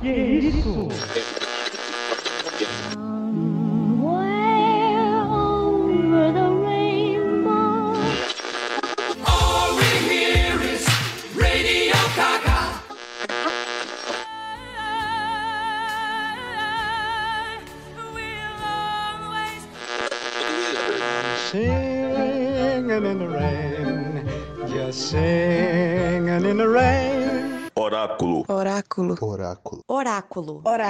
Que isso?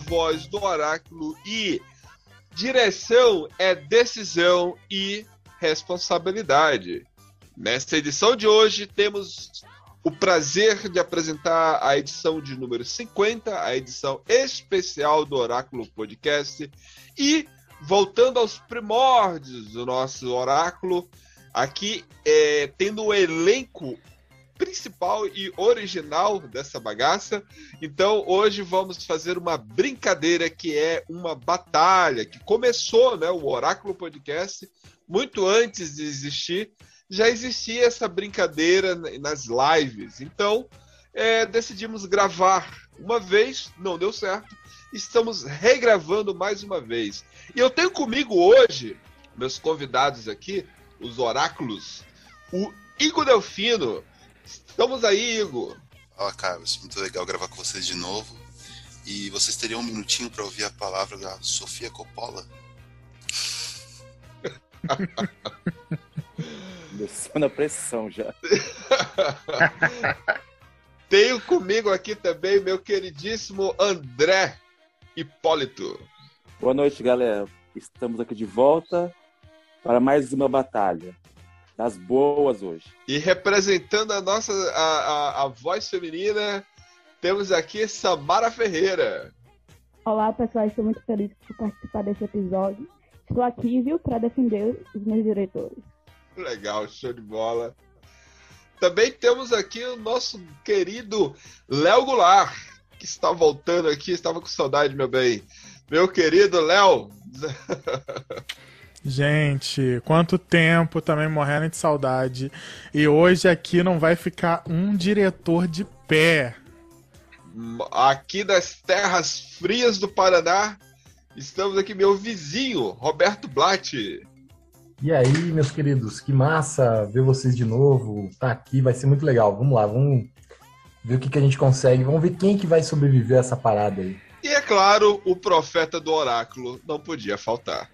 Voz do Oráculo e direção é decisão e responsabilidade. Nesta edição de hoje temos o prazer de apresentar a edição de número 50, a edição especial do Oráculo Podcast e voltando aos primórdios do nosso Oráculo, aqui é, tendo o elenco principal e original dessa bagaça. Então, hoje vamos fazer uma brincadeira que é uma batalha que começou, né, o Oráculo Podcast muito antes de existir. Já existia essa brincadeira nas lives. Então, é, decidimos gravar uma vez, não deu certo. Estamos regravando mais uma vez. E eu tenho comigo hoje meus convidados aqui, os oráculos, o Igor Delfino, Estamos aí, Igor. Fala, Carlos. Muito legal gravar com vocês de novo. E vocês teriam um minutinho para ouvir a palavra da Sofia Coppola? Descendo a pressão já. Tenho comigo aqui também meu queridíssimo André Hipólito. Boa noite, galera. Estamos aqui de volta para mais uma batalha. Das boas hoje. E representando a nossa a, a, a voz feminina, temos aqui Samara Ferreira. Olá, pessoal. Estou muito feliz por participar desse episódio. Estou aqui, viu, para defender os meus diretores. Legal, show de bola. Também temos aqui o nosso querido Léo Goulart, que está voltando aqui, estava com saudade, meu bem. Meu querido Léo. Gente, quanto tempo também morrendo de saudade. E hoje aqui não vai ficar um diretor de pé. Aqui das terras frias do Paraná, estamos aqui meu vizinho, Roberto Blatt. E aí, meus queridos, que massa ver vocês de novo. Tá aqui, vai ser muito legal. Vamos lá, vamos ver o que, que a gente consegue. Vamos ver quem que vai sobreviver a essa parada aí. E é claro, o profeta do oráculo não podia faltar.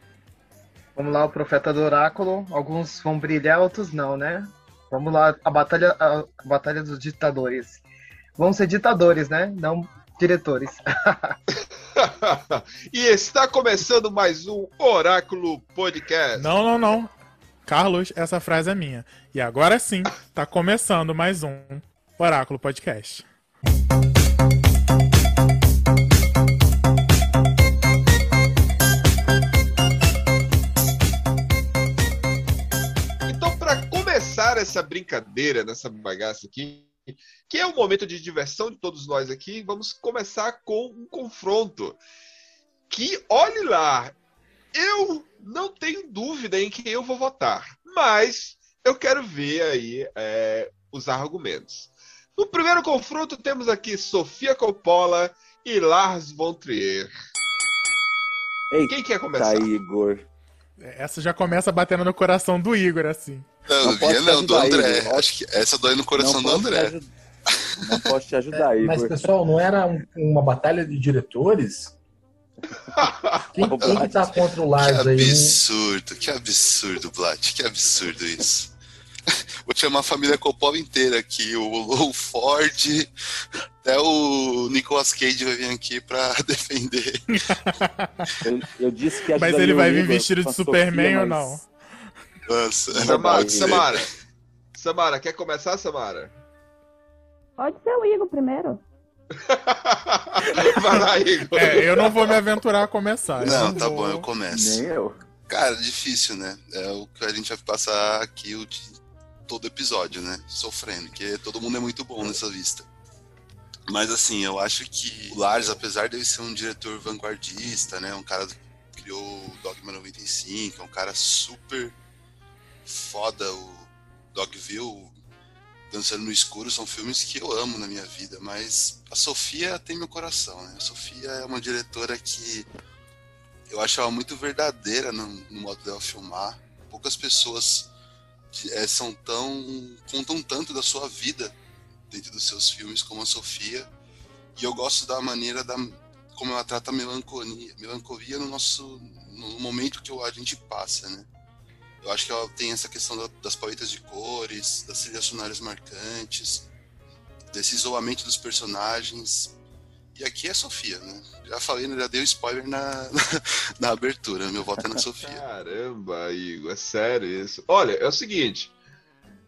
Vamos lá, o profeta do oráculo. Alguns vão brilhar, outros não, né? Vamos lá, a batalha, a, a batalha dos ditadores. Vão ser ditadores, né? Não diretores. e está começando mais um Oráculo Podcast. Não, não, não. Carlos, essa frase é minha. E agora sim, tá começando mais um Oráculo Podcast. Começar essa brincadeira, nessa bagaça aqui, que é um momento de diversão de todos nós aqui, vamos começar com um confronto. Que, olhe lá, eu não tenho dúvida em quem eu vou votar, mas eu quero ver aí é, os argumentos. No primeiro confronto temos aqui Sofia Coppola e Lars von Trier. Ei, Quem quer começar? Igor. Essa já começa batendo no coração do Igor, assim. Não, não, minha não, do André. Igor. Acho que essa dói no coração do André. Não posso te ajudar, é, Igor. Mas, pessoal, não era um, uma batalha de diretores? Quem, quem que tá contra o Lars que aí? absurdo, que absurdo, Blat, que absurdo isso. Vou chamar a família Coppola inteira aqui, o Lou Ford, até o Nicolas Cage vai vir aqui pra defender. Eu, eu disse que Mas ele vai vir vestido de Superman Sofia, ou mas... não? Nossa, Samara. Samara. Samara, quer começar, Samara? Pode ser o Igor primeiro. Vai lá, Igor. É, eu não vou me aventurar a começar. Não, tá vou- bom, eu começo. Nem eu. Cara, difícil, né? É o que a gente vai passar aqui o de todo episódio, né? Sofrendo, porque todo mundo é muito bom nessa vista. Mas assim, eu acho que o Lars, apesar de ele ser um diretor vanguardista, né? Um cara que criou o Dogma 95, é um cara super foda, o Dogville, Dançando no Escuro, são filmes que eu amo na minha vida, mas a Sofia tem meu coração, né? A Sofia é uma diretora que eu acho ela muito verdadeira no, no modo dela filmar. Poucas pessoas eh, são tão. contam tanto da sua vida dentro dos seus filmes como a Sofia. E eu gosto da maneira da como ela trata a melancolia, melancolia no nosso no momento que a gente passa, né? Eu acho que ela tem essa questão da- das paletas de cores, das trilhas sonoras marcantes, desse isolamento dos personagens. E aqui é Sofia, né? Já falei, já dei o spoiler na, na abertura. Meu voto é na Sofia. Caramba, Igor, é sério isso. Olha, é o seguinte.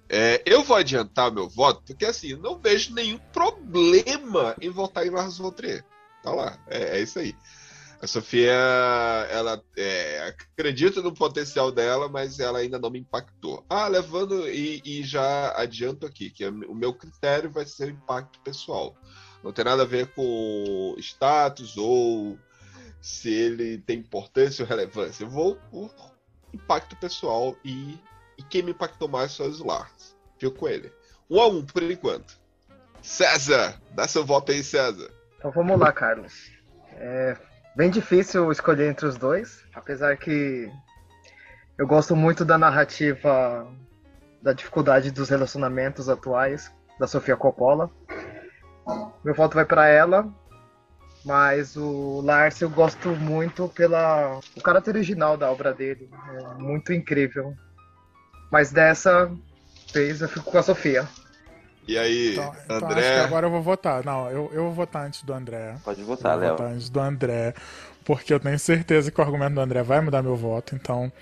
é, eu vou adiantar meu voto, porque assim, não vejo nenhum problema em votar em Lars von Trier. Tá lá, é, é isso aí. A Sofia, ela é, acredita no potencial dela, mas ela ainda não me impactou. Ah, levando e, e já adianto aqui que o meu critério vai ser o impacto pessoal. Não tem nada a ver com status ou se ele tem importância ou relevância. Eu vou por impacto pessoal e, e quem me impactou mais são os Lars. Fico com ele. Um a um por enquanto. César, dá seu voto aí, César. Então vamos lá, Carlos. É bem difícil escolher entre os dois, apesar que eu gosto muito da narrativa da dificuldade dos relacionamentos atuais da Sofia Coppola. Meu voto vai para ela, mas o Lars eu gosto muito pela o caráter original da obra dele, é muito incrível. Mas dessa vez eu fico com a Sofia. E aí, Então, então acho que André? agora eu vou votar. Não, eu, eu vou votar antes do André. Pode Eu votar, vou Léo. votar antes do André. Porque eu tenho certeza que o argumento do André vai mudar meu voto. Então.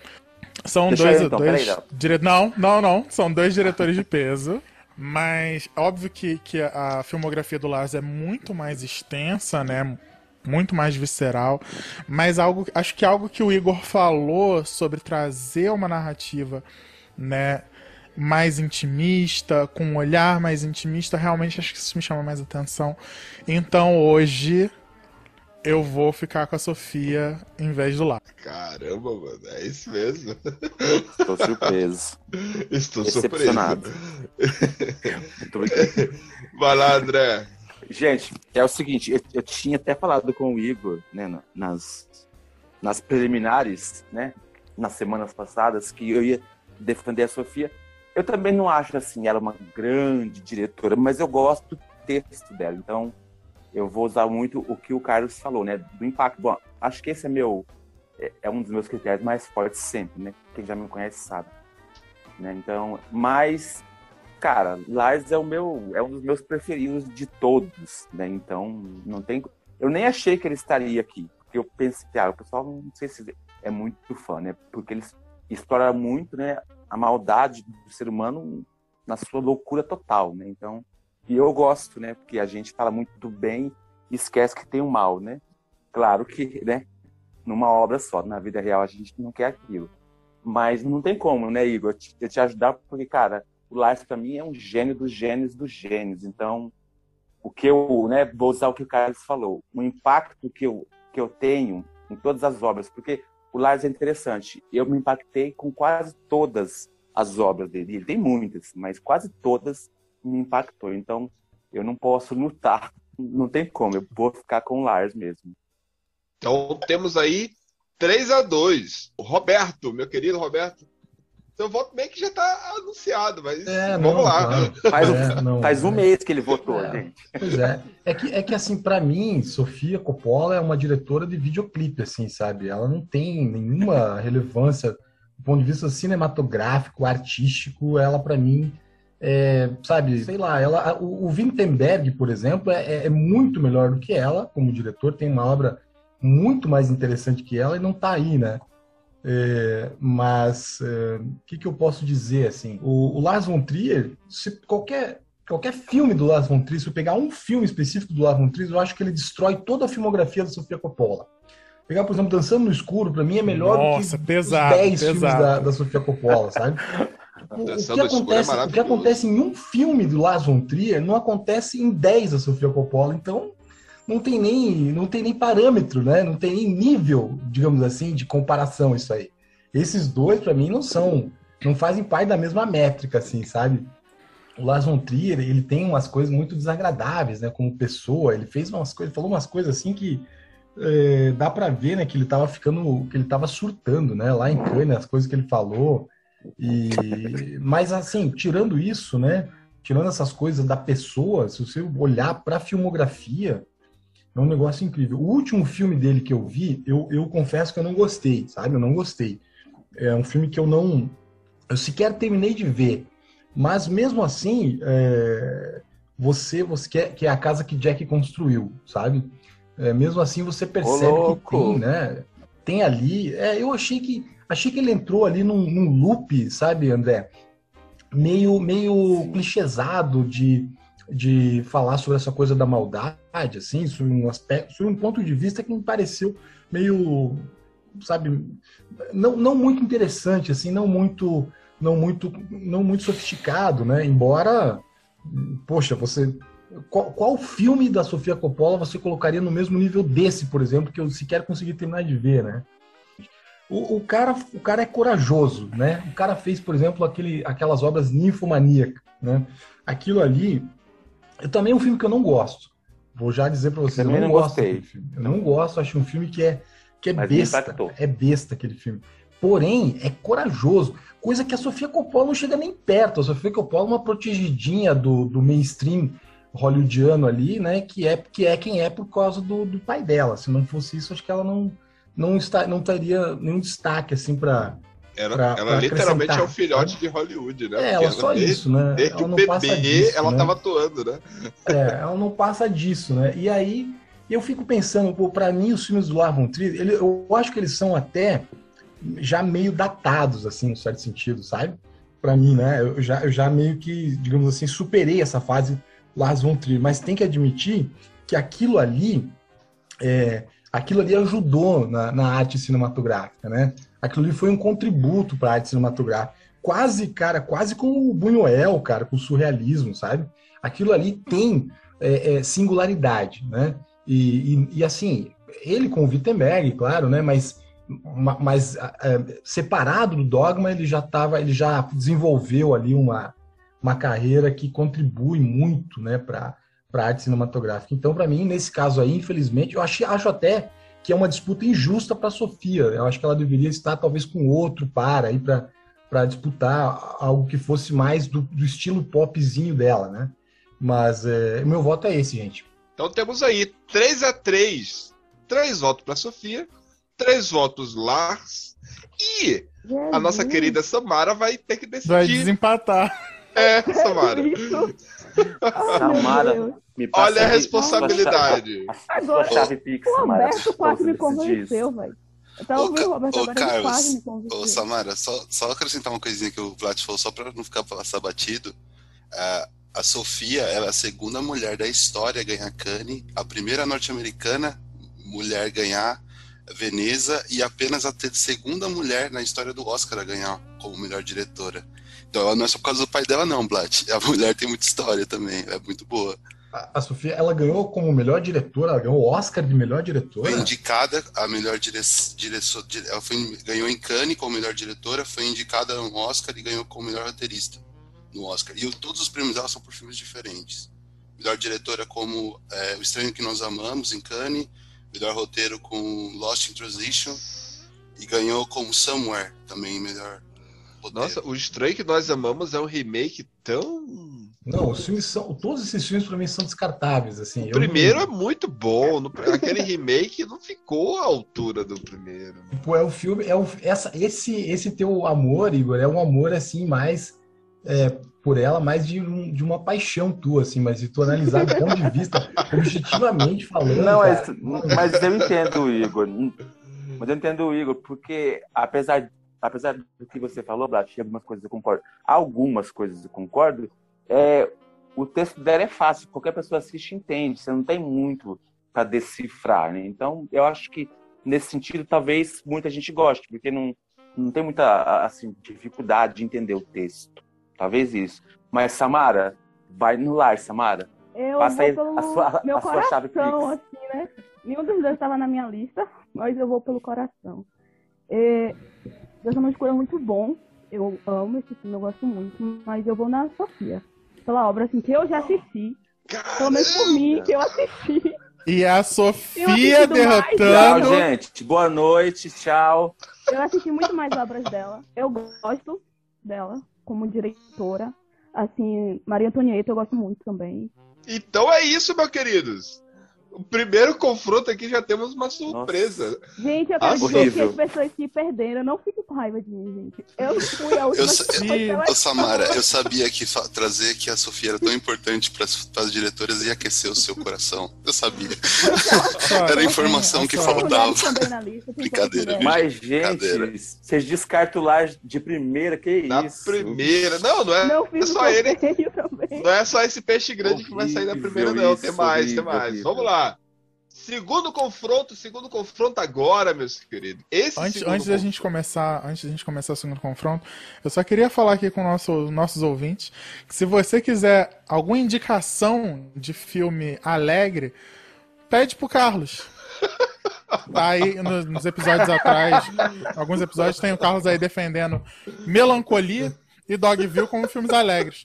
São Deixa dois. eu, então, dois peraí, dire... Não, não, não. São dois diretores de peso. Mas óbvio que, que a filmografia do Lars é muito mais extensa, né? Muito mais visceral. Mas algo, acho que algo que o Igor falou sobre trazer uma narrativa, né? Mais intimista, com um olhar mais intimista, realmente acho que isso me chama mais atenção. Então hoje eu vou ficar com a Sofia em vez do Lar. Caramba, mano, é isso mesmo. Estou surpreso. Estou surpreso. Vai lá, André. Gente, é o seguinte, eu, eu tinha até falado com o Igor, né, na- nas, nas preliminares, né, nas semanas passadas, que eu ia defender a Sofia. Eu também não acho, assim, ela uma grande diretora, mas eu gosto do texto dela, então eu vou usar muito o que o Carlos falou, né, do impacto. Bom, acho que esse é meu, é, é um dos meus critérios mais fortes sempre, né, quem já me conhece sabe. Né, então, mas Cara, Lars é o meu, é um dos meus preferidos de todos, né? Então, não tem. Eu nem achei que ele estaria aqui, porque eu pensei, ah, o pessoal não sei se é muito fã, né? Porque eles exploram muito, né, a maldade do ser humano na sua loucura total, né? Então, e eu gosto, né? Porque a gente fala muito do bem e esquece que tem o mal, né? Claro que, né? Numa obra só, na vida real a gente não quer aquilo. Mas não tem como, né, Igor? Eu te, eu te ajudar, porque, cara, o Lars para mim é um gênio dos gênios dos gênios. Então, o que eu, né, vou usar o que o Carlos falou, o impacto que eu, que eu tenho em todas as obras, porque o Lars é interessante. Eu me impactei com quase todas as obras dele. Ele tem muitas, mas quase todas me impactou. Então, eu não posso lutar, não tem como. Eu vou ficar com o Lars mesmo. Então temos aí 3 a 2 O Roberto, meu querido Roberto. Seu voto meio que já tá anunciado, mas É, vamos não, lá. claro. Faz, É, não, faz um é. mês que ele votou, É. gente. Pois é. É que, é que assim, pra mim, Sofia Coppola é uma diretora de videoclipe, assim, sabe? Ela não tem nenhuma relevância do ponto de vista cinematográfico, artístico. Ela, pra mim, é, sabe, sei lá, ela, o, o Wittenberg, por exemplo, é, é muito melhor do que ela como diretor, tem uma obra muito mais interessante que ela e não tá aí, né? É, mas é, o que, que eu posso dizer assim? O, o Lars von Trier, se qualquer qualquer filme do Lars von Trier, se eu pegar um filme específico do Lars von Trier, eu acho que ele destrói toda a filmografia da Sofia Coppola. Pegar, por exemplo, Dançando no Escuro, pra mim é melhor Nossa, do que pesado, os 10 filmes pesado. da, da Sofia Coppola, sabe? O, o que é acontece, o que acontece em um filme do Lars von Trier não acontece em 10 da Sofia Coppola, então não tem nem não tem nem parâmetro, né? Não tem nem nível, digamos assim, de comparação isso aí. Esses dois pra mim não são, não fazem parte da mesma métrica assim, sabe? O Lars von Trier, ele tem umas coisas muito desagradáveis, né, como pessoa, ele fez umas coisas, falou umas coisas assim que é, dá pra ver, né, que ele tava ficando, que ele tava surtando, né, lá em Cannes, as coisas que ele falou. E mas assim, tirando isso, né, tirando essas coisas da pessoa, se você olhar pra filmografia, é um negócio incrível. O último filme dele que eu vi, eu, eu confesso que eu não gostei, sabe? Eu não gostei. É um filme que eu não. Eu sequer terminei de ver. Mas mesmo assim, é, você, você quer que é a casa que Jack construiu, sabe? É, mesmo assim, você percebe que louco! tem, né? Tem ali. É, eu achei que achei que ele entrou ali num, num loop, sabe, André? Meio meio clichêsado de, de falar sobre essa coisa da maldade, assim, sobre um aspecto, sobre um ponto de vista que me pareceu meio, sabe, não, não muito interessante, assim, não muito não muito não muito sofisticado, né? Embora, poxa, você qual, qual filme da Sofia Coppola você colocaria no mesmo nível desse, por exemplo, que eu sequer consegui terminar de ver, né? O, o cara, o cara é corajoso, né? O cara fez, por exemplo, aquele, aquelas obras ninfomaníacas, né? Aquilo ali, eu também é um filme que eu não gosto. Vou já dizer para vocês, eu Também não, gosto filme. Eu não gosto, acho um filme que é que é Mas besta, é besta aquele filme. Porém, é corajoso, coisa que a Sofia Coppola não chega nem perto. A Sofia Coppola é uma protegidinha do, do mainstream hollywoodiano ali, né? Que é, que é quem é por causa do, do pai dela. Se não fosse isso, acho que ela não, não, está, não teria nenhum destaque assim para Ela, pra- ela pra literalmente é o filhote de Hollywood, né? É, Porque ela só desde, isso, né? Desde Ela o bebê, disso, ela né? tava atuando, né? É, ela não passa disso, né? E aí eu fico pensando, pô, pra mim os filmes do Lars von Trier, ele, eu acho que eles são até já meio datados, assim, no certo sentido, sabe? Pra mim, né? Eu já, eu já meio que, digamos assim, superei essa fase Lars von Trier, mas tem que admitir que aquilo ali, é, aquilo ali ajudou na, na arte cinematográfica, né? Aquilo ali foi um contributo para a arte cinematográfica. Quase, cara, quase com o Buñuel, cara, com o surrealismo, sabe? Aquilo ali tem é, é, singularidade, né? E, e- e, assim, ele com o Wittenberg, claro, né? Mas, ma- mas é, separado do dogma, ele já tava, ele já desenvolveu ali uma, uma carreira que contribui muito, né, para para arte cinematográfica. Então, para mim, nesse caso aí, infelizmente, eu acho, acho até que é uma disputa injusta para a Sofia. Eu acho que ela deveria estar talvez com outro para aí para para disputar algo que fosse mais do, do estilo popzinho dela, né? Mas é, meu voto é esse, gente. Então temos aí 3 a 3 Três votos para Sofia, três votos Lars. E a nossa querida Samara vai ter que decidir. Vai desempatar. É, Samara. Samara, me passa Olha a responsabilidade. A sua chave Pix, O. Roberto quase me convenceu, velho. Ouvindo o Roberto agora, ele quase me Carlos, convenceu. ô, Samara, só, só acrescentar uma coisinha que o Vlad falou, só para não ficar passar batido. A, a Sofia ela é a segunda mulher da história a ganhar Cannes, a primeira norte-americana mulher a ganhar Veneza e apenas a ter- segunda mulher na história do Oscar a ganhar como melhor diretora. Então ela não é só por causa do pai dela, não, Blat. A mulher tem muita história também, é muito boa. A, a Sofia, ela ganhou como melhor diretora, ela ganhou o Oscar de melhor diretora. Foi indicada a melhor dire... direção. Ela foi... ganhou em Cannes como melhor diretora, foi indicada no Oscar e ganhou como melhor roteirista no Oscar. E todos os prêmios dela são por filmes diferentes. Melhor diretora como é, O Estranho que Nós Amamos, em Cannes. Melhor roteiro com Lost in Transition. E ganhou como Somewhere, também melhor roteiro. Nossa, o estranho que nós amamos é um remake tão. Não, os filmes são. Todos esses filmes pra mim são descartáveis, assim. O primeiro não- é muito bom. no- Aquele remake não ficou à altura do primeiro. Tipo, é o filme, é o, essa, esse, esse teu amor, Igor, é um amor assim mais é, por ela, mais de, um- de uma paixão tua, assim, mas se tu analisar do ponto de vista objetivamente falando, Não, cara, mas, mas eu entendo, Igor. Mas eu entendo o Igor, porque apesar, apesar do que você falou, Blat, algumas coisas eu concordo, algumas coisas eu concordo, é, o texto dela é fácil, qualquer pessoa assiste e entende, você não tem muito para decifrar, né? Então, eu acho que nesse sentido, talvez muita gente goste, porque não, não tem muita assim, dificuldade de entender o texto. Talvez isso. Mas, Samara, vai no lar, Samara. Eu Passa aí a sua, meu a sua chave coração, assim, né? Nenhum dos dois estava na minha lista, mas eu vou pelo coração. É, Deus é uma escolha muito bom. Eu amo esse filme, eu gosto muito, mas eu vou na Sofia. Pela obra, assim, que eu já assisti. Pelo menos por mim, que eu assisti. E a Sofia derrotando. Tchau, gente. Boa noite, tchau. Eu assisti muito mais obras dela. Eu gosto dela como diretora. Assim, Maria Antonieta eu gosto muito também. Então é isso, meus queridos. O primeiro confronto aqui já temos uma surpresa. Gente, eu quero dizer que horrível. as pessoas que perderam, não fiquem com raiva de mim, gente. Eu fui a última Eu, Samara, eu sabia que trazer que a Sofia era tão importante para as diretoras ia aquecer o seu coração. Eu sabia. Era a informação que faltava. Brincadeira, Mas, gente, vocês descartam lá de primeira, que isso? Primeira. Não, não é, Não é só ele. Não é só esse peixe grande que vai sair na Horrível primeira, não. Tem isso, mais, horrível, tem mais. horrível. Vamos lá. Segundo confronto, segundo confronto agora, meus queridos. Esse Antes, antes da gente começar, antes da gente começar o segundo confronto, eu só queria falar aqui com nosso, nossos ouvintes que se você quiser alguma indicação de filme alegre, pede pro Carlos. Tá aí no- nos episódios atrás, alguns episódios tem o Carlos aí defendendo Melancolia e Dogville como filmes alegres.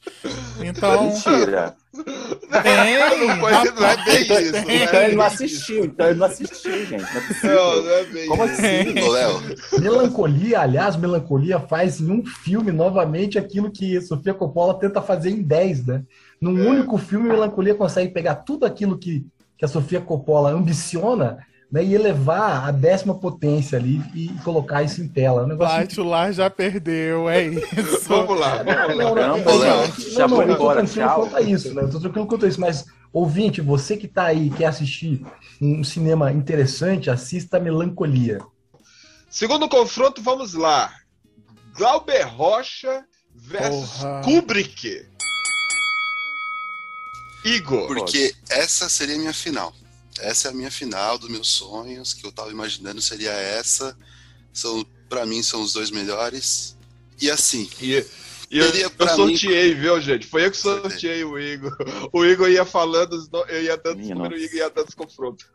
Então, Mentira. tem, Não foi- não é bem rapaz, isso, tem. né? Então ele não assistiu, então ele não assistiu, gente. Não é. Não, não é bem Como isso. assim? Léo, Melancolia, aliás, Melancolia faz em um filme novamente aquilo que Sofia Coppola tenta fazer em 10, né? Num único filme, Melancolia consegue pegar tudo aquilo que, que a Sofia Coppola ambiciona né, e elevar a décima potência ali e, colocar isso em tela. É um negócio Bate o lar já perdeu, é isso. Vamos lá, vamos lá. Não, não, não, não, já não, foi eu tô embora, tranquilo tchau. quanto a isso, né? Eu tô tranquilo quanto a isso, mas ouvinte, você que tá aí, quer assistir um cinema interessante, assista Melancolia. Segundo confronto, vamos lá. Glauber Rocha versus Porra. Kubrick. Igor. porque essa seria a minha final. Essa é a minha final dos meus sonhos, que eu tava imaginando seria essa. São, para mim, são os dois melhores. E assim, E, e eu, eu sorteei, viu, gente? Foi eu que sorteei o Igor. O Igor ia falando, eu ia dando os Minha números, o. Igor ia dando os confrontos.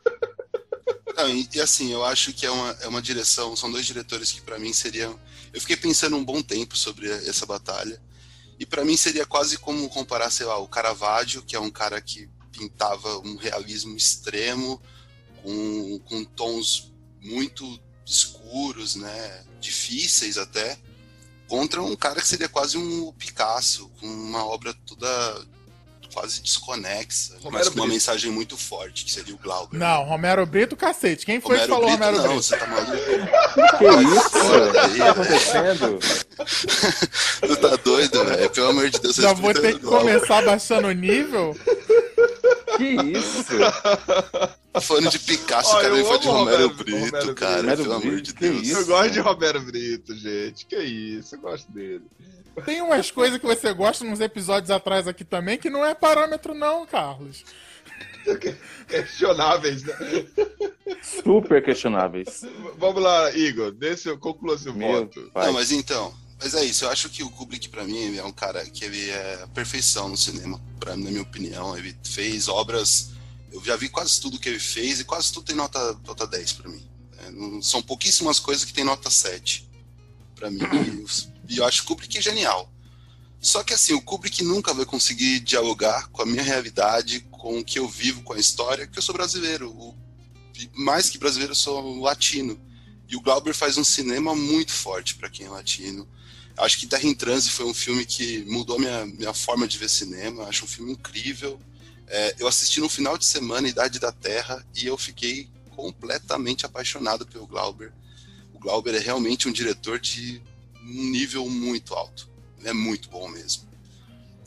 Não, e, e assim, eu acho que é uma, é uma direção, são dois diretores que pra mim seriam. Eu fiquei pensando um bom tempo sobre essa batalha. E pra mim seria quase como comparar, sei lá, o Caravaggio, que é um cara que pintava um realismo extremo, com, com tons muito escuros, né? Difíceis até, contra um cara que seria quase um Picasso, com uma obra toda quase desconexa, Romero mas com uma Brito. mensagem muito forte, que seria o Glauber. Não, Romero Brito, cacete. Quem foi que Romero falou Brito, Romero não, Brito? você tá maluco? Que isso? O daí, que tá acontecendo? Você tá doido, velho? Pelo amor de Deus, Já vou ter que Glauber. começar baixando o nível? Que isso? Tá falando de Picasso, Ó, o cara eu me fala de Romero Romero- Brito, Romero cara, Brito. pelo amor de Que Deus. isso? Eu gosto de Romero Brito, gente. Que isso, eu gosto dele. Tem umas coisas que você gosta nos episódios atrás aqui também que não é parâmetro, não, Carlos. Questionáveis, né? Super questionáveis. Vamos lá, Igor, dê seu, conclua seu Meu voto. pai. Não, mas então, mas é isso, eu acho que o Kubrick, pra mim, é um cara que ele é a perfeição no cinema, pra, na minha opinião. Ele fez obras, eu já vi quase tudo que ele fez e quase tudo tem nota, nota 10 pra mim. É, não- são pouquíssimas coisas que tem nota 7 pra mim. E eu- acho o Kubrick genial. Só que assim, o Kubrick nunca vai conseguir dialogar com a minha realidade, com o que eu vivo, com a história, porque eu sou brasileiro. O- mais que brasileiro, eu sou latino. E o Glauber faz um cinema muito forte para quem é latino. Acho que Terra em Transe foi um filme que mudou minha, minha forma de ver cinema. Acho um filme incrível. É, eu assisti no final de semana Idade da Terra e eu fiquei completamente apaixonado pelo Glauber. O Glauber é realmente um diretor de um nível muito alto. É muito bom mesmo.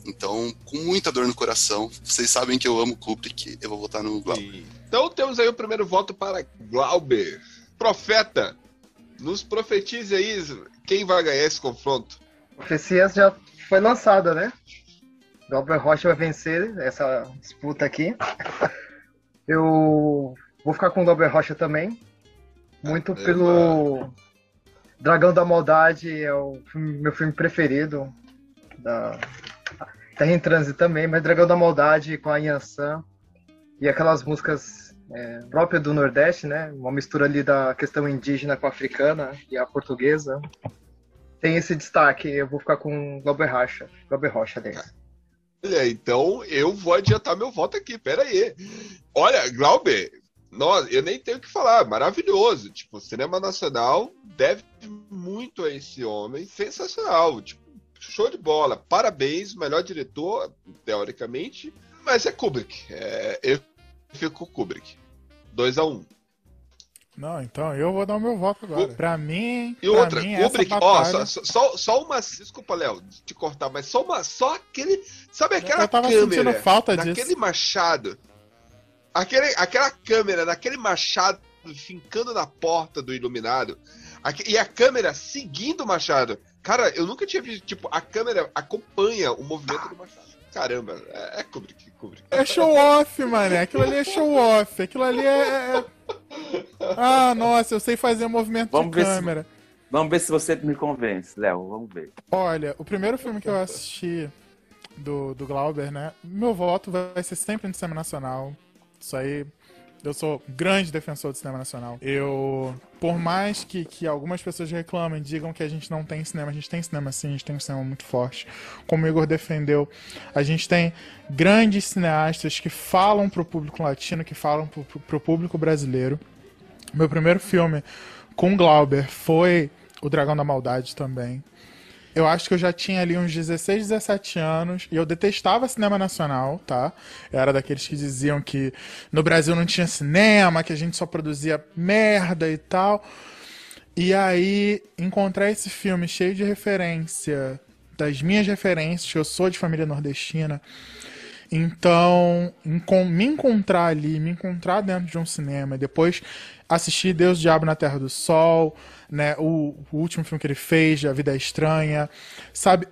Então, com muita dor no coração, vocês sabem que eu amo Kubrick, eu vou votar no Glauber. Então temos aí o primeiro voto para Glauber. Profeta, nos profetize aí quem vai ganhar esse confronto. Profecias já foi lançada, né? Glauber Rocha vai vencer essa disputa aqui. Eu vou ficar com o Glauber Rocha também. Muito Caramba. pelo Dragão da Maldade, é o filme- meu filme preferido. Da Terra em Transe também, mas Dragão da Maldade com a Yansan e aquelas músicas é, próprias do Nordeste, né? Uma mistura ali da questão indígena com a africana e a portuguesa. Tem esse destaque, eu vou ficar com Glauber Rocha. Glauber Rocha desse. Olha, então eu vou adiantar meu voto aqui, pera aí. Olha, Glauber, nossa, eu nem tenho o que falar, maravilhoso. Tipo, o cinema nacional deve muito a esse homem, sensacional. Tipo, show de bola, parabéns, melhor diretor, teoricamente, mas é Kubrick. É, eu fico com Kubrick. 2 a 1 um. Não, então eu vou dar o meu voto agora. Pra mim, E pra outra, mim, Kubrick, ó, batalha... só, só, só uma. Desculpa, Léo, te cortar, mas só uma. Só aquele. Sabe aquela Eu tava câmera sentindo falta daquele disso. machado? Aquele, aquela câmera daquele machado fincando na porta do iluminado. e a câmera seguindo o machado. Cara, eu nunca tinha visto. Tipo, a câmera acompanha o movimento do machado. Caramba, é, é Kubrick, Kubrick. É show off, mano. Aquilo ali é show off. Aquilo ali é. é- Ah, nossa, eu sei fazer movimento Vamos de ver se- câmera. Vamos ver se você me convence, Léo. Vamos ver. Olha, o primeiro filme que eu assisti do, do Glauber, né? Meu voto vai ser sempre no cinema nacional. Isso aí. Eu sou grande defensor do cinema nacional. Eu, por mais que, que algumas pessoas reclamem, digam que a gente não tem cinema, a gente tem cinema sim, a gente tem um cinema muito forte. Como o Igor defendeu, a gente tem grandes cineastas que falam pro público latino, que falam pro, pro, público brasileiro. Meu primeiro filme com Glauber foi O Dragão da Maldade também. Eu acho que eu já tinha ali uns 16, 17 anos e eu detestava cinema nacional, tá? Eu era daqueles que diziam que no Brasil não tinha cinema, que a gente só produzia merda e tal. E aí encontrar esse filme cheio de referência, das minhas referências, que eu sou de família nordestina. Então, me encontrar ali, me encontrar dentro de um cinema, e depois assistir Deus, Diabo na Terra do Sol, né, o, o último filme que ele fez, A Vida é Estranha, sabe?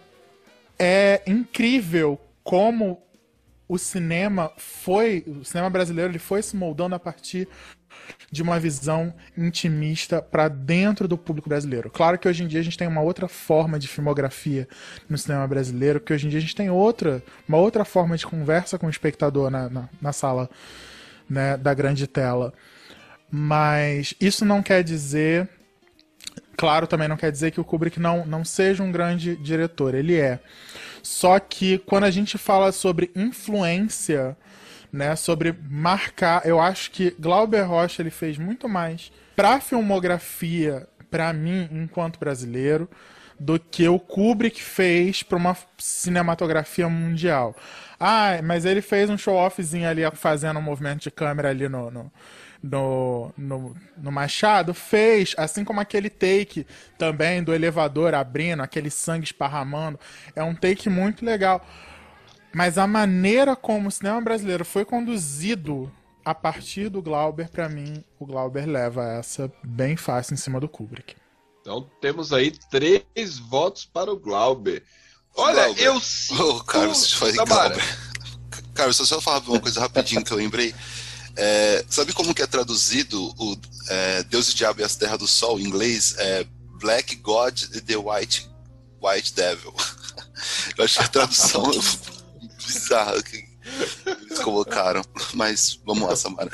É incrível como o cinema foi, o cinema brasileiro, ele foi se moldando a partir de uma visão intimista para dentro do público brasileiro. Claro que hoje em dia a gente tem uma outra forma de filmografia no cinema brasileiro, que hoje em dia a gente tem outra, uma outra forma de conversa com o espectador na, na, na sala né, da grande tela. Mas isso não quer dizer, claro, também não quer dizer que o Kubrick não, não seja um grande diretor. Ele é. Só que quando a gente fala sobre influência, né, sobre marcar, eu acho que Glauber Rocha ele fez muito mais pra filmografia, pra mim, enquanto brasileiro, do que o Kubrick fez pra uma cinematografia mundial. Ah, mas ele fez um show-offzinho ali fazendo um movimento de câmera ali no, no, no, no, no Machado? Fez, assim como aquele take também do elevador abrindo, aquele sangue esparramando. É um take muito legal. Mas a maneira como o cinema brasileiro foi conduzido a partir do Glauber, pra mim, o Glauber leva essa bem fácil em cima do Kubrick. Então temos aí três votos para o Glauber. Olha, Glauber. eu Ô, Carlos, deixa eu Tamara. Glauber. Carlos, só eu falar uma coisa rapidinho que eu lembrei. É, sabe como que é traduzido o é, Deus e o Diabo e as Terras do Sol em inglês? É Black God e the White, White Devil. Eu acho que a tradução bizarra que eles colocaram. Mas vamos lá, Samara.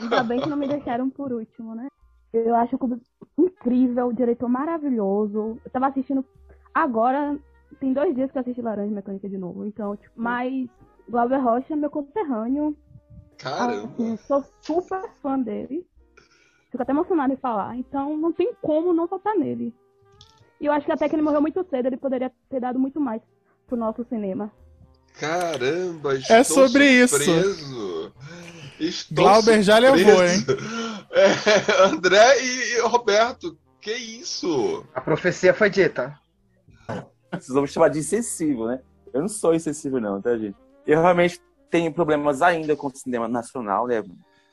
Ainda bem que não me deixaram por último, né? Eu acho o Kubrick incrível, o diretor maravilhoso. Eu tava assistindo agora, tem dois dias que eu assisti Laranja Mecânica de novo, então, tipo, mas Glauber Rocha é meu conterrâneo. Caramba. Assim, sou super fã dele. Fico até emocionada em falar, então não tem como não votar nele. E eu acho que até que ele morreu muito cedo, ele poderia ter dado muito mais pro nosso cinema. Caramba, estou É sobre surpreso. Estou Glauber já surpreso. levou, hein? É, André e e Roberto, que isso? A profecia foi dita. Vocês vão me chamar de insensível, né? Eu não sou insensível, não, tá, gente? Eu realmente tenho problemas ainda com o cinema nacional, né?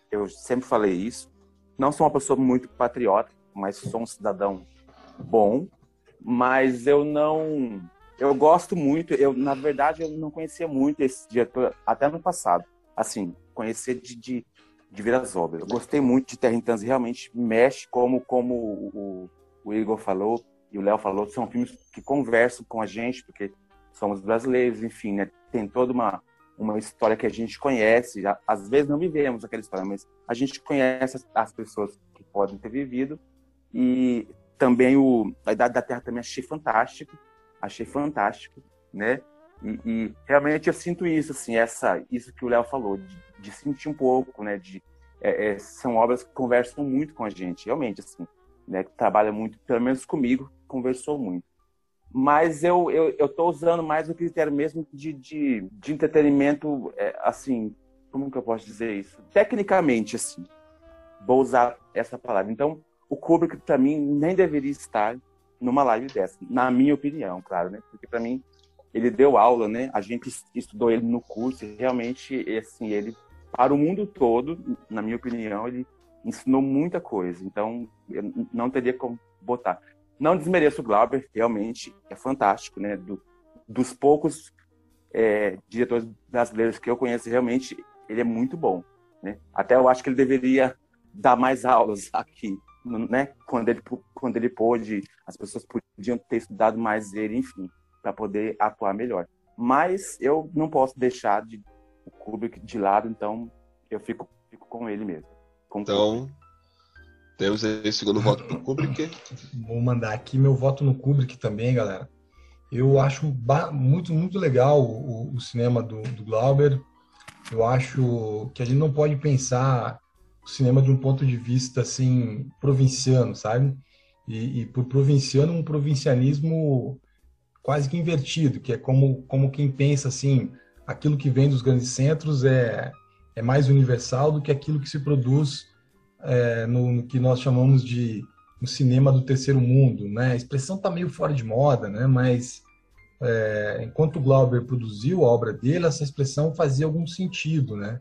Eu sempre falei isso. não sou uma pessoa muito patriota, mas sou um cidadão bom. Mas eu não. Eu gosto muito. Eu, na verdade, eu não conhecia muito esse diretor até no passado. Assim, conhecer de, de, de ver as obras. Eu gostei muito de Terra em realmente mexe, como, como o, o Igor falou e o Léo falou, são filmes que conversam com a gente, porque somos brasileiros, enfim, né? Tem toda uma, uma história que a gente conhece. Às vezes não vivemos aquela história, mas a gente conhece as, as pessoas que podem ter vivido. E também o A Idade da Terra também achei fantástico. Achei fantástico, né? E, e realmente eu sinto isso, assim, essa, isso que o Léo falou, de, de, sentir um pouco, né? De, é, é, são obras que conversam muito com a gente, realmente, assim, né? Que trabalha muito, pelo menos comigo, conversou muito mas eu, eu, eu tô usando mais o critério mesmo de, de, de entretenimento, é, assim, como que eu posso dizer isso? Tecnicamente, assim, vou usar essa palavra. Então, o Kubrick, para mim, nem deveria estar numa live dessa, na minha opinião, claro, né? Porque, para mim, ele deu aula, né? A gente estudou ele no curso e realmente, assim, ele, para o mundo todo, na minha opinião, ele ensinou muita coisa. Então, eu não teria como botar. Não desmereço o Glauber, realmente é fantástico, né? Do, dos poucos é, diretores brasileiros que eu conheço, realmente ele é muito bom, né? Até eu acho que ele deveria dar mais aulas aqui, né? Quando ele quando ele pôde, as pessoas podiam ter estudado mais ele, enfim, para poder atuar melhor. Mas eu não posso deixar de, o Kubrick de lado, então eu fico, fico com ele mesmo. Com então, temos aí o segundo voto pro Kubrick. Vou mandar aqui meu voto no Kubrick também, galera. Eu acho muito, muito legal o, o cinema do, do, Glauber. Eu acho que a gente não pode pensar o cinema de um ponto de vista assim provinciano, sabe? E, e por provinciano, um provincianismo quase que invertido, que é como, como quem pensa assim, aquilo que vem dos grandes centros é, é mais universal do que aquilo que se produz é, no, no, que nós chamamos de um cinema do terceiro mundo, né? A expressão está meio fora de moda, né? Mas é, enquanto Glauber produziu a obra dele, essa expressão fazia algum sentido, né?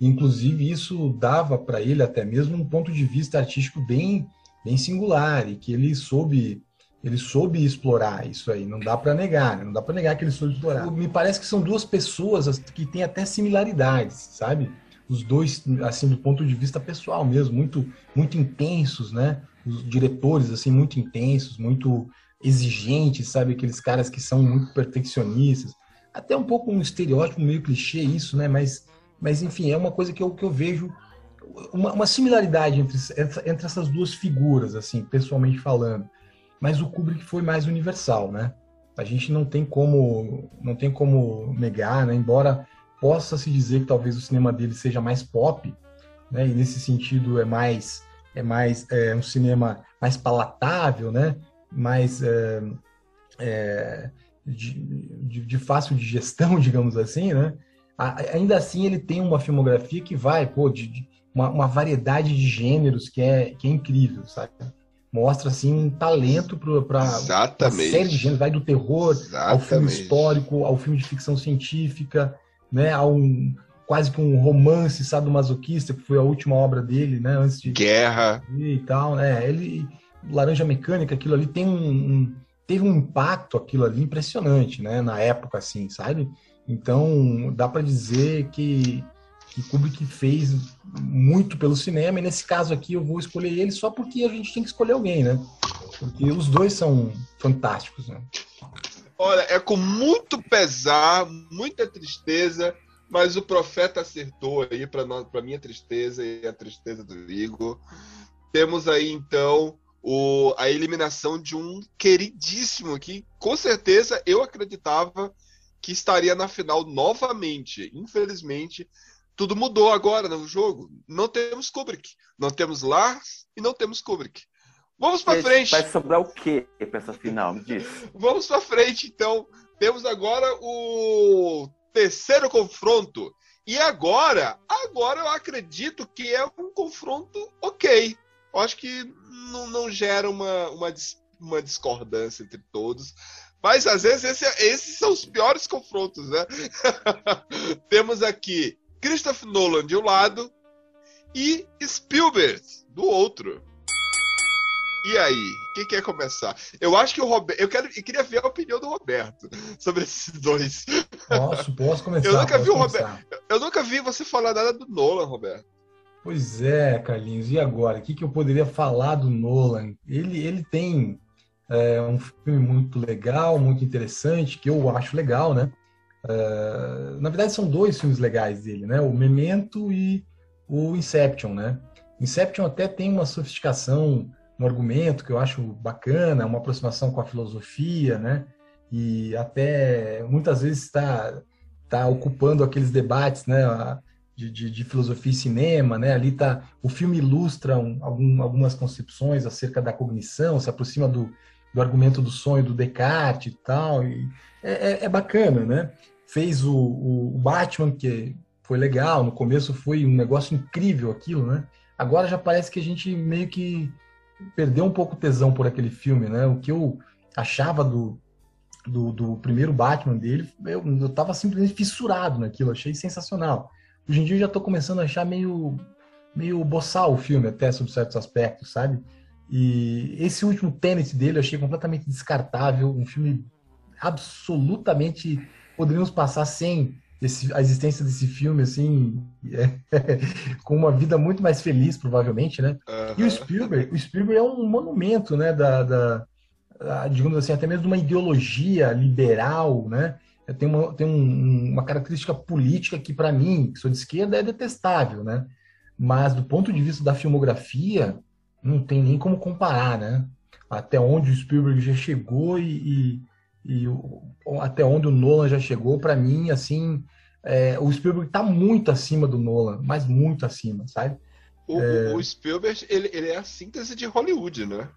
Inclusive isso dava para ele até mesmo um ponto de vista artístico bem, bem singular e que ele soube ele soube explorar isso aí, não dá para negar, né? não dá para negar que ele soube explorar. Me parece que são duas pessoas que têm até similaridades, sabe? os dois, assim, do ponto de vista pessoal mesmo, muito, muito intensos, né? Os diretores, assim, muito intensos, muito exigentes, sabe? Aqueles caras que são muito perfeccionistas. Até um pouco um estereótipo meio clichê isso, né? Mas, mas enfim, é uma coisa que eu, que eu vejo uma, uma similaridade entre, entre essas duas figuras, assim, pessoalmente falando. Mas o Kubrick foi mais universal, né? A gente não tem como não tem como negar, né? Embora possa se dizer que talvez o cinema dele seja mais pop, né? E nesse sentido é mais é mais é, um cinema mais palatável, né? Mais é, é, de, de, de, fácil digestão, digamos assim, né? Ainda assim ele tem uma filmografia que vai, pô, de, de uma, uma, variedade de gêneros que é que é incrível, sabe? Mostra assim um talento para uma série de gêneros, vai do terror Exatamente. ao filme histórico, ao filme de ficção científica, né, a um quase que um romance sadomasoquista, que foi a última obra dele, né, antes de Guerra e tal, né? Ele Laranja Mecânica, aquilo ali tem um, um teve um impacto aquilo ali impressionante, né, na época assim, sabe? Então, dá para dizer que que Kubrick fez muito pelo cinema, e nesse caso aqui eu vou escolher ele só porque a gente tem que escolher alguém, né? Porque os dois são fantásticos, né? Olha, é com muito pesar, muita tristeza, mas o profeta acertou aí para minha tristeza e a tristeza do Igor. Temos aí então o, a eliminação de um queridíssimo que com certeza eu acreditava que estaria na final novamente. Infelizmente, tudo mudou agora no jogo. Não temos Kubrick, não temos Lars e não temos Kubrick. Vamos para frente. Vai sobrar o quê para essa final? Me diz. Vamos para frente, então. Temos agora o terceiro confronto. E agora, agora eu acredito que é um confronto ok. Eu acho que não, não gera uma, uma, uma discordância entre todos. Mas às vezes esse, esses são os piores confrontos, né? Temos aqui Christopher Nolan de um lado e Spielberg do outro. E aí, quem quer começar? Eu acho que o Roberto. Eu, quero, eu queria ver a opinião do Roberto sobre esses dois. Posso, posso começar. Eu nunca vi o começar. Roberto. Eu nunca vi você falar nada do Nolan, Roberto. Pois é, Carlinhos. E agora? O que, que eu poderia falar do Nolan? Ele, ele tem é, um filme muito legal, muito interessante, que eu acho legal, né? É, na verdade, são dois filmes legais dele, né? O Memento e o Inception, né? Inception até tem uma sofisticação no argumento que eu acho bacana, uma aproximação com a filosofia, né? E até muitas vezes está tá ocupando aqueles debates, né? De, de, de filosofia e cinema, né? Ali tá o filme ilustra um, algum, algumas concepções acerca da cognição, se aproxima do, do argumento do sonho do Descartes e tal. E é, é- é bacana, né? Fez o, o, Batman que foi legal, no começo foi um negócio incrível aquilo, né? Agora já parece que a gente meio que perdeu um pouco o tesão por aquele filme, né? O que eu achava do, do, do primeiro Batman dele, eu, eu tava simplesmente fissurado naquilo, achei sensacional. Hoje em dia eu já tô começando a achar meio, meio boçal o filme, até sob certos aspectos, sabe? E esse último Tenet dele eu achei completamente descartável, um filme absolutamente poderíamos passar sem esse- a existência desse filme, assim, é, com uma vida muito mais feliz, provavelmente, né? E o Spielberg, o Spielberg é um monumento, né, da, da- da, digamos assim, até mesmo de uma ideologia liberal, né? Tem uma, tem um- uma característica política que, para mim, que sou de esquerda, é detestável, né? Mas, do ponto de vista da filmografia, não tem nem como comparar, né? Até onde o Spielberg já chegou e, e, e o- até onde o Nolan já chegou, para mim, assim, é, o Spielberg tá muito acima do Nolan, mas muito acima, sabe? O, É. o Spielberg, ele, ele é a síntese de Hollywood, né?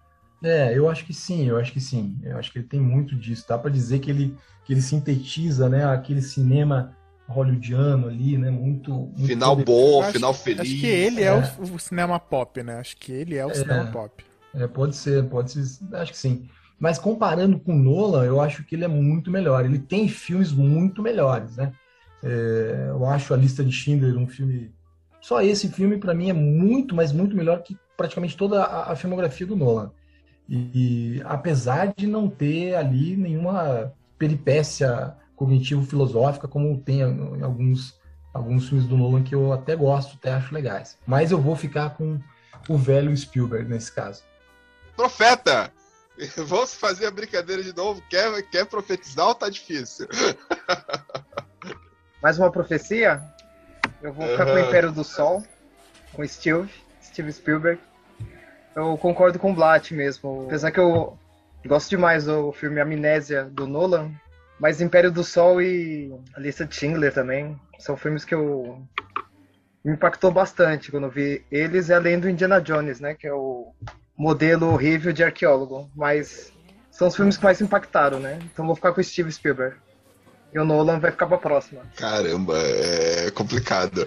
É, eu acho que sim, eu acho que sim. Eu acho que ele tem muito disso. Dá para dizer que ele, que ele sintetiza, né, aquele cinema hollywoodiano ali, né, muito, muito Final poder- bom, Acho- final feliz. Acho que ele é, É. o, o cinema pop, né? Acho que ele é o É. cinema pop. É, pode ser, pode ser, acho que sim. Mas comparando com Nolan, eu acho que ele é muito melhor. Ele tem filmes muito melhores, né? É, eu acho a lista de Schindler um filme. Só esse filme para mim é muito, mas muito melhor que praticamente toda a, a filmografia do Nolan. E, e apesar de não ter ali nenhuma peripécia cognitivo-filosófica como tem em alguns alguns filmes do Nolan que eu até gosto, até acho legais. Mas eu vou ficar com o velho Spielberg nesse caso. Profeta! Vamos fazer a brincadeira de novo? Quer, quer profetizar ou tá difícil? Mais uma profecia? Eu vou ficar com o. Império do Sol, com Steve, Steve Spielberg. Eu concordo com o Blatt mesmo. Apesar que eu gosto demais do filme Amnésia do Nolan, mas Império do Sol e a Lista de Schindler também são filmes que eu me impactou bastante quando eu vi eles e além do Indiana Jones, né, que é o modelo horrível de arqueólogo, mas são os filmes que mais impactaram, né? Então eu vou ficar com o Steve Spielberg. E o Nolan vai ficar pra próxima. Caramba, é complicado.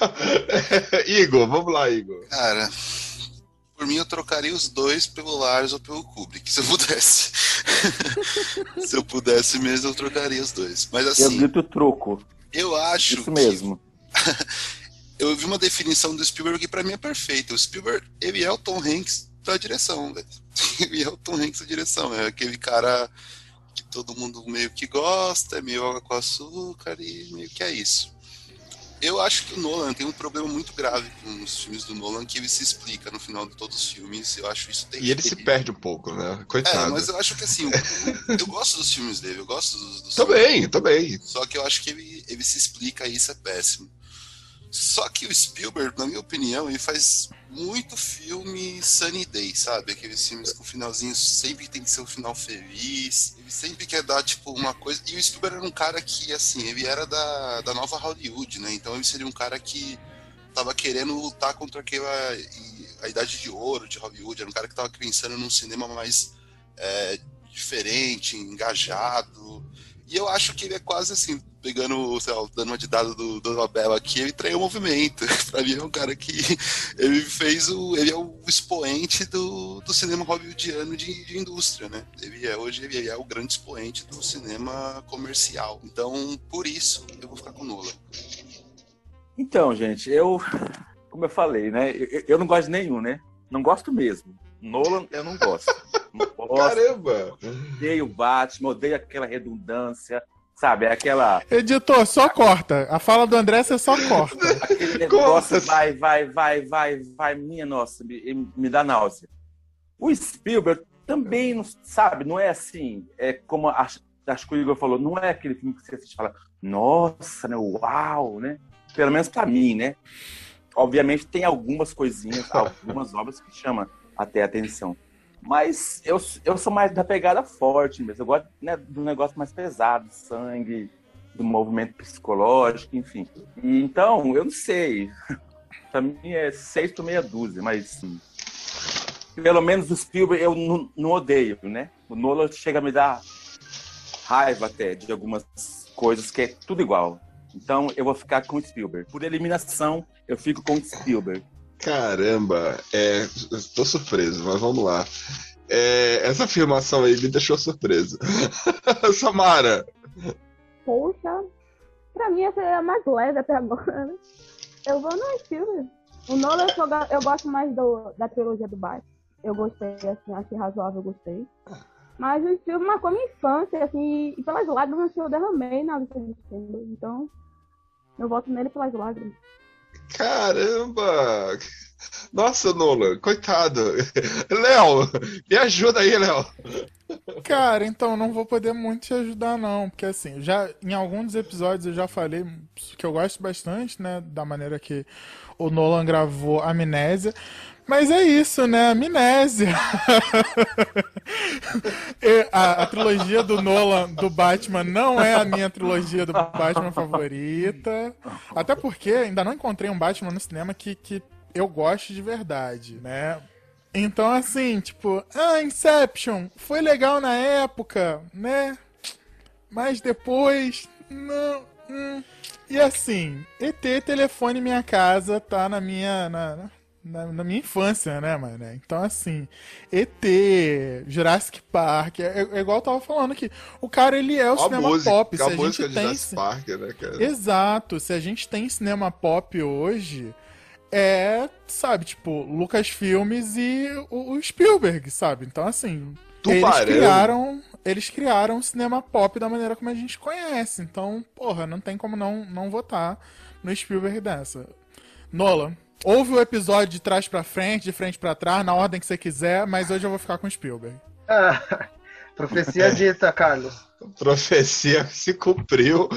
Igor, vamos lá, Igor. Cara, por mim eu trocaria os dois pelo Lars ou pelo Kubrick, se eu pudesse. se eu pudesse mesmo, eu trocaria os dois. Mas Eu assim, grito troco. eu acho Isso mesmo. eu vi uma definição do Spielberg que pra mim é perfeita. O Spielberg, ele é o Tom Hanks da direção, velho. Ele é o Tom Hanks da direção. É aquele cara que todo mundo meio que gosta, é meio água com açúcar e meio que é isso. Eu acho que o Nolan tem um problema muito grave com os filmes do Nolan que ele se explica no final de todos os filmes. Eu acho isso E ele se terrível. perde um pouco, né? É, Coitado. mas eu acho que assim, eu gosto dos filmes dele, eu gosto dos, dos Também, também. só que eu acho que ele, ele se explica e isso é péssimo. Só que o Spielberg, na minha opinião, ele faz muito filme Sunny Day, sabe? Aqueles filmes com finalzinho sempre tem que ser um final feliz. Ele sempre quer dar, tipo, uma coisa. E o Spielberg era um cara que, assim, ele era da, da nova Hollywood, né? Então ele seria um cara que tava querendo lutar contra aquela. a idade de ouro de Hollywood. Era um cara que tava pensando num cinema mais é, diferente, engajado. E eu acho que ele é quase assim, pegando, sei lá, dando uma de dado do, do Nobel aqui, ele traiu o movimento. pra mim é um cara que ele fez o. Ele é o expoente do, do cinema hollywoodiano de, de indústria, né? Ele é hoje ele é o grande expoente do cinema comercial. Então, por isso, eu vou ficar com o Nolan. Então, gente, eu. como eu falei, né? Eu, eu não gosto de nenhum, né? Não gosto mesmo. Nolan, eu não gosto. Não gosto. Caramba! Odeio o Batman, odeio aquela redundância, sabe? É aquela. Editor, só corta. A fala do André você só corta. Aquele negócio vai, vai, vai, vai, vai, minha nossa, me, me dá náusea. O Spielberg também, não, sabe, não é assim, é como acho, acho que o Igor falou, não é aquele filme que você assiste e fala, nossa, né, uau, né? Pelo menos pra mim, né? Obviamente tem algumas coisinhas, algumas obras que chamam até a atenção. Mas eu, eu sou mais da pegada forte mesmo. Eu gosto né, do negócio mais pesado, sangue, do movimento psicológico, enfim. E, então, eu não sei. pra mim é seis por meia dúzia, mas pelo menos o Spielberg eu não, não odeio, né? O Nolan chega a me dar raiva até de algumas coisas que é tudo igual. Então eu vou ficar com o Spielberg. Por eliminação, eu fico com o Spielberg. Caramba, é, estou surpreso, mas vamos lá. É, essa afirmação aí me deixou surpreso. Samara. Poxa, pra mim essa é a mais leve até agora. Eu vou no Spielberg. O Nolan eu, eu gosto mais do, da trilogia do Batman. Eu gostei, assim, achei razoável, eu gostei. Mas o filme marcou minha infância, assim, e pelas lágrimas eu derramei na lista de Schindler. Então, eu voto nele pelas lágrimas. Caramba! Nossa, Nolan, coitado. Léo, me ajuda aí, Léo. Cara, então não vou poder muito te ajudar, não. Porque assim, já em alguns episódios eu já falei que eu gosto bastante, né? Da maneira que o Nolan gravou Amnésia. Mas é isso, né? Amnésia. A, a trilogia do Nolan do Batman não é a minha trilogia do Batman favorita. Até porque ainda não encontrei um Batman no cinema que, que eu goste de verdade, né? Então, assim, tipo, ah, Inception foi legal na época, né? Mas depois, não. hum. E assim, ET Telefone Minha Casa tá na minha. Na, na, na minha infância, né, mano? Então, assim, ET, Jurassic Park, é, é igual eu tava falando aqui. O cara, ele é o a cinema música, pop. Se a a gente música de tem. Jurassic Park, né, cara? Exato. Se a gente tem cinema pop hoje, é, sabe, tipo, Lucas Filmes e o, o Spielberg, sabe? Então, assim, eles criaram, eles criaram o cinema pop da maneira como a gente conhece. Então, porra, não tem como não, não votar no Spielberg dessa. Nolan, ouve o episódio de trás pra frente, de frente pra trás, na ordem que você quiser, mas hoje eu vou ficar com o Spielberg. Ah, profecia dita, Carlos. Profecia se cumpriu.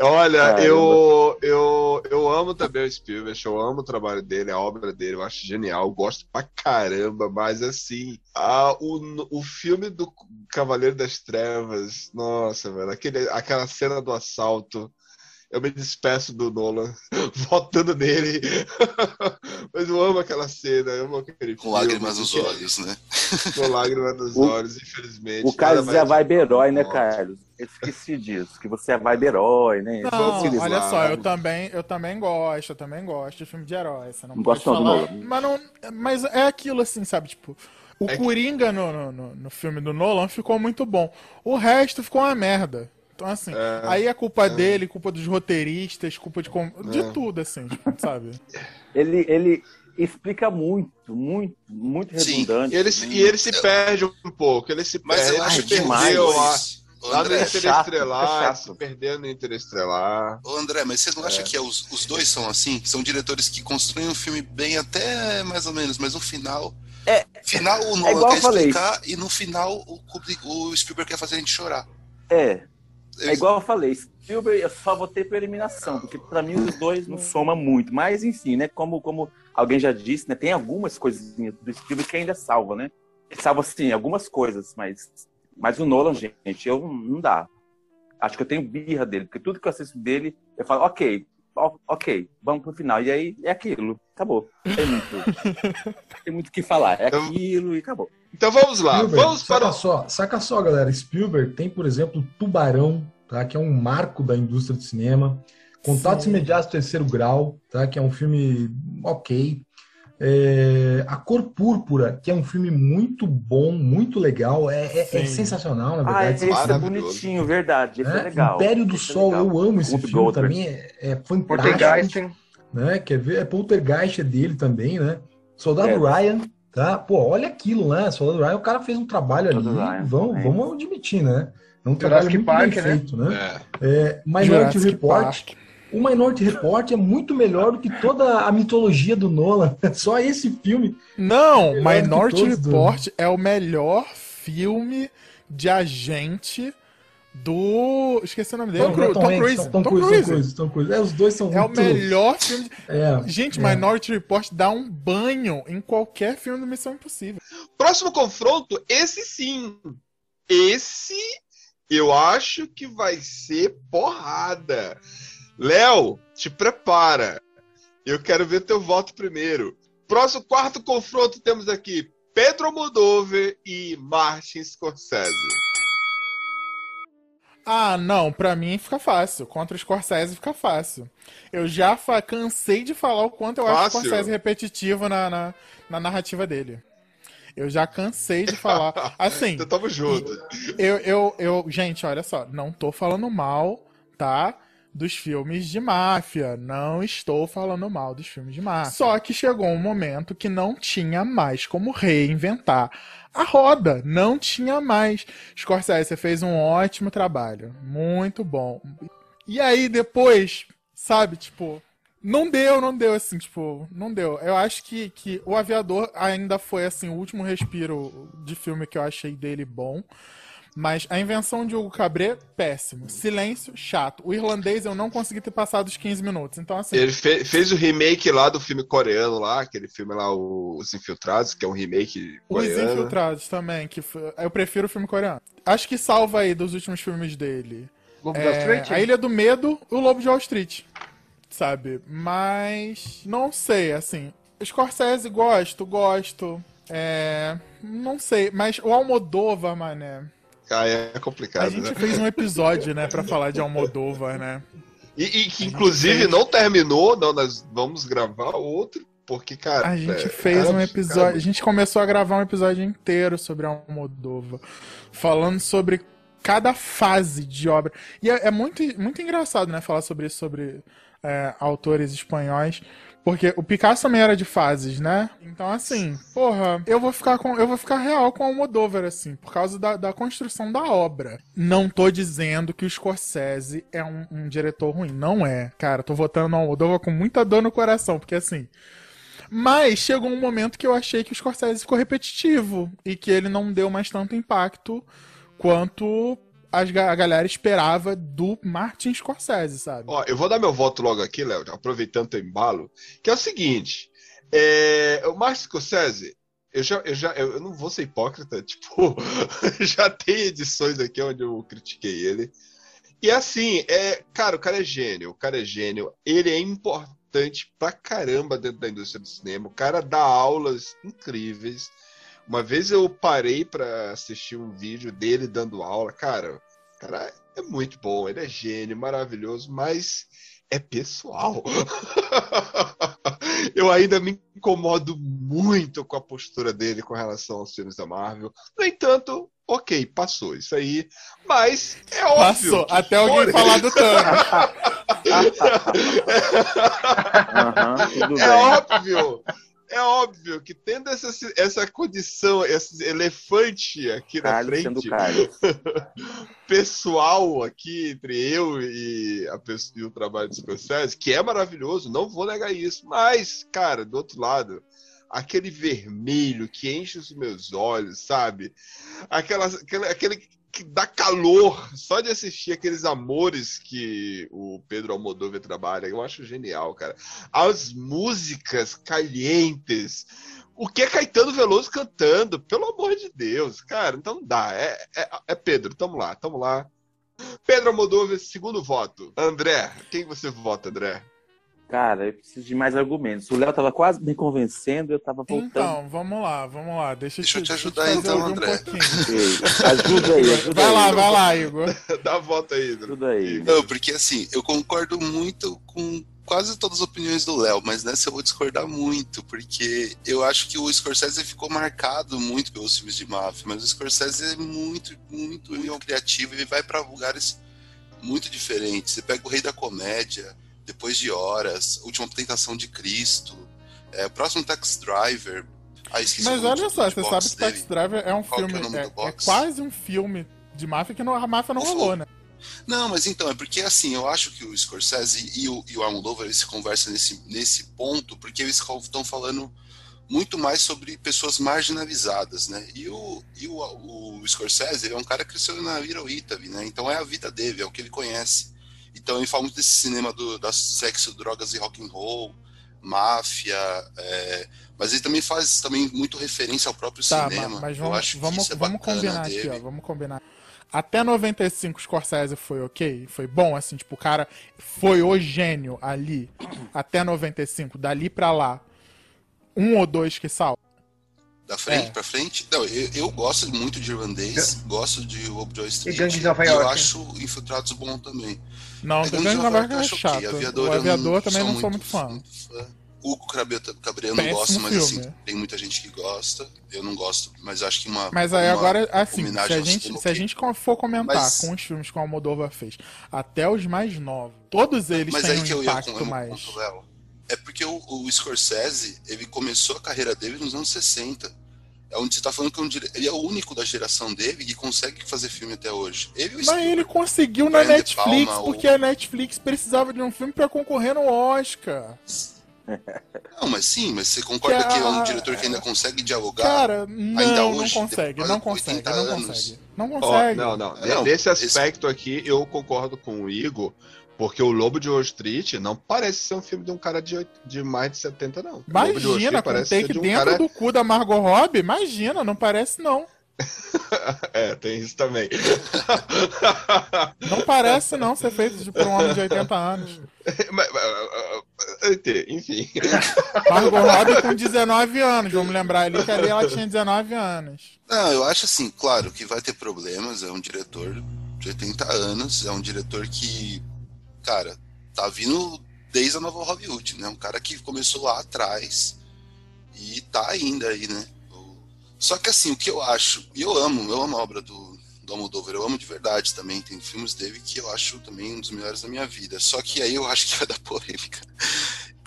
Olha, Caramba. eu, eu, eu amo também o Spielberg, eu amo o trabalho dele, a obra dele, eu acho genial, eu gosto pra caramba, mas assim, a, o, o filme do Cavaleiro das Trevas, nossa, velho, aquele, aquela cena do assalto, eu me despeço do Nolan, votando nele, mas eu amo aquela cena, eu amo aquele Com filme, lágrimas nos olhos, né? Com lágrimas nos olhos, infelizmente. O Carlos é a vibe herói, né. Carlos? Eu esqueci disso, que você é a vibe herói, né? Não, olha utilizar. só, eu também, eu também gosto, eu também gosto de filme de herói. Você não, Não gosto não do falar. Nolan. Mas, não, mas é aquilo assim, sabe? Tipo, o É que- Coringa no, no, no- no filme do Nolan ficou muito bom. O resto ficou uma merda. Então, assim, É, aí é culpa dele, culpa dos roteiristas, culpa de, com- de É. tudo, assim, sabe? Ele, ele explica muito, muito, muito Sim, redundante. E ele, se- e ele se perde um pouco, ele se Mas perde, eu ele acho se que demais perdeu lá. Ô, lá no André, é chato, Interestelar, chato. se perdeu no Interestelar. Ô, André, mas você não acha que é os, os dois são assim? São diretores que constroem um filme bem até mais ou menos, mas no final. É- final o Nolan igual quer eu falei. explicar e no final o, Kubrick- o Spielberg quer fazer a gente chorar. É, é igual eu falei, Spielberg eu só votei por eliminação, porque pra mim os dois não soma muito. Mas enfim, né? Como, como alguém já disse, né? Tem algumas coisinhas do Spielberg que ainda salva, né? Salva sim, algumas coisas, mas, mas o Nolan, gente, eu não dá. Acho que eu tenho birra dele, porque tudo que eu assisto dele, eu falo, ok, ok, vamos pro final. E aí é aquilo, acabou. Tem muito, tem muito o que falar. É aquilo e acabou. Então vamos lá, Spielberg, vamos saca para o... só, saca só, galera. Spielberg tem, por exemplo, Tubarão, tá? Que é um marco da indústria de cinema. Contatos Sim. Imediatos Terceiro Grau, tá? Que é um filme ok. É, A Cor Púrpura, que é um filme muito bom, muito legal. É, é- é sensacional, na Ah, verdade. esse é bonitinho, verdade. Esse é, né? legal. Império do Esse é Sol, legal. eu amo esse filme Goldberg. também. É, é fantástico. Hein? Né? Quer ver? É Poltergeist é dele também, né? Soldado É. Ryan, tá? Pô, olha aquilo, né? Soldado Ryan, o cara fez um trabalho ali, Ryan, vamos, é. vamos admitir, né? É um trabalho Jurassic muito Park, bem né? feito, né? É. É, Minority Jurassic Report, Park. o Minority Report é muito melhor do que toda a mitologia do Nolan. Só esse filme. Não, que Minority todos do- Report é o melhor filme de agente do. Esqueci o nome dele. Tom, Cruise. Tom, Tom Cruise, Tom Cruise. Tom Cruise. É, os dois são É o muito... melhor filme. de- É, Gente, é. Minority Report dá um banho em qualquer filme do Missão Impossível. Próximo confronto, esse sim. Esse eu acho que vai ser porrada. Léo, te prepara. Eu quero ver teu voto primeiro. Próximo quarto confronto temos aqui Pedro Moldover e Martin Scorsese. Ah, não, pra mim fica fácil. Contra o Scorsese fica fácil. Eu já fa- cansei de falar o quanto eu acho o Fácil? Scorsese repetitivo na, na, na narrativa dele. Eu já cansei de falar. Assim, Então tamo junto. eu, eu, eu. Gente, olha só, não tô falando mal, tá? Dos filmes de máfia. Não estou falando mal dos filmes de máfia. Só que chegou um momento que não tinha mais como reinventar a roda. Não tinha mais. Scorsese, você fez um ótimo trabalho. Muito bom. E aí, depois, sabe, tipo. Não deu, não deu, assim, tipo, não deu. Eu acho que, que o Aviador ainda foi, assim, o último respiro de filme que eu achei dele bom. Mas a invenção de Hugo Cabret, péssimo. Silêncio, chato. O irlandês eu não consegui ter passado os 15 minutos. Então, assim. Ele fe- fez o remake lá do filme coreano lá, aquele filme lá, Os Infiltrados, que é um remake Os coreano. Infiltrados também, que eu prefiro o filme coreano. Acho que salva aí dos últimos filmes dele. Lobo É, da Street? a Ilha do Medo e o Lobo de Wall Street. Sabe? Mas. Não sei, assim. Scorsese, gosto, gosto. É. Não sei. Mas o Almodóvar, mané. Ah, é A complicado, gente né? fez um episódio, né, pra falar de Almodóvar, né? E, e que inclusive não terminou, não, nós vamos gravar outro, porque, cara. A gente é, fez cara, um episódio. A gente começou a gravar um episódio inteiro sobre Almodóvar. Falando sobre cada fase de obra. E é, é muito, muito engraçado, né? Falar sobre isso, sobre é, autores espanhóis. Porque o Picasso também era de fases, né? Então, assim, porra, eu vou ficar com. Eu vou ficar real com o Almodóvar, assim, por causa da, da construção da obra. Não tô dizendo que o Scorsese é um, um diretor ruim. Não é. Cara, tô votando no Almodóvar com muita dor no coração, porque assim. Mas chegou um momento que eu achei que o Scorsese ficou repetitivo e que ele não deu mais tanto impacto quanto a galera esperava do Martin Scorsese, sabe? Ó, eu vou dar meu voto logo aqui, Léo, aproveitando o embalo, que é o seguinte: é, o Martin Scorsese, eu já, eu já eu, não vou ser hipócrita, tipo, já tem edições aqui onde eu critiquei ele. E assim, é, cara, o cara é gênio, o cara é gênio, ele é importante pra caramba dentro da indústria do cinema. O cara dá aulas incríveis. Uma vez eu parei pra assistir um vídeo dele dando aula, cara, o cara é muito bom, ele é gênio, maravilhoso, mas é pessoal. Eu ainda me incomodo muito com a postura dele com relação aos filmes da Marvel. No entanto, ok, passou isso aí. Mas é óbvio. Passou, até alguém fora- falar do Thanos. Tudo É óbvio. É óbvio que tendo essa, essa condição, esse elefante aqui na Carlos sendo frente, pessoal aqui entre eu e, a, e o trabalho de Scorsese, que é maravilhoso, não vou negar isso, mas, cara, do outro lado, aquele vermelho que enche os meus olhos, sabe? Aquelas, aquele, aquele que dá calor só de assistir aqueles amores que o Pedro Almodóvar trabalha, eu acho genial, cara. As músicas calientes, o que é Caetano Veloso cantando? Pelo amor de Deus, cara, então dá. É, é, é Pedro, tamo lá, tamo lá. Pedro Almodóvar, segundo voto. André, quem você vota, André? Cara, eu preciso de mais argumentos. O Léo tava quase me convencendo, eu tava voltando. Então, vamos lá, vamos lá. Deixa, Deixa eu te deixa ajudar fazer então, ouvir André. Um. Ajuda aí, ajuda Vai aí. lá, vai lá, Igor. Dá voto aí, Pedro. Ajuda aí. Não, porque assim, eu concordo muito com quase todas as opiniões do Léo, mas nessa eu vou discordar muito, porque eu acho que o Scorsese ficou marcado muito pelos filmes de máfia, mas o Scorsese é muito, muito, muito criativo e vai para lugares muito diferentes. Você pega o Rei da Comédia, Depois de Horas, Última Tentação de Cristo, é, próximo Tax Driver. Ah, Mas olha só, você sabe que dele. Taxi Driver é um Qual é filme. É, é box? quase um filme de máfia que não, a máfia não rolou, né? Não, mas então, é porque assim, eu acho que o Scorsese e o, e o Almodóvar eles se conversam nesse, nesse ponto, porque eles estão falando muito mais sobre pessoas marginalizadas, né? E o, e o, o Scorsese, ele é um cara que cresceu na Little Italy, né? Então é a vida dele, é o que ele conhece. Então ele fala muito desse cinema do, da sexo, drogas e rock and roll, máfia, é, mas ele também faz também muito referência ao próprio Tá, cinema. ma- mas Eu vamos, vamos, isso é vamos combinar aqui, dele. ó. Vamos combinar. Até 95 Scorsese foi ok? Foi bom, assim, tipo, o cara foi o gênio ali. Até 95, dali pra lá. Um ou dois que salva. Da frente É. pra frente? Não, eu, eu gosto muito de Irlandês, gosto de Street. Gangue de Nova e eu York. acho Infiltrados bom também. Não, É, Grande Nova York é eu acho chato. ok, o eu Aviador também sou não sou muito fã. fã. O Cabreta Cabreiro eu não gosto, mas filme. assim, tem muita gente que gosta. Eu não gosto, mas acho que uma. Mas aí uma agora, assim, se a gente, se a gente for comentar Mas- com os filmes que o Almodóvar fez, até os mais novos, todos eles Mas têm aí um que eu ia impacto mais. É porque o, o Scorsese, ele começou a carreira dele nos anos 60. É onde você tá falando que é um dire- ele é o único da geração dele que consegue fazer filme até hoje. Ele o Mas ele conseguiu na Netflix, Palma, porque o- a Netflix precisava de um filme pra concorrer no Oscar. Não, mas sim, mas você concorda Que que, é um a- diretor que ainda consegue dialogar? Cara, não, ainda não hoje, consegue, depois não consegue, 80 não consegue. Não consegue. não, não. Não, Nesse esse- aspecto aqui, eu concordo com o Igor, porque o Lobo de Wall Street não parece ser um filme de um cara de, de mais de 70, não. Imagina, com o parece ser take de um dentro cara... do cu da Margot Robbie, imagina, não parece não. É, tem isso também. Não parece não ser feito por um homem de 80 anos. Mas, mas, Enfim. Margot Robbie com 19 anos, vamos lembrar ali que ali ela tinha 19 anos. Não, eu acho assim, claro que vai ter problemas. É um diretor de 80 anos, é um diretor que, cara, tá vindo desde a nova Hollywood, né? Um cara que começou lá atrás e tá ainda aí, né? Só que assim, o que eu acho, e eu amo, eu amo a obra do, do Almodóvar, eu amo de verdade também. Tem filmes dele que eu acho também um dos melhores da minha vida. Só que aí eu acho que vai dar polêmica.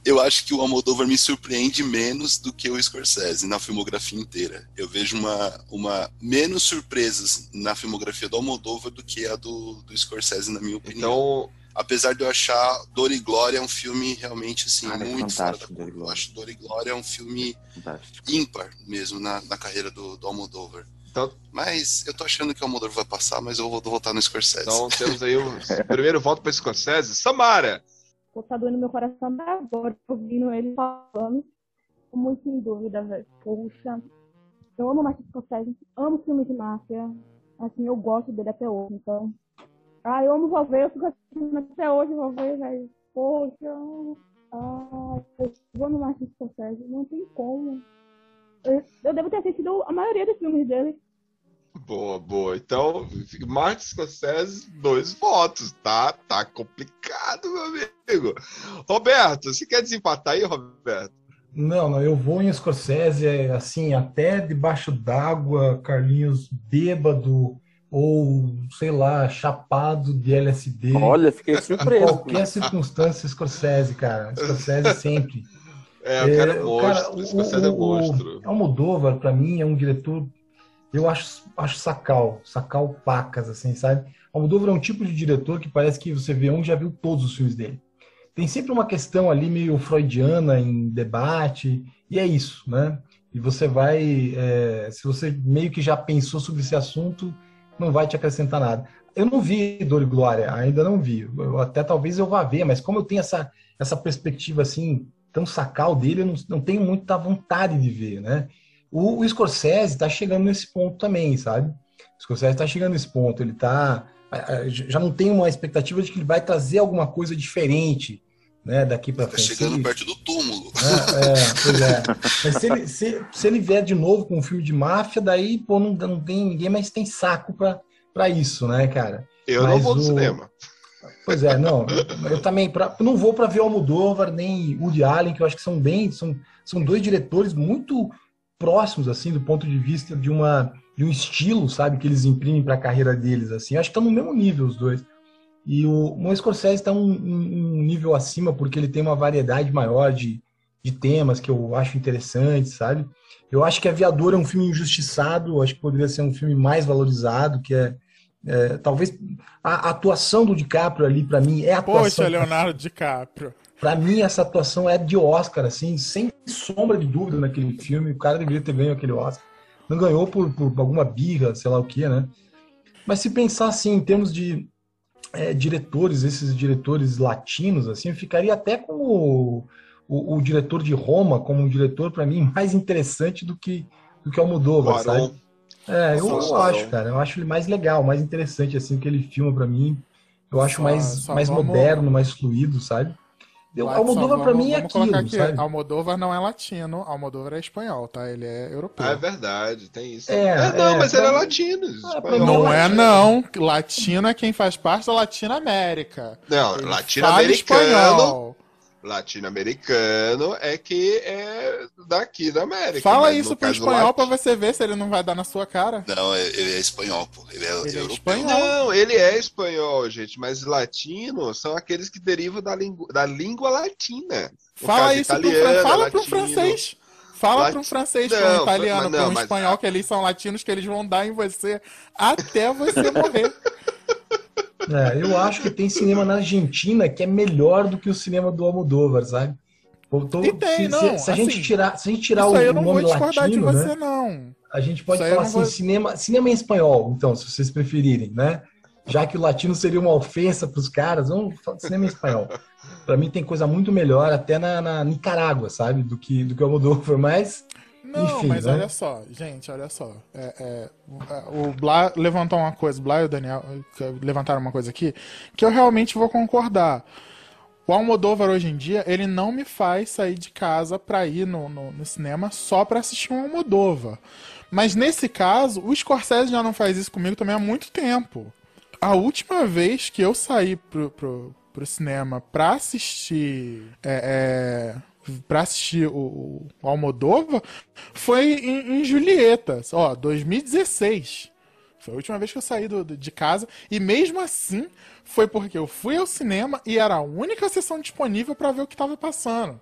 Eu acho que o Almodóvar me surpreende menos do que o Scorsese na filmografia inteira. Eu vejo uma, uma menos surpresas na filmografia do Almodóvar do que a do, do Scorsese, na minha opinião. Então, Apesar de eu achar Dor e Glória é um filme realmente assim, Ah, é muito fora da fantástico, Dor e curva. Eu acho Dor e Glória é um filme Fantástico. ímpar mesmo na, na carreira do, do Almodóvar. Então- Mas eu tô achando que o Almodóvar vai passar, mas eu vou vou votar no Scorsese. então temos aí o primeiro voto para Scorsese. Samara! Pô, tá doendo meu coração até agora, ouvindo ele falando. Tô muito em dúvida, velho. Poxa, eu amo Martin Scorsese, amo filme de máfia. Assim, eu gosto dele até hoje, então. Ah, eu amo o Volver, eu fico assistindo até hoje o Volver, velho. Poxa, ah, eu vou no Martin Scorsese, não tem como. Eu, eu devo ter assistido a maioria dos filmes dele. Boa, boa. Então, Martin Scorsese, dois votos, tá? Tá complicado, meu amigo. Roberto, você quer desempatar aí, Roberto? Não, não, eu vou em Scorsese, assim, até debaixo d'água, Carlinhos bêbado, ou, sei lá, chapado de LSD. Olha, fiquei Em surpreso. qualquer circunstância, Scorsese, cara. Scorsese sempre. É, o cara é É, monstro, o- o Scorsese é monstro. O Almodóvar, pra mim, é um diretor, eu acho, acho sacal, sacal pacas, assim, sabe? Almodóvar é um tipo de diretor que parece que você vê um e já viu todos os filmes dele. Tem sempre uma questão ali meio freudiana em debate, e é isso, né? E você vai, é, se você meio que já pensou sobre esse assunto, não vai te acrescentar nada. Eu não vi Dor e Glória, ainda não vi. Eu, até talvez eu vá ver, mas como eu tenho essa, essa perspectiva assim, tão sacal dele, eu não, não tenho muita vontade de ver, né? O, o Scorsese está chegando nesse ponto também, sabe? O Scorsese está chegando nesse ponto, ele tá já não tem uma expectativa de que ele vai trazer alguma coisa diferente, né, daqui para Tá frente. chegando Se- perto do túmulo. é, é, pois é. Mas se ele, se, se ele vier de novo com um filme de máfia, daí, pô, não, não tem ninguém mais tem saco pra, pra isso, né, cara? Eu não Mas vou no o- cinema. Pois é, não. Eu também pra, não vou pra ver o Almodóvar nem Woody Allen, que eu acho que são bem, são, são dois diretores muito próximos assim do ponto de vista de uma de um estilo, sabe, que eles imprimem pra carreira deles assim. Eu acho que estão no mesmo nível os dois. E o, o Scorsese está um, um, nível acima porque ele tem uma variedade maior de, de temas que eu acho interessantes, sabe? Eu acho que Aviador é um filme injustiçado, acho que poderia ser um filme mais valorizado, que é, é talvez a, a atuação do DiCaprio ali para mim é a atuação. Poxa, Leonardo DiCaprio. Para mim essa atuação é de Oscar, assim, sem sombra de dúvida naquele filme. O cara deveria ter ganho aquele Oscar. Não ganhou por, por alguma birra, sei lá o que, né? Mas se pensar assim em termos de é, diretores, esses diretores latinos, assim, eu ficaria até com o, o, o diretor de Roma como um diretor, para mim, mais interessante do que, do que Almodóvar, sabe? É, eu, eu acho, cara. Eu acho ele mais legal, mais interessante, assim, que ele filma para mim. Eu acho só, mais, só mais vamos... moderno, mais fluido, sabe? Eu, Almodóvar para mim é aquilo, aqui, sabe? Almodóvar não é latino, Almodóvar é espanhol, tá? Ele é europeu. Ah, é verdade, tem isso. É, é não, é, mas ele é latino. É, não é não, latino é quem faz parte da Latina América. Não, latino-americano latino-americano é que é daqui da América. Fala isso pro espanhol para você ver se ele não vai dar na sua cara. Não, ele é espanhol, pô. Ele é, ele é espanhol. Não, ele é espanhol, gente, mas latinos são aqueles que derivam da, língua, da língua latina. Fala isso italiano, pro, fala latino. pro francês. Fala Lat... para um francês, para um italiano, para um espanhol, mas... que eles são latinos, que eles vão dar em você até você morrer. É, eu acho que tem cinema na Argentina que é melhor do que o cinema do Almodóvar, sabe? Tô, e tem, se, não. Se, se a gente assim, tirar, se a gente tirar o, nome latino, você, né? Não. A gente pode falar assim, vou... cinema, cinema em espanhol, então, se vocês preferirem, né? Já que o latino seria uma ofensa para os caras, vamos falar cinema em espanhol. Para mim tem coisa muito melhor até na, na Nicarágua, sabe? Do que do que o Almodóvar, mas não, Enfim, mas né? olha só, gente, olha só. É, é, o Blá levantou uma coisa, o Blá e o Daniel levantaram uma coisa aqui, que eu realmente vou concordar. O Almodóvar hoje em dia, ele não me faz sair de casa pra ir no, no, no cinema só pra assistir um Almodóvar. Mas nesse caso, o Scorsese já não faz isso comigo também há muito tempo. A última vez que eu saí pro, pro, pro cinema pra assistir é, é pra assistir o, o Almodóvar foi em, em Julietas, ó, 2016. Foi a última vez que eu saí do, de casa. E mesmo assim, foi porque eu fui ao cinema e era a única sessão disponível para ver o que tava passando.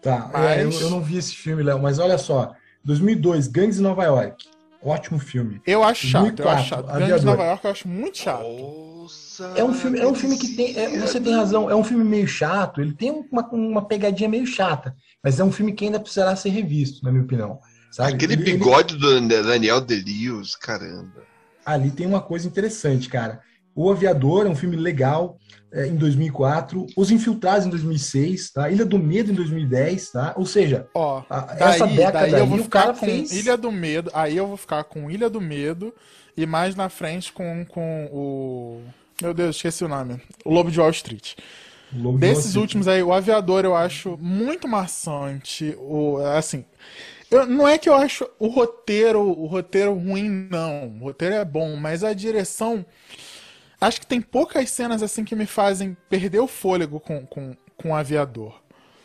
Tá, mas... é, eu, eu, não vi esse filme, Léo, mas olha só. 2002, Gangues de Nova York. Ótimo filme. Eu acho 2004, chato, eu acho chato. De Nova York eu acho muito chato. Nossa, é um filme, é um filme que tem. É, você tem razão, é um filme meio chato, ele tem uma, uma pegadinha meio chata, mas é um filme que ainda precisará ser revisto, na minha opinião. Sabe? Aquele ele, bigode ele... do Daniel Delius, caramba. Ali tem uma coisa interessante, cara. O Aviador é um filme legal é, em 2004, Os Infiltrados em 2006, tá? Ilha do Medo em 2010, tá? Ou seja, Ó, a, daí, essa década daí eu vou aí, o cara fez Ilha do Medo, aí eu vou ficar com Ilha do Medo e mais na frente com, com o. Meu Deus, esqueci o nome. O Lobo de Wall Street. Lobo Desses últimos aí, o Aviador eu acho muito maçante. O, assim. Eu, não é que eu acho o roteiro, o roteiro ruim, não. O roteiro é bom, mas a direção. Acho que tem poucas cenas assim que me fazem perder o fôlego com, com, com o aviador.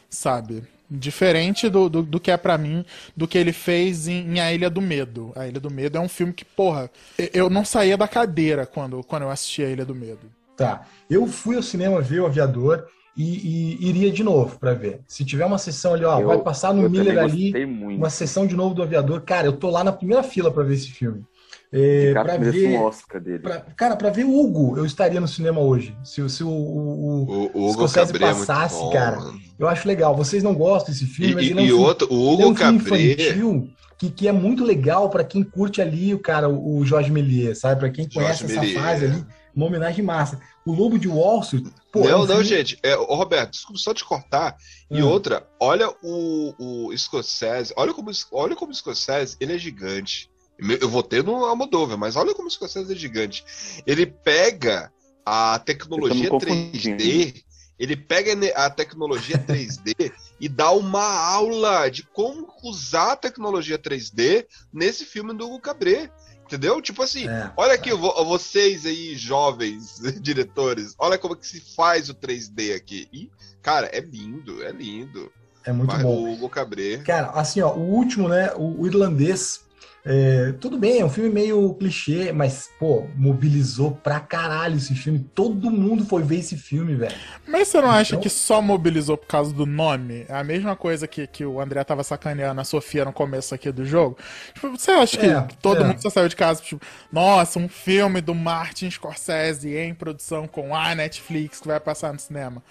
Sabe? Diferente do, do, do que é para mim, do que ele fez em, em, A Ilha do Medo. A Ilha do Medo é um filme que, porra, eu não saía da cadeira quando, quando eu assisti A Ilha do Medo. Tá. Eu fui ao cinema ver o Aviador e, e iria de novo para ver. Se tiver uma sessão ali, ó, eu, vai passar no Miller ali, uma sessão de novo do Aviador, cara, eu tô lá na primeira fila para ver esse filme. É, para ver um Oscar dele. Pra, cara, para ver o Hugo, eu estaria no cinema hoje. Se, se o, o, o, o Hugo Cabré é passasse, é cara, bom, eu acho legal. Vocês não gostam desse filme, e, mas ele é um, e filme, outro, o Hugo é um Cabré... infantil que, que é muito legal para quem curte ali o cara, o Jorge Méliès, sabe? Para quem conhece Jorge essa Méliès. fase ali, uma homenagem massa. O Lobo de Wall Street. Pô, não, é um não, filme... gente. É, ô, Roberto, desculpa só te cortar. E hum. outra, olha o, o Scorsese, olha como, olha como o Scorsese, ele é gigante. Eu votei no Almodóvar, mas olha como o Scorsese é gigante. Ele pega a tecnologia 3D, ele pega a tecnologia 3D e dá uma aula de como usar a tecnologia 3D nesse filme do Hugo Cabret. Entendeu? Tipo assim, é, olha aqui, é. vocês aí, jovens diretores, olha como que se faz o 3D aqui. E, cara, é lindo, é lindo. É muito Vai, bom. O Hugo Cabret. Cara, assim, ó, o último, né, o irlandês É, tudo bem, é um filme meio clichê, mas, pô, mobilizou pra caralho esse filme. Todo mundo foi ver esse filme, velho. Mas você não acha Então- que só mobilizou por causa do nome? É a mesma coisa que, que o André tava sacaneando a Sofia no começo aqui do jogo? Tipo, você acha que É, todo é. mundo só saiu de casa, tipo, nossa, um filme do Martin Scorsese em produção com a Netflix que vai passar no cinema?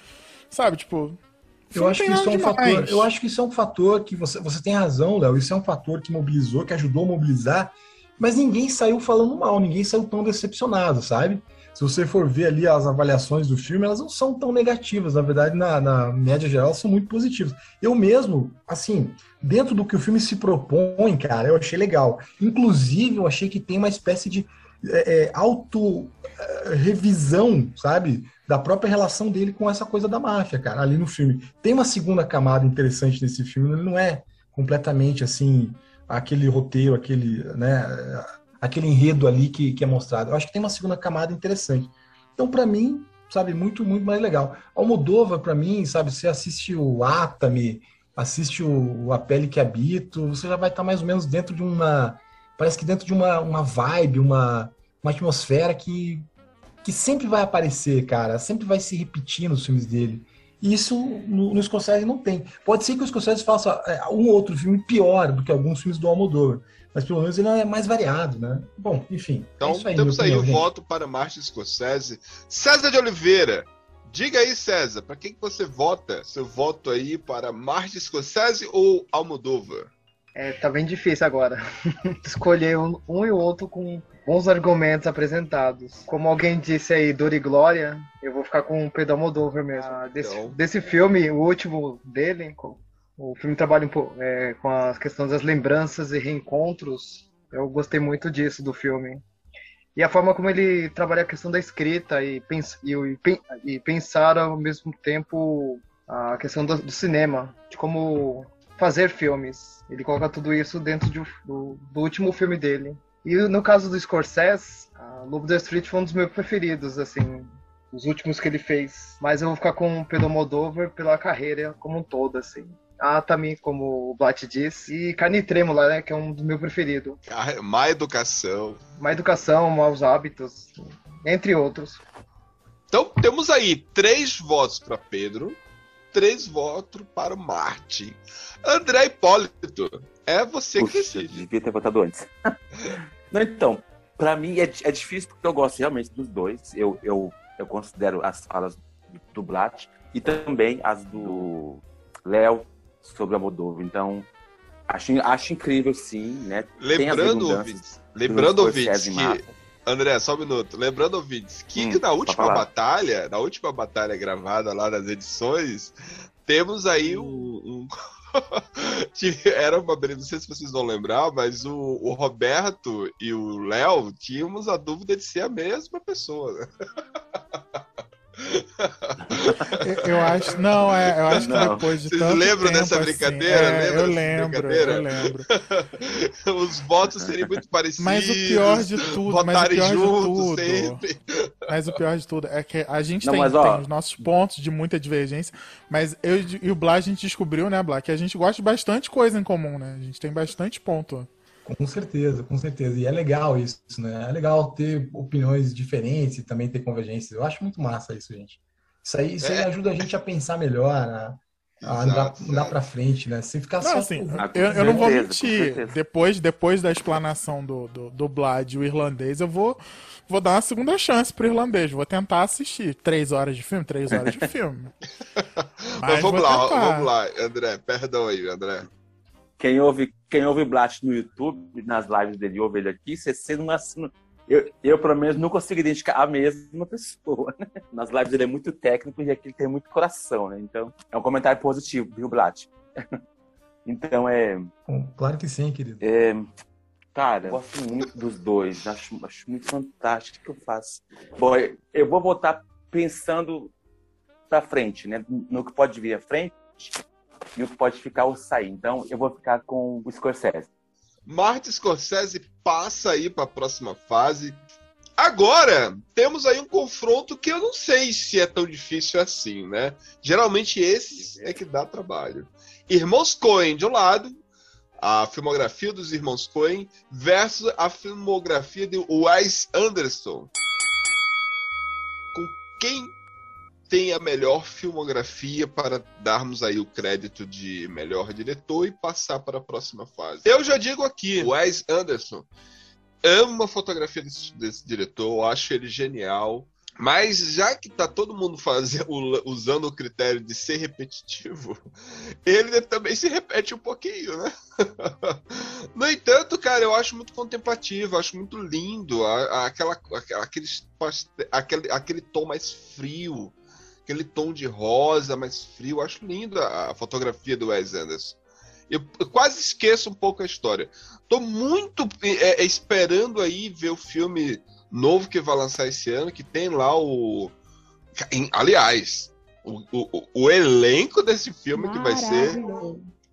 Sabe, tipo. Eu acho que isso é um fator. Eu acho que isso é um fator que você, você tem razão, Léo. Isso é um fator que mobilizou, que ajudou a mobilizar, mas ninguém saiu falando mal, ninguém saiu tão decepcionado, sabe? Se você for ver ali as avaliações do filme, elas não são tão negativas. Na verdade, na, na média geral, elas são muito positivas. Eu mesmo, assim, dentro do que o filme se propõe, cara, eu achei legal. Inclusive, eu achei que tem uma espécie de é, é, auto-revisão, sabe? Da própria relação dele com essa coisa da máfia, cara, ali no filme. Tem uma segunda camada interessante nesse filme, ele não é completamente assim, aquele roteiro, aquele, né, aquele enredo ali que, que é mostrado. Eu acho que tem uma segunda camada interessante. Então, pra mim, sabe, muito, muito mais legal. Almodóvar, pra mim, sabe, você assiste o Atami, assiste o A Pele que Habito, você já vai estar mais ou menos dentro de uma. Parece que dentro de uma, uma vibe, uma, uma atmosfera que, que sempre vai aparecer, cara. Sempre vai se repetir nos filmes dele. E isso no, no Scorsese não tem. Pode ser que o Scorsese faça é, um outro filme pior do que alguns filmes do Almodóvar. Mas pelo menos ele é mais variado, né? Bom, enfim. Então é isso aí, temos aí o voto para Martin Scorsese. César de Oliveira, diga aí, César, para quem que você vota? Seu voto aí para Martin Scorsese ou Almodóvar? É, tá bem difícil agora. Escolher um, um e o outro com bons argumentos apresentados. Como alguém disse aí, Dor e Glória, eu vou ficar com o Pedro Almodóvar mesmo. Ah, desse, Então. desse filme, o último dele, o filme trabalha um pouco é, com a questão das lembranças e reencontros. Eu gostei muito disso do filme. E a forma como ele trabalha a questão da escrita e, pens e, e pen- pensar ao mesmo tempo a questão do, do cinema, de como fazer filmes. Ele coloca tudo isso dentro de do, do último filme dele. E no caso do Scorsese, a Lobo da Street foi um dos meus preferidos, assim, os últimos que ele fez. Mas eu vou ficar com o Pedro Moldover pela carreira como um todo, assim. Ah, também, como o Blat disse. E Carne Trêmula, né, que é um dos meus preferidos. Ah, Má educação. Má educação, maus hábitos, entre outros. Então temos aí três votos para Pedro, três votos para o Martin. André Hipólito, é você que Puxa, decide. devia ter votado antes. Não, então, pra mim é, é difícil porque eu gosto realmente dos dois. Eu, eu, eu considero as falas do Blat e também as do Léo sobre a Moldova. Então, acho, acho incrível, sim, né? Lembrando, ouvintes, lembrando, do ouvintes, que. André, só um minuto. Lembrando, ouvintes, que Hum, na última batalha, na última batalha gravada lá nas edições, temos aí um. um- Era uma briga, não sei se vocês vão lembrar, mas o, o Roberto e o Léo tínhamos a dúvida de ser a mesma pessoa. né? Eu, acho. Não, é, eu acho que Não. depois de Vocês tanto lembram tempo, dessa assim, brincadeira? é, Lembra eu lembro, brincadeira? eu lembro. Os votos seriam muito parecidos. Mas o pior de tudo, mas o pior de tudo, sempre. mas o pior de tudo é que a gente Não, tem, mas, ó- tem os nossos pontos de muita divergência, mas eu e o Blá a gente descobriu, né, Blá, que a gente gosta de bastante coisa em comum, né? A gente tem bastante ponto. Com certeza, com certeza. E é legal isso, né? É legal ter opiniões diferentes e também ter convergências. Eu acho muito massa isso, gente. Isso aí, isso aí É. ajuda a gente a pensar melhor, a, a andar, Exato, andar pra frente, né? Sem ficar Não, só. assim, eu, eu não vou mentir. Depois, depois da explanação do, do, do Blad e o irlandês, eu vou, vou dar uma segunda chance pro irlandês. Vou tentar assistir. Três horas de filme? Três horas de filme. Mas, vamos vou lá, tentar. vamos lá, André. Perdão aí, André. Quem ouve, quem ouve Blat no YouTube, nas lives dele, ouve ele aqui, você, não assina. Eu, eu, pelo menos, não consigo identificar a mesma pessoa. né? Nas lives ele é muito técnico e aqui ele tem muito coração, né? Então, é um comentário positivo, viu, Blat? Então, é. Claro que sim, querido. é cara, eu gosto muito dos dois. Acho, acho muito fantástico o que eu faço. Bom, eu- vou votar pensando pra frente, né? No que pode vir à frente e o que pode ficar ou sair. Então, eu vou ficar com o Scorsese. Martin Scorsese passa aí para a próxima fase. Agora, temos aí um confronto que eu não sei se é tão difícil assim, né? Geralmente esses é que dá trabalho. Irmãos Coen de um lado, a filmografia dos irmãos Coen versus a filmografia de Wes Anderson. Com quem tem a melhor filmografia para darmos aí o crédito de melhor diretor e passar para a próxima fase? Eu já digo aqui, Wes Anderson amo a fotografia desse, desse diretor, acho ele genial. Mas já que tá todo mundo fazendo, usando o critério de ser repetitivo, ele também se repete um pouquinho, né? No entanto, cara, eu acho muito contemplativo, acho muito lindo aquela, aquele, aquele, aquele tom mais frio, aquele tom de rosa mais frio. Acho lindo a, fotografia do Wes Anderson. Eu, eu, quase esqueço um pouco a história. Tô muito é, é, esperando aí ver o filme novo que vai lançar esse ano, que tem lá o. Aliás, o, o, o elenco desse filme que vai ser.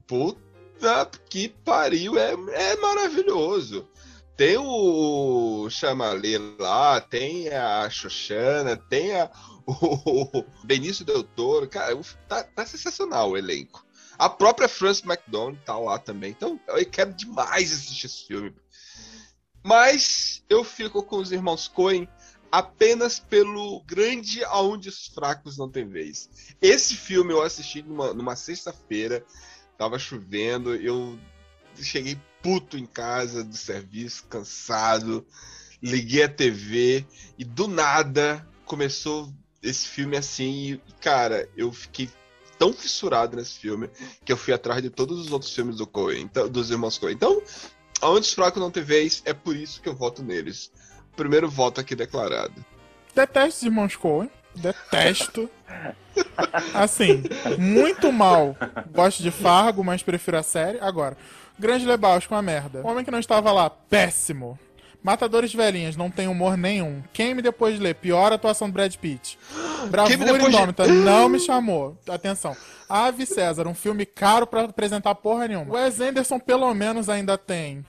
Puta que pariu, é, é maravilhoso. Tem o Chamalê lá, tem a Xoxana, tem a, o Benício Del Toro. Cara, tá, tá sensacional o elenco. A própria Frances McDonald tá lá também. Então, eu quero demais assistir esse filme. Mas eu fico com os irmãos Coen apenas pelo grande aonde os fracos não têm vez. Esse filme eu assisti numa, numa sexta-feira, tava chovendo, eu cheguei puto em casa do serviço, cansado, liguei a TV e do nada começou esse filme assim, e, cara, eu fiquei tão fissurado nesse filme que eu fui atrás de todos os outros filmes do Coen, então, dos irmãos Coen. Então, Aonde os fracos não têm é por isso que eu voto neles. Primeiro voto aqui declarado. Detesto os irmãos Coen. Detesto. Assim, muito mal. Gosto de Fargo, mas prefiro a série. Agora, Grande Lebowski, uma merda. O homem que não estava lá, péssimo. Matadores de Velhinhas, não tem humor nenhum. Quem me depois de ler? Pior atuação do Brad Pitt. Bravura Indômita, de... não me chamou. Atenção. Ave César, um filme caro para apresentar porra nenhuma. Wes Anderson, pelo menos, ainda tem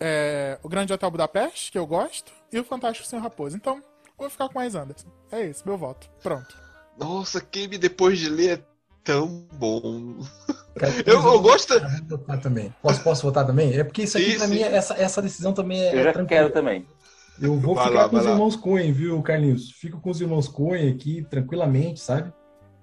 é, o Grande Hotel Budapeste, que eu gosto, e o Fantástico Senhor Raposo. Então, vou ficar com mais Anderson. É isso, meu voto. Pronto. Nossa, Game depois de ler é tão bom. eu, eu gosto. Votar também. Posso, posso votar também? É porque isso aqui, isso. pra mim, essa, essa decisão também é. Eu já tranquila. quero também. Eu vou vai ficar lá, com os lá. irmãos Coen, viu, Carlinhos? Fico com os irmãos Coen aqui, tranquilamente, sabe?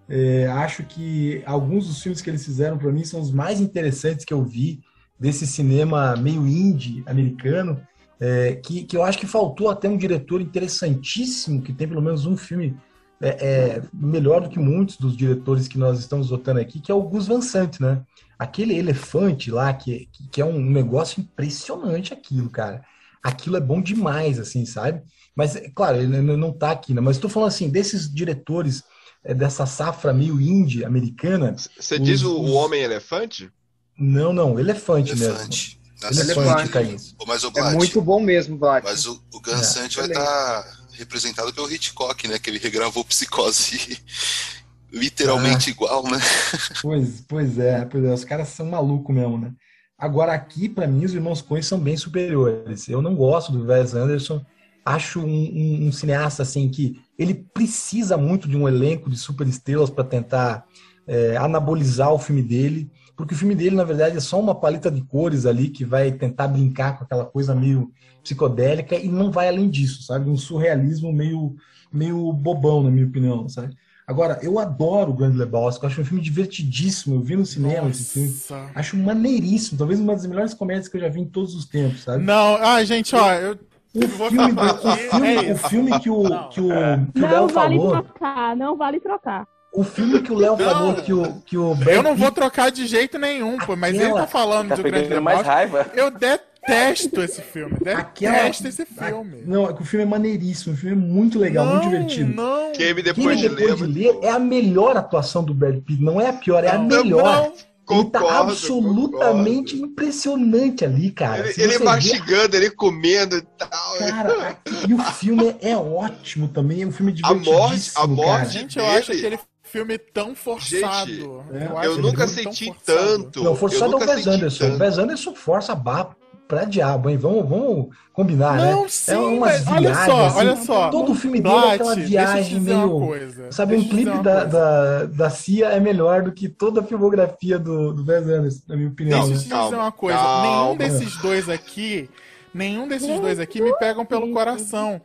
É, acho que alguns dos filmes que eles fizeram para mim são os mais interessantes que eu vi desse cinema meio indie americano, é, que, que eu acho que faltou até um diretor interessantíssimo, que tem pelo menos um filme é, é, melhor do que muitos dos diretores que nós estamos votando aqui, que é o Gus Van Sant, né? Aquele elefante lá, que, que é um negócio impressionante aquilo, cara. Aquilo é bom demais, assim, sabe? Mas, claro, ele não tá aqui, né? Mas estou falando assim, desses diretores é, dessa safra meio indie americana... Você diz o, o Homem-Elefante? Não, não, elefante, elefante. mesmo. elefante, Thaís. Mas o é muito bom mesmo, Blat. Mas o, o Gansante é. vai estar tá representado pelo Hitchcock, né? Que ele regravou Psicose literalmente ah. igual, né? Pois, pois é, pois é, os caras são malucos mesmo, né? Agora aqui, para mim, os irmãos Coen são bem superiores. Eu não gosto do Wes Anderson. Acho um, um, um cineasta assim que ele precisa muito de um elenco de superestrelas para tentar é, anabolizar o filme dele porque o filme dele, na verdade, é só uma paleta de cores ali que vai tentar brincar com aquela coisa meio psicodélica e não vai além disso, sabe? Um surrealismo meio, meio bobão, na minha opinião, sabe? Agora, eu adoro o Grande Lebowski, eu acho um filme divertidíssimo, eu vi no cinema Nossa. esse filme, acho maneiríssimo, talvez uma das melhores comédias que eu já vi em todos os tempos, sabe? Não, ai, gente, ó, eu... O filme, do, o, filme, o filme que o, que o, que o Léo vale falou... Trocar, não vale trocar. O filme que o Léo falou que o, que o Eu não vou trocar de jeito nenhum, pô, mas ele tá falando tá de O Grande Lebowski. raiva. Eu detesto esse filme. Detesto Aquela... esse filme. Não, o filme é maneiríssimo, o filme é muito legal, não, muito divertido. Não. Game depois, Game depois de, ler, de ler é a melhor atuação do Brad Pitt, não é a pior, é a melhor. Não. Concordo, ele tá absolutamente concordo. impressionante ali, cara. Ele, ele mastigando, vê... ele comendo e tal. Cara, e o filme é ótimo também, é um filme divertidíssimo, a morte, a morte cara. Gente, eu acho que ele filme tão forçado. Gente, eu, eu nunca senti tanto. Não, forçado é o Wes Anderson. O Wes Anderson força a barra pra diabo, hein? Vamos, vamos combinar, né? Não, sim, é umas mas olha viagens, só, assim, olha só. Todo o filme dele é aquela viagem meio. coisa, Sabe, um deixa clipe da, da, da Cia é melhor do que toda a filmografia do, do Wes Anderson, na minha opinião. Deixa eu né? te dizer uma coisa. calma. Nenhum desses dois aqui, nenhum desses dois aqui me pegam pelo coração.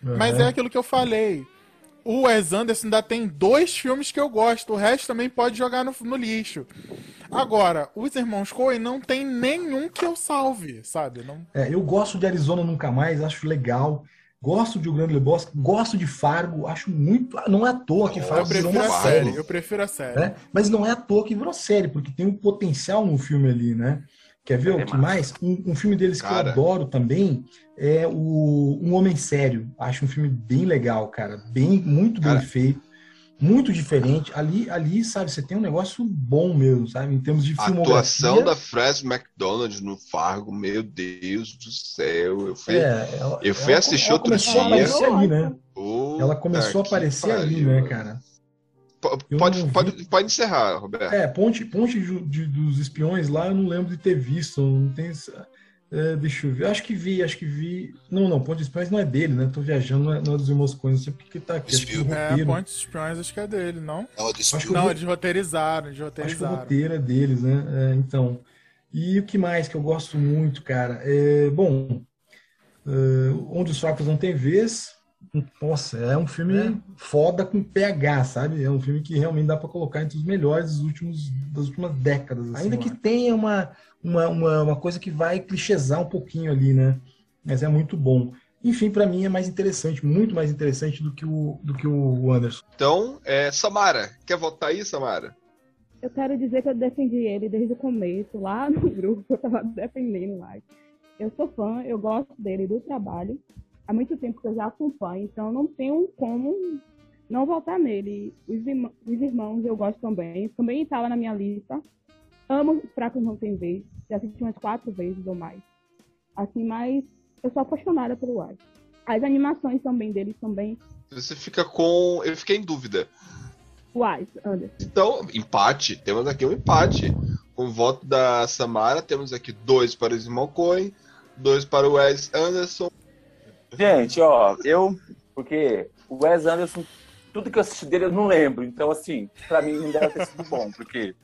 Mas é aquilo que eu falei. O Wes Anderson ainda tem dois filmes que eu gosto. O resto também pode jogar no, no lixo. Agora, os irmãos Coen não tem nenhum que eu salve, sabe? Não... É, eu gosto de Arizona Nunca Mais, acho legal. Gosto de O Grande Lebowski, gosto de Fargo, acho muito. Não é à toa que Eu Fargo virou prefiro uma a série. série. Eu prefiro a série. né? Mas não é à toa que virou série, porque tem um potencial no filme ali, né? Quer ver É o que mais? Um, um filme deles que Cara. eu adoro também é o Um Homem Sério. Acho um filme bem legal, cara. Bem, muito bem Cara. feito. Muito diferente. Ali, ali, sabe, você tem um negócio bom mesmo, sabe? Em termos de A filmografia. atuação da Fred McDonald no Fargo, meu Deus do céu. Eu fui, É, ela, eu fui ela- assistir ela outro começou a dia. aparecer ali, né? Puta Ela começou a que aparecer ali, né, cara? Pode, não vi. pode, pode encerrar, Roberto. É, Ponte, Ponte ju- de- dos Espiões lá, eu não lembro de ter visto. Não tem, é, deixa eu ver. Acho que vi, acho que vi. Não, não, Ponte dos Espiões não é dele, né? Tô viajando, não é, não é dos Irmãos Coen, não sei porque que tá aqui. Acho que. É, roteiro, Ponte dos Espiões acho que é dele, não? É uma do Acho que. Não, eles roteirizaram, eles acho que o roteirizaram. roteiro é deles, né? É, então. E o que mais que eu gosto muito, cara? É, bom, é, Onde os Fracos Não Têm Vez. Nossa, é um filme foda com PH, sabe? É um filme que realmente dá pra colocar entre os melhores dos últimos, das últimas décadas. assim, Ainda que tenha uma, uma, uma, uma coisa que vai clichêsar um pouquinho ali, né? Mas é muito bom. Enfim, pra mim é mais interessante, muito mais interessante do que o, do que o Anderson. Então, é, Samara, quer votar aí, Samara? Eu quero dizer que eu defendi ele desde o começo, lá no grupo, eu tava defendendo mais. Eu sou fã, eu gosto dele do trabalho. Há muito tempo que eu já acompanho, então não tenho como não votar nele. Os, irmã- os irmãos eu gosto também. Também estava na minha lista. Amo os Fracos Não Tem Vez. Já assisti umas quatro vezes ou mais. Assim, mas eu sou apaixonada pelo Wise. As animações também deles também. Você fica com. Eu fiquei em dúvida. Wise, Anderson. Então, empate. Temos aqui um empate. Com o voto da Samara, temos aqui dois para o irmão Coen, dois para o Wes Anderson. Gente, ó, eu. Porque o Wes Anderson, tudo que eu assisti dele eu não lembro. Então, assim, pra mim não deve ter sido bom, porque.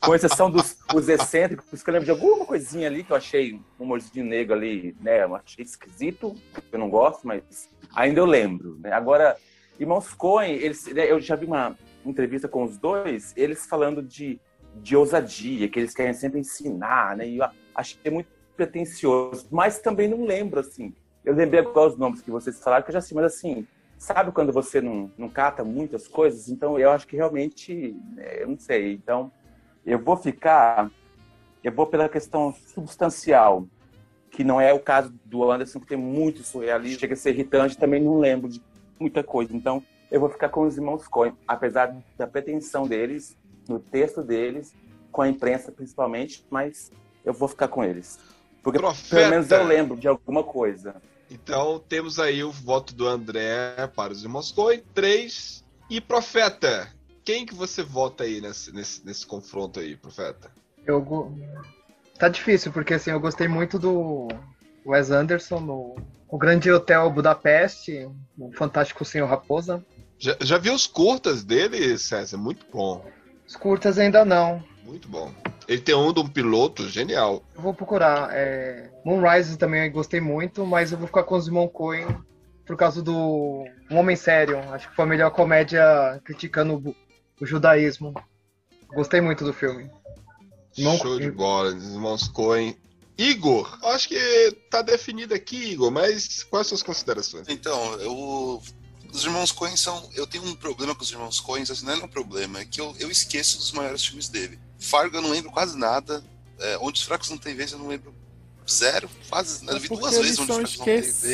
Com exceção dos os excêntricos, que eu lembro de alguma coisinha ali que eu achei um humorzinho negro ali, né? Eu achei esquisito, eu não gosto, mas ainda eu lembro. Né? Agora, Irmãos Coen, eles, né, eu já vi uma entrevista com os dois, eles falando de, de ousadia, que eles querem sempre ensinar, né? E eu achei muito pretencioso, mas também não lembro, assim. Eu lembrei agora os nomes que vocês falaram, que eu já sei, mas assim, sabe quando você não, não cata muitas coisas? Então eu acho que realmente, é, eu não sei. Então, eu vou ficar, eu vou pela questão substancial, que não é o caso do Anderson, que tem muito surrealismo, chega a ser irritante, também não lembro de muita coisa. Então, eu vou ficar com os irmãos Coen, apesar da pretensão deles, no texto deles, com a imprensa principalmente, mas eu vou ficar com eles. Porque Profeta. pelo menos eu lembro de alguma coisa. Então, temos aí o voto do André para os irmãos Coen. Três. E Profeta, quem que você vota aí nesse, nesse, nesse confronto aí, Profeta? Eu go... Tá difícil, porque assim, eu gostei muito do Wes Anderson no O Grande Hotel Budapeste, o Fantástico Senhor Raposa. Já, já viu os curtas dele, César? Muito bom. Os curtas ainda não. Muito bom. Ele tem um de um piloto genial. Eu vou procurar. É... Moonrise também eu gostei muito, mas eu vou ficar com os irmãos Coen por causa do Um Homem Sério. Acho que foi a melhor comédia criticando o, o judaísmo. Gostei muito do filme. Show de bola, os irmãos Coen. Igor, acho que tá definido aqui, Igor, mas quais as suas considerações? Então, eu. Os irmãos Coen são. Eu tenho um problema com os irmãos Coen, assim, não é um problema, é que eu, eu esqueço dos maiores filmes dele. Fargo eu não lembro quase nada. É, Onde os Fracos Não Tem Vez eu não lembro zero. Quase. Eu vi porque duas vezes Onde os Fracos Não Tem Vez.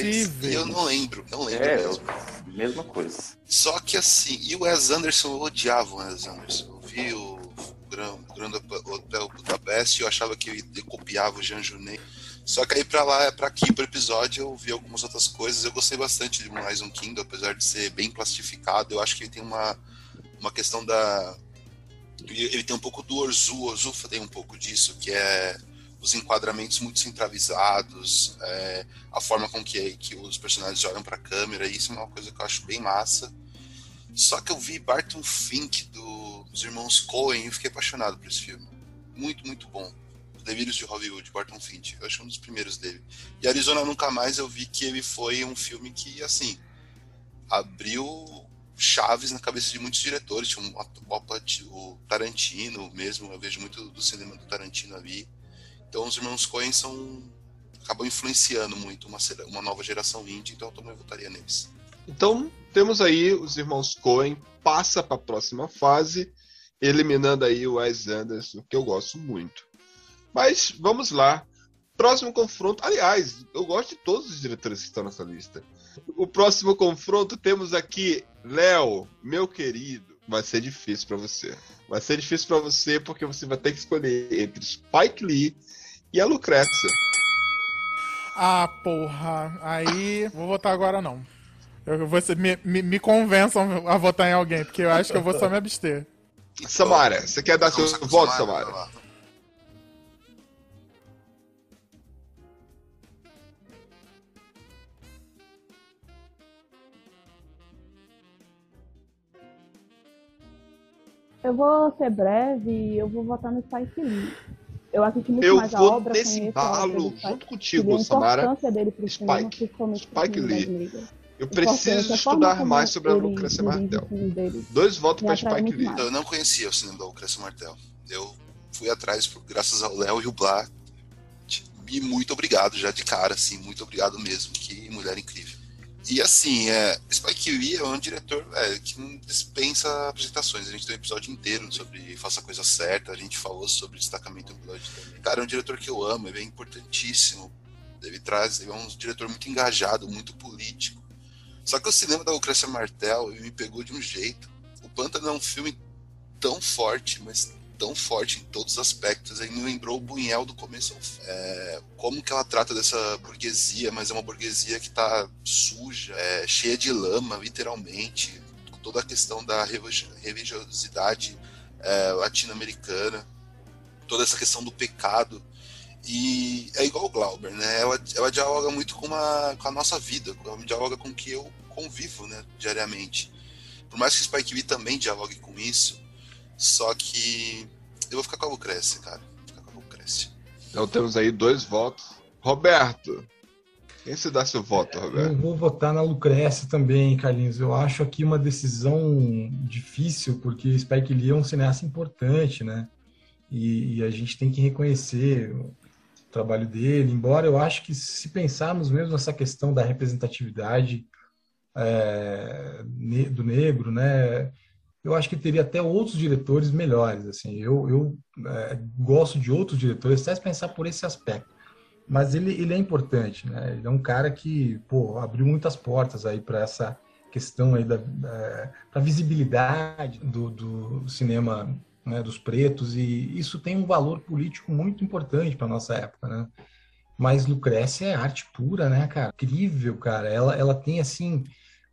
E eu não lembro, não lembro É, mesmo. mesma coisa. Só que assim, e o Wes Anderson, eu odiava o Wes Anderson. Eu vi o Gran- Grande Hotel Budapeste e eu achava que ele copiava o Jean Genet. Só que aí pra lá, pra aqui, pro episódio, eu vi algumas outras coisas. Eu gostei bastante de Moonrise on Kingdom, apesar de ser bem plastificado. Eu acho que ele tem uma, uma questão da... Ele tem um pouco do Orzu, o Orzu tem um pouco disso, que é os enquadramentos muito centralizados, é, a forma com que, que os personagens olham para a câmera, isso é uma coisa que eu acho bem massa. Só que eu vi Barton Fink do, dos irmãos Coen e fiquei apaixonado por esse filme. Muito, muito bom. Delírios de Hollywood, Barton Fink. Eu acho um dos primeiros dele. E Arizona Nunca Mais eu vi que ele foi um filme que, assim, abriu chaves na cabeça de muitos diretores. Um, o Tarantino mesmo, eu vejo muito do cinema do Tarantino ali. Então os irmãos Coen são acabam influenciando muito uma, uma nova geração indie, então eu também votaria neles. Então, temos aí os irmãos Coen, passa para a próxima fase, eliminando aí o Wes Anderson, que eu gosto muito. Mas vamos lá. Próximo confronto. Aliás, eu gosto de todos os diretores que estão nessa lista. O próximo confronto temos aqui Léo, meu querido. Vai ser difícil para você. Vai ser difícil para você porque você vai ter que escolher entre Spike Lee e a Lucrécia. Ah, porra. Aí. Vou votar agora não. Eu, você me, me, me convençam a votar em alguém, porque eu acho que eu vou só me abster. Samara, você quer dar seu voto, Samara? Eu vou ser breve e eu vou votar no Spike Lee. Eu assisti muito eu mais a vou obra, nesse balo junto contigo, a Samara. importância dele pro cinema, Spike, principalmente Spike pro Lee. cinema Eu preciso estudar mais sobre a Lucrécia Martel. Dois votos para Spike Lee. Eu não conhecia o cinema da Lucrécia Martel. Eu fui atrás por, graças ao Léo e o Blá. E muito obrigado já de cara, assim, muito obrigado mesmo. Que mulher incrível. E assim, é, Spike Lee é um diretor é, que não dispensa apresentações. A gente tem um episódio inteiro sobre Faça a Coisa Certa, a gente falou sobre destacamento Blood também. Cara, é um diretor que eu amo, ele é importantíssimo. Ele traz, ele é um diretor muito engajado, muito político. Só que o cinema da Lucrécia Martel me pegou de um jeito. O Pântano é um filme tão forte, mas tão forte em todos os aspectos. Aí me lembrou o Bunhel do começo. É, como que ela trata dessa burguesia, mas é uma burguesia que está suja, é, cheia de lama, literalmente. Toda a questão da religiosidade é, latino-americana, toda essa questão do pecado. E é igual o Glauber, né? Ela, ela dialoga muito com, uma, com a nossa vida, ela dialoga com o que eu convivo né, diariamente. Por mais que Spike Lee também dialogue com isso, só que eu vou ficar com a Lucrécia, cara. Vou ficar com a Lucrécia. Então temos aí dois votos. Roberto, quem se dá seu voto, Roberto? Eu vou votar na Lucrécia também, Carlinhos. Eu acho aqui uma decisão difícil, porque Spike Lee é um cineasta importante, né? E, e, a gente tem que reconhecer o trabalho dele, embora eu acho que se pensarmos mesmo nessa questão da representatividade é, do negro, né? Eu acho que teria até outros diretores melhores. Assim, eu, eu é, gosto de outros diretores, até se pensar por esse aspecto. Mas ele, ele é importante, né? Ele é um cara que, pô, abriu muitas portas aí para essa questão aí da, da, visibilidade do, do cinema né, dos pretos e isso tem um valor político muito importante para nossa época, né? Mas Lucrécia é arte pura, né, cara? Incrível, cara. Ela, ela tem assim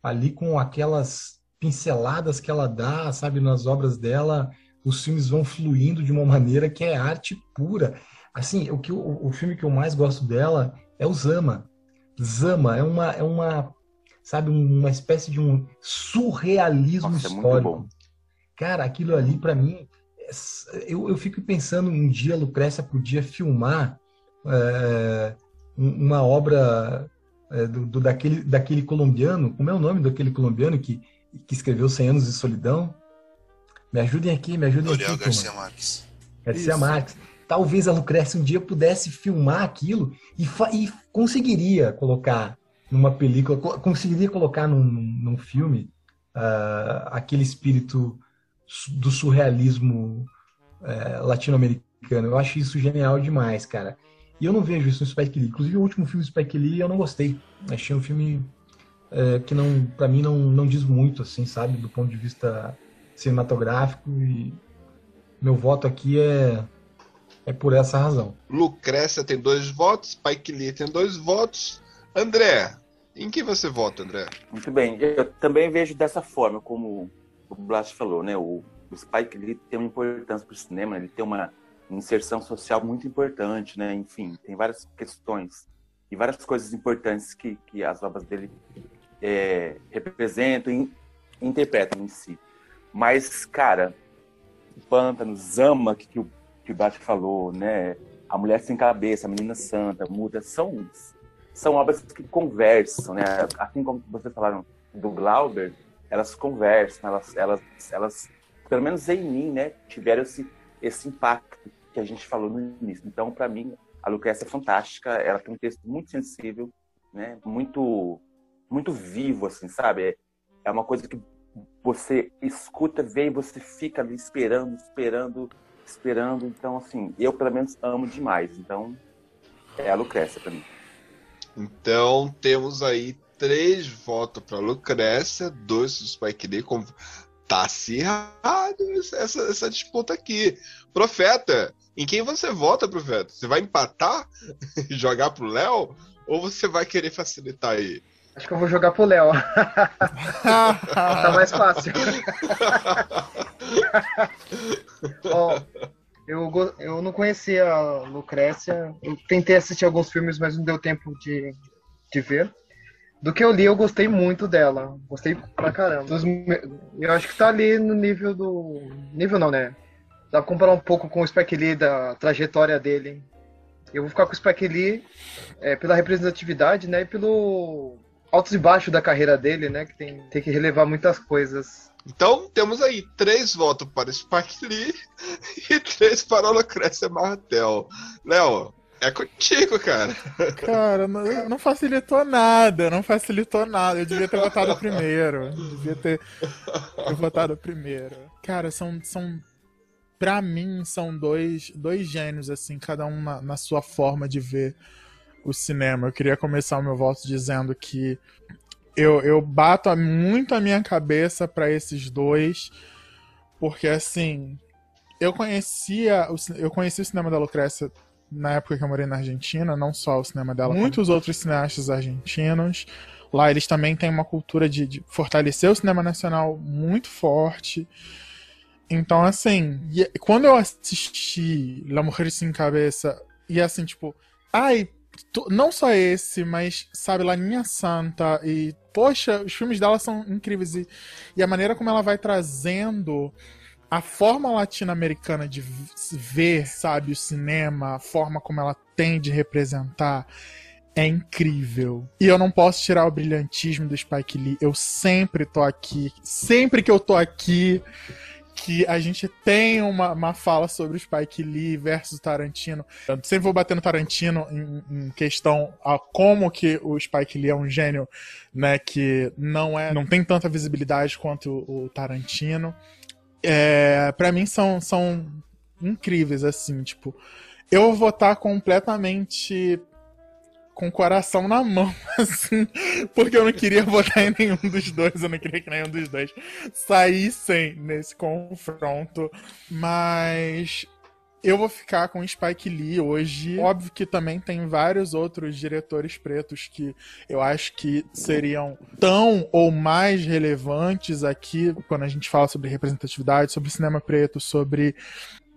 ali com aquelas pinceladas que ela dá, sabe, nas obras dela, os filmes vão fluindo de uma maneira que é arte pura. Assim, o que o, o filme que eu mais gosto dela é o Zama. Zama é uma é uma sabe uma espécie de um surrealismo Nossa, é histórico. É Cara, aquilo ali para mim eu, eu fico pensando um dia a Lucrécia podia filmar é, uma obra é, do, do, daquele, daquele colombiano, como é o nome daquele colombiano que que escreveu 100 Anos de Solidão. Me ajudem aqui, me ajudem Gabriel aqui. Garcia Marques. Garcia Isso. Marques. Talvez a Lucrécia um dia pudesse filmar aquilo e, e conseguiria colocar numa película, conseguiria colocar num, num filme uh, aquele espírito do surrealismo uh, latino-americano. Eu acho isso genial demais, cara. E eu não vejo isso no Spike Lee. Inclusive, o último filme do Spike Lee eu não gostei. Achei um filme é, que não para mim não, não diz muito assim sabe? Do ponto de vista cinematográfico e meu voto aqui é é por essa razão. Lucrécia tem dois votos Spike Lee tem dois votos. André em que você vota André? Muito bem eu também vejo dessa forma como o Blas falou né? O, o Spike Lee tem uma importância para o cinema ele tem uma inserção social muito importante, né? Enfim, tem várias questões e várias coisas importantes que, que as obras dele é, representam e interpretam em si. Mas, cara, Pântano, Zama, que, que o que o Bate falou, né? A Mulher Sem Cabeça, A Menina Santa, Muda, são, são obras que conversam, né? Assim como vocês falaram do Glauber, elas conversam, elas, elas, elas pelo menos em mim, né, tiveram esse, esse impacto que a gente falou no início. Então, para mim, a Lucrécia é fantástica, ela tem um texto muito sensível, né, muito, muito vivo, assim, sabe? É, uma coisa que você escuta, vê e você fica ali esperando, esperando, esperando. Então, assim, eu pelo menos amo demais. Então, é a Lucrécia para mim. Então, temos aí três votos para Lucrécia, dois do Spike Lee. Com... Tá acirrado essa, essa disputa aqui. Profeta, em quem você vota, Profeta? Você vai empatar e jogar pro Léo? Ou você vai querer facilitar aí? Acho que eu vou jogar pro Léo. tá mais fácil. Ó, eu, eu não conhecia a Lucrécia. Eu tentei assistir alguns filmes, mas não deu tempo de, de ver. Do que eu li, eu gostei muito dela. Gostei pra caramba. Dos eu acho que tá ali no nível do. Nível não, né? Dá pra comparar um pouco com o Spike Lee, da trajetória dele. Eu vou ficar com o Spike Lee é, pela representatividade, né? E pelo altos e baixos da carreira dele, né? Que tem, tem que relevar muitas coisas. Então, temos aí três votos para Spike Lee e três para Lucrécia Martel. Léo, é contigo, cara. Cara, não, não facilitou nada, não facilitou nada. Eu devia ter votado primeiro. Devia ter, ter votado primeiro. Cara, são, são. Pra mim, são dois, dois gênios, assim, cada um na, na sua forma de ver o cinema. Eu queria começar o meu voto dizendo que eu, eu bato muito a minha cabeça pra esses dois, porque assim, eu conhecia o, eu conheci o cinema da Lucrécia na época que eu morei na Argentina, não só o cinema dela, muitos outros cineastas argentinos. Lá eles também têm uma cultura de, de fortalecer o cinema nacional muito forte. Então, assim, e- quando eu assisti La Mujer Sin Cabeça, e assim, tipo, ai, não só esse, mas, sabe, Laninha Santa, e, poxa, os filmes dela são incríveis, e, e a maneira como ela vai trazendo a forma latino-americana de ver, sabe, o cinema, a forma como ela tem de representar, é incrível. E eu não posso tirar o brilhantismo do Spike Lee. Eu sempre tô aqui, sempre que eu tô aqui, que a gente tem uma, uma fala sobre o Spike Lee versus Tarantino. Eu sempre vou bater no Tarantino em, em questão a como que o Spike Lee é um gênio, né, que não é, não tem tanta visibilidade quanto o, o Tarantino. É, para mim são, são incríveis assim, tipo, eu vou votar completamente com o coração na mão, assim, porque eu não queria votar em nenhum dos dois, eu não queria que nenhum dos dois saíssem nesse confronto, mas eu vou ficar com Spike Lee hoje. Óbvio que também tem vários outros diretores pretos que eu acho que seriam tão ou mais relevantes aqui quando a gente fala sobre representatividade, sobre cinema preto, sobre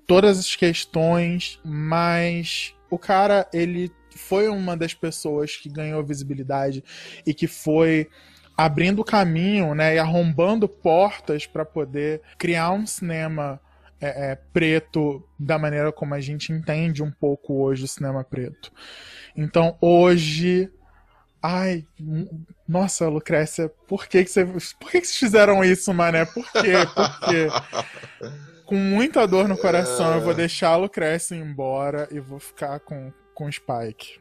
todas as questões, mas o cara, ele foi uma das pessoas que ganhou visibilidade e que foi abrindo caminho, né, e arrombando portas para poder criar um cinema é, é, preto da maneira como a gente entende um pouco hoje o cinema preto. Então hoje, ai, nossa, Lucrécia, por que que, você, por que que vocês fizeram isso, mané? Por quê? Por quê? Com muita dor no coração, eu vou deixar a Lucrécia embora e vou ficar com, com o Spike.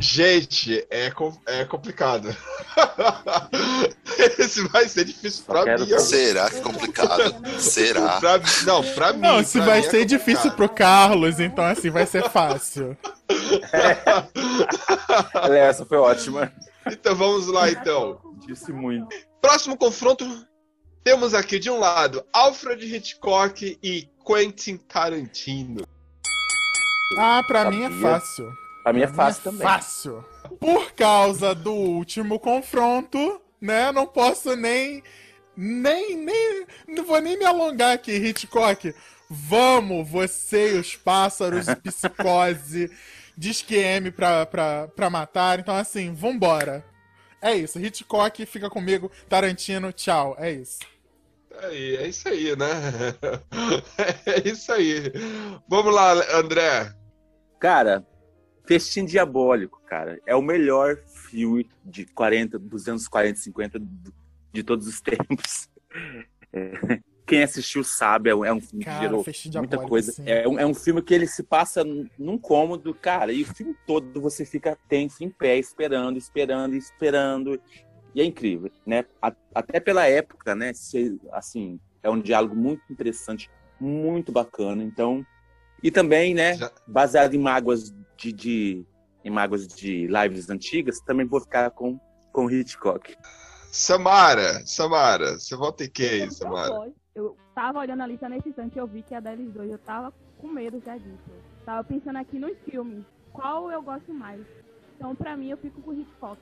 Gente, é, com- é complicado. Esse vai ser difícil pra mim. Será que é complicado? Será? Pra- não, pra mim. Não, se vai é ser difícil complicado. pro Carlos, então assim vai ser fácil. Léo, essa foi ótima. Então vamos lá, então. Disse muito. Próximo confronto, temos aqui de um lado Alfred Hitchcock e Quentin Tarantino. Ah, pra mim é Sabia. fácil. Pra mim é fácil também. Fácil. Por causa do último confronto, né? Não posso nem. Nem, nem. Não vou nem me alongar aqui, Hitchcock. Vamos, você e os pássaros, psicose, diz que M pra, pra, pra matar. Então, assim, vambora. É isso. Hitchcock fica comigo. Tarantino, tchau. É isso. Aí, é isso aí, né? É isso aí. Vamos lá, André. Cara, Festim Diabólico, cara. É o melhor filme de 40, 240, 50 de todos os tempos. É, quem assistiu sabe, é um, é um filme Cara, que gerou muita coisa. sim. É um, é um filme que ele se passa num- cômodo, cara, e o filme todo você fica tenso em pé, esperando, esperando, esperando. E é incrível, né? Até pela época, né? assim, é um diálogo muito interessante, muito bacana. Então, e também, né? Já- Baseado em mágoas de, de em mágoas de lives antigas, também vou ficar com com Hitchcock. Samara, Samara, você volta em quem, Eu Samara? Eu tava olhando a lista nesse instante e eu vi que é a deles dois. Eu tava com medo já disso. Tava pensando aqui nos filmes. Qual eu gosto mais? Então, pra mim, eu fico com o Hitchcock.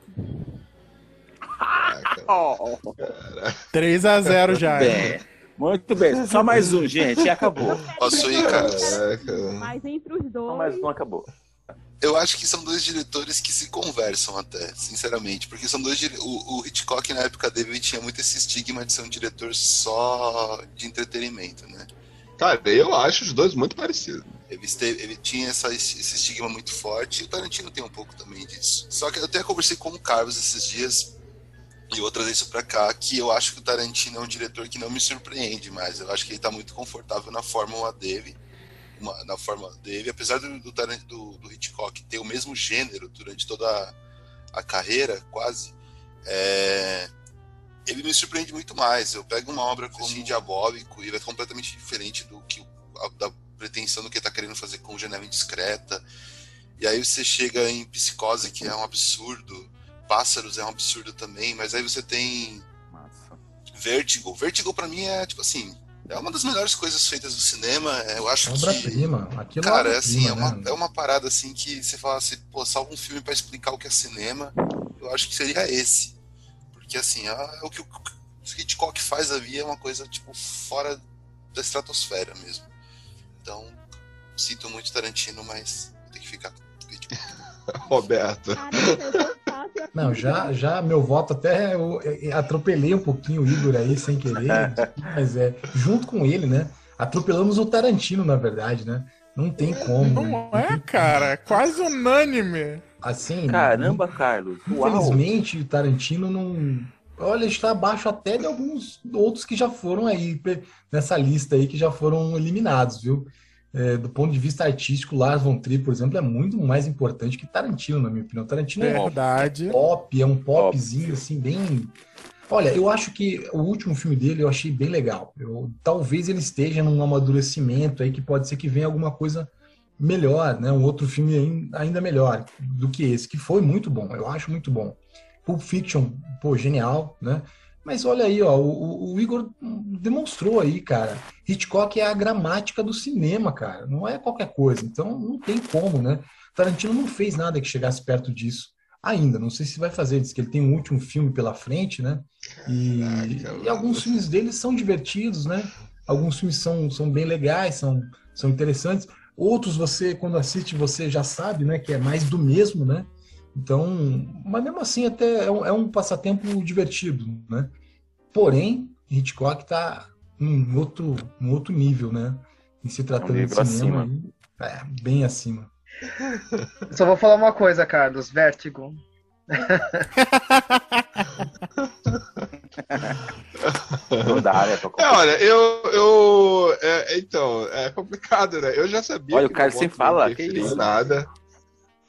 Caraca, Oh, 3x0 já. bem. Muito bem. Só mais um, gente, e acabou. Posso ir, cara? Mas entre os Só dois. mais um acabou. Eu acho que são dois diretores que se conversam até, sinceramente, porque são dois dire... o, o Hitchcock na época dele tinha muito esse estigma de ser um diretor só de entretenimento, né? Cara, eu acho os dois muito parecidos. Ele, esteve- ele tinha essa- esse esse estigma muito forte e o Tarantino tem um pouco também disso. Só que eu até conversei com o Carlos esses dias e trazer isso pra cá, que eu acho que o Tarantino é um diretor que não me surpreende mais. Eu acho que ele tá muito confortável na fórmula dele, uma- na forma dele, apesar do, do, do- do Hitchcock ter o mesmo gênero durante toda a, a carreira, quase. é, ele me surpreende muito mais. Eu pego uma obra como Festim Diabólico e ele é completamente diferente do que a- da pretensão do que ele tá querendo fazer com Janela Indiscreta. E aí você chega em Psicose, que é um absurdo. Pássaros é um absurdo também, mas aí você tem Massa. Vertigo. Vertigo pra mim é tipo assim, é uma das melhores coisas feitas no cinema. É, Eu acho É que obra-prima. Aquilo Cara, é é assim, é uma, né? é uma parada assim que você fala assim, pô, salva um filme pra explicar o que é cinema, eu acho que seria esse. Porque assim, é o que o Hitchcock faz ali é uma coisa, tipo, fora da estratosfera mesmo. Então, sinto muito Tarantino, mas tem que ficar com o Hitchcock. Roberto. Cara, eu tô Não, já, já meu voto até eu, atropelei um pouquinho o Igor aí sem querer, mas é junto com ele, né? Atropelamos o Tarantino, na verdade, né? Não tem como. né? Não é, cara? É quase unânime. Assim, Caramba, Carlos. Uau. infelizmente o Tarantino não. Olha, está abaixo até de alguns outros que já foram aí nessa lista aí que já foram eliminados, viu? É, do ponto de vista artístico, Lars von Trier, por exemplo, é muito mais importante que Tarantino, na minha opinião. Tarantino é Verdade. pop, é um popzinho assim, bem. Olha, eu acho que o último filme dele eu achei bem legal. Eu, talvez ele esteja num amadurecimento aí que pode ser que venha alguma coisa melhor, né? Um outro filme ain- ainda melhor do que esse, que foi muito bom, eu acho muito bom. Pulp Fiction, pô, genial, né? Mas olha aí, ó, o, o- Igor demonstrou aí, cara. Hitchcock é a gramática do cinema, cara. Não é qualquer coisa. Então não tem como, né? Tarantino não fez nada que chegasse perto disso ainda. Não sei se vai fazer. Diz que ele tem um último filme pela frente, né? E, Caraca, e alguns filmes dele são divertidos, né? Alguns filmes são, são bem legais, são, são interessantes. Outros você, quando assiste, você já sabe, né? Que é mais do mesmo, né? Então, mas mesmo assim, até é um, é um passatempo divertido, né? Porém, Hitchcock está em outro, em outro nível, né? Em se tratando de nível cinema, aí, é, bem acima. Só vou falar uma coisa, Carlos. Vertigo. Não dá, né? pra É, olha, eu. eu é, então, é complicado, né? Eu já sabia Olha, que o cara sem fala, que isso? nada.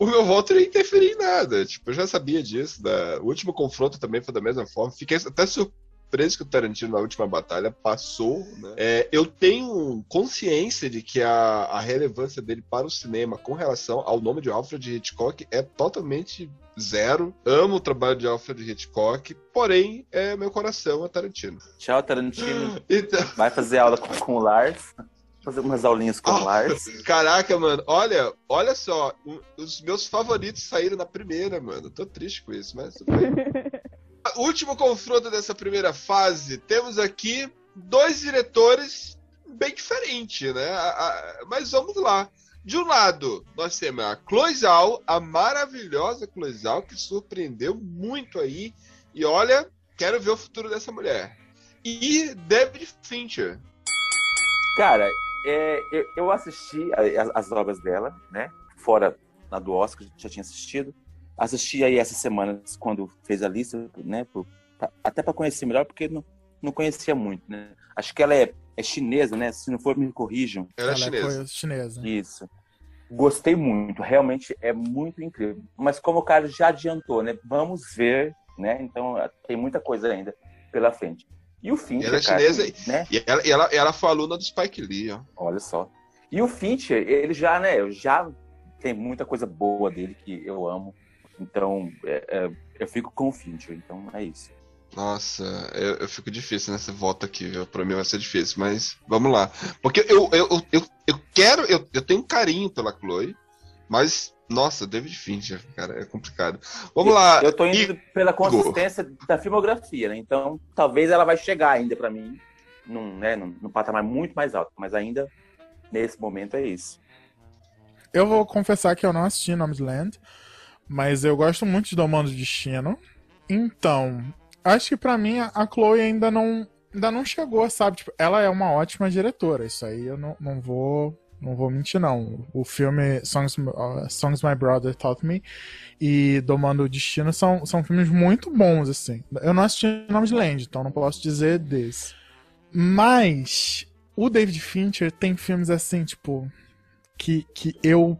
O meu voto não ia interferir em nada. Tipo, eu já sabia disso. Da... O último confronto também foi da mesma forma. Fiquei até surpreso que o Tarantino na última batalha passou. Né? É, eu tenho consciência de que a, a relevância dele para o cinema com relação ao nome de Alfred Hitchcock é totalmente zero. Amo o trabalho de Alfred Hitchcock, porém, é, meu coração é Tarantino. Tchau, Tarantino. Então, Vai fazer aula com, com o Lars. Fazer umas aulinhas com o. Lars. Caraca, mano, olha, olha só, os meus favoritos saíram na primeira, mano. Tô triste com isso, mas tudo bem. Último confronto dessa primeira fase, temos aqui dois diretores bem diferente, né? A- a- mas vamos lá. De um lado, nós temos a Cloizal, a maravilhosa Cloizal, que surpreendeu muito aí. E olha, quero ver o futuro dessa mulher. E David Fincher. Cara, é, eu, eu assisti a- as, as obras dela, né? Fora a do Oscar, já tinha assistido. Assisti aí essas semanas quando fez a lista, né? por- pra- até para conhecer melhor, porque não, não conhecia muito, né? Acho que ela é, é chinesa, né? Se não for, me corrijam. Ela é Ela é chinesa. chinesa. Isso. Gostei muito, realmente é muito incrível. Mas como o cara já adiantou, né? Vamos ver, né? Então tem muita coisa ainda pela frente. E o Fincher, Ela é cara, chinesa né? E ela, ela, ela foi aluna do Spike Lee, ó. Olha só. E o Fincher, ele já, né? Eu já tem muita coisa boa dele que eu amo. Então, é, é, eu fico com o Fincher. Então, é isso. Nossa, eu, eu fico difícil nessa volta aqui, viu? Pra mim vai ser difícil, mas vamos lá. Porque eu, eu, eu, eu, eu quero, eu, eu tenho um carinho pela Chloe, mas, nossa, David Fincher, cara, é complicado. Vamos lá. Eu tô indo E- pela consistência da filmografia, né? Então, talvez ela vai chegar ainda pra mim num, né, num, num patamar muito mais alto. Mas ainda, nesse momento, é isso. Eu vou confessar que eu não assisti Nomadland, mas eu gosto muito de Domando o Destino. Então, acho que pra mim a a Chloe ainda não, ainda não chegou, sabe? Tipo, ela é uma ótima diretora, isso aí eu não, não vou não vou mentir não. O filme Songs, uh, Songs My Brother Taught Me e Domando o Destino são, são filmes muito bons, assim. Eu não assisti Nomadland, então não posso dizer desse. Mas o David Fincher tem filmes assim, tipo, que, que eu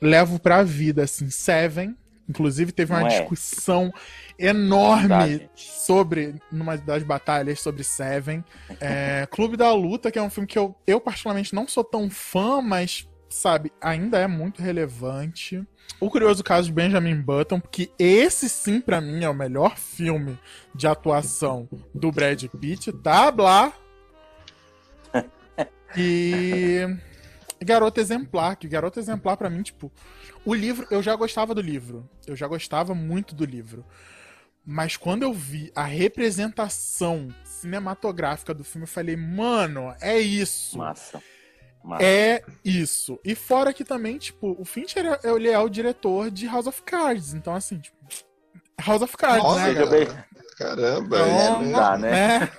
levo pra vida, assim. Seven, inclusive, teve uma Não é? discussão enorme Verdade. sobre, numa das batalhas sobre Seven. É, Clube da Luta, que é um filme que eu, eu particularmente não sou tão fã, mas, sabe, ainda é muito relevante. O Curioso Caso de Benjamin Button, porque esse sim, pra mim, é o melhor filme de atuação do Brad Pitt, tá, Blá? E Garota Exemplar, que Garota Exemplar pra mim, tipo, o livro, eu já gostava do livro. Eu já gostava muito do livro. Mas quando eu vi a representação cinematográfica do filme, eu falei, mano, é isso. Massa. Massa. É isso. E fora que também, tipo, o Fincher é, ele é o diretor de House of Cards. Então, assim, tipo, House of Cards, Nossa, né? Bem. Caramba, Então, não dá, né? né?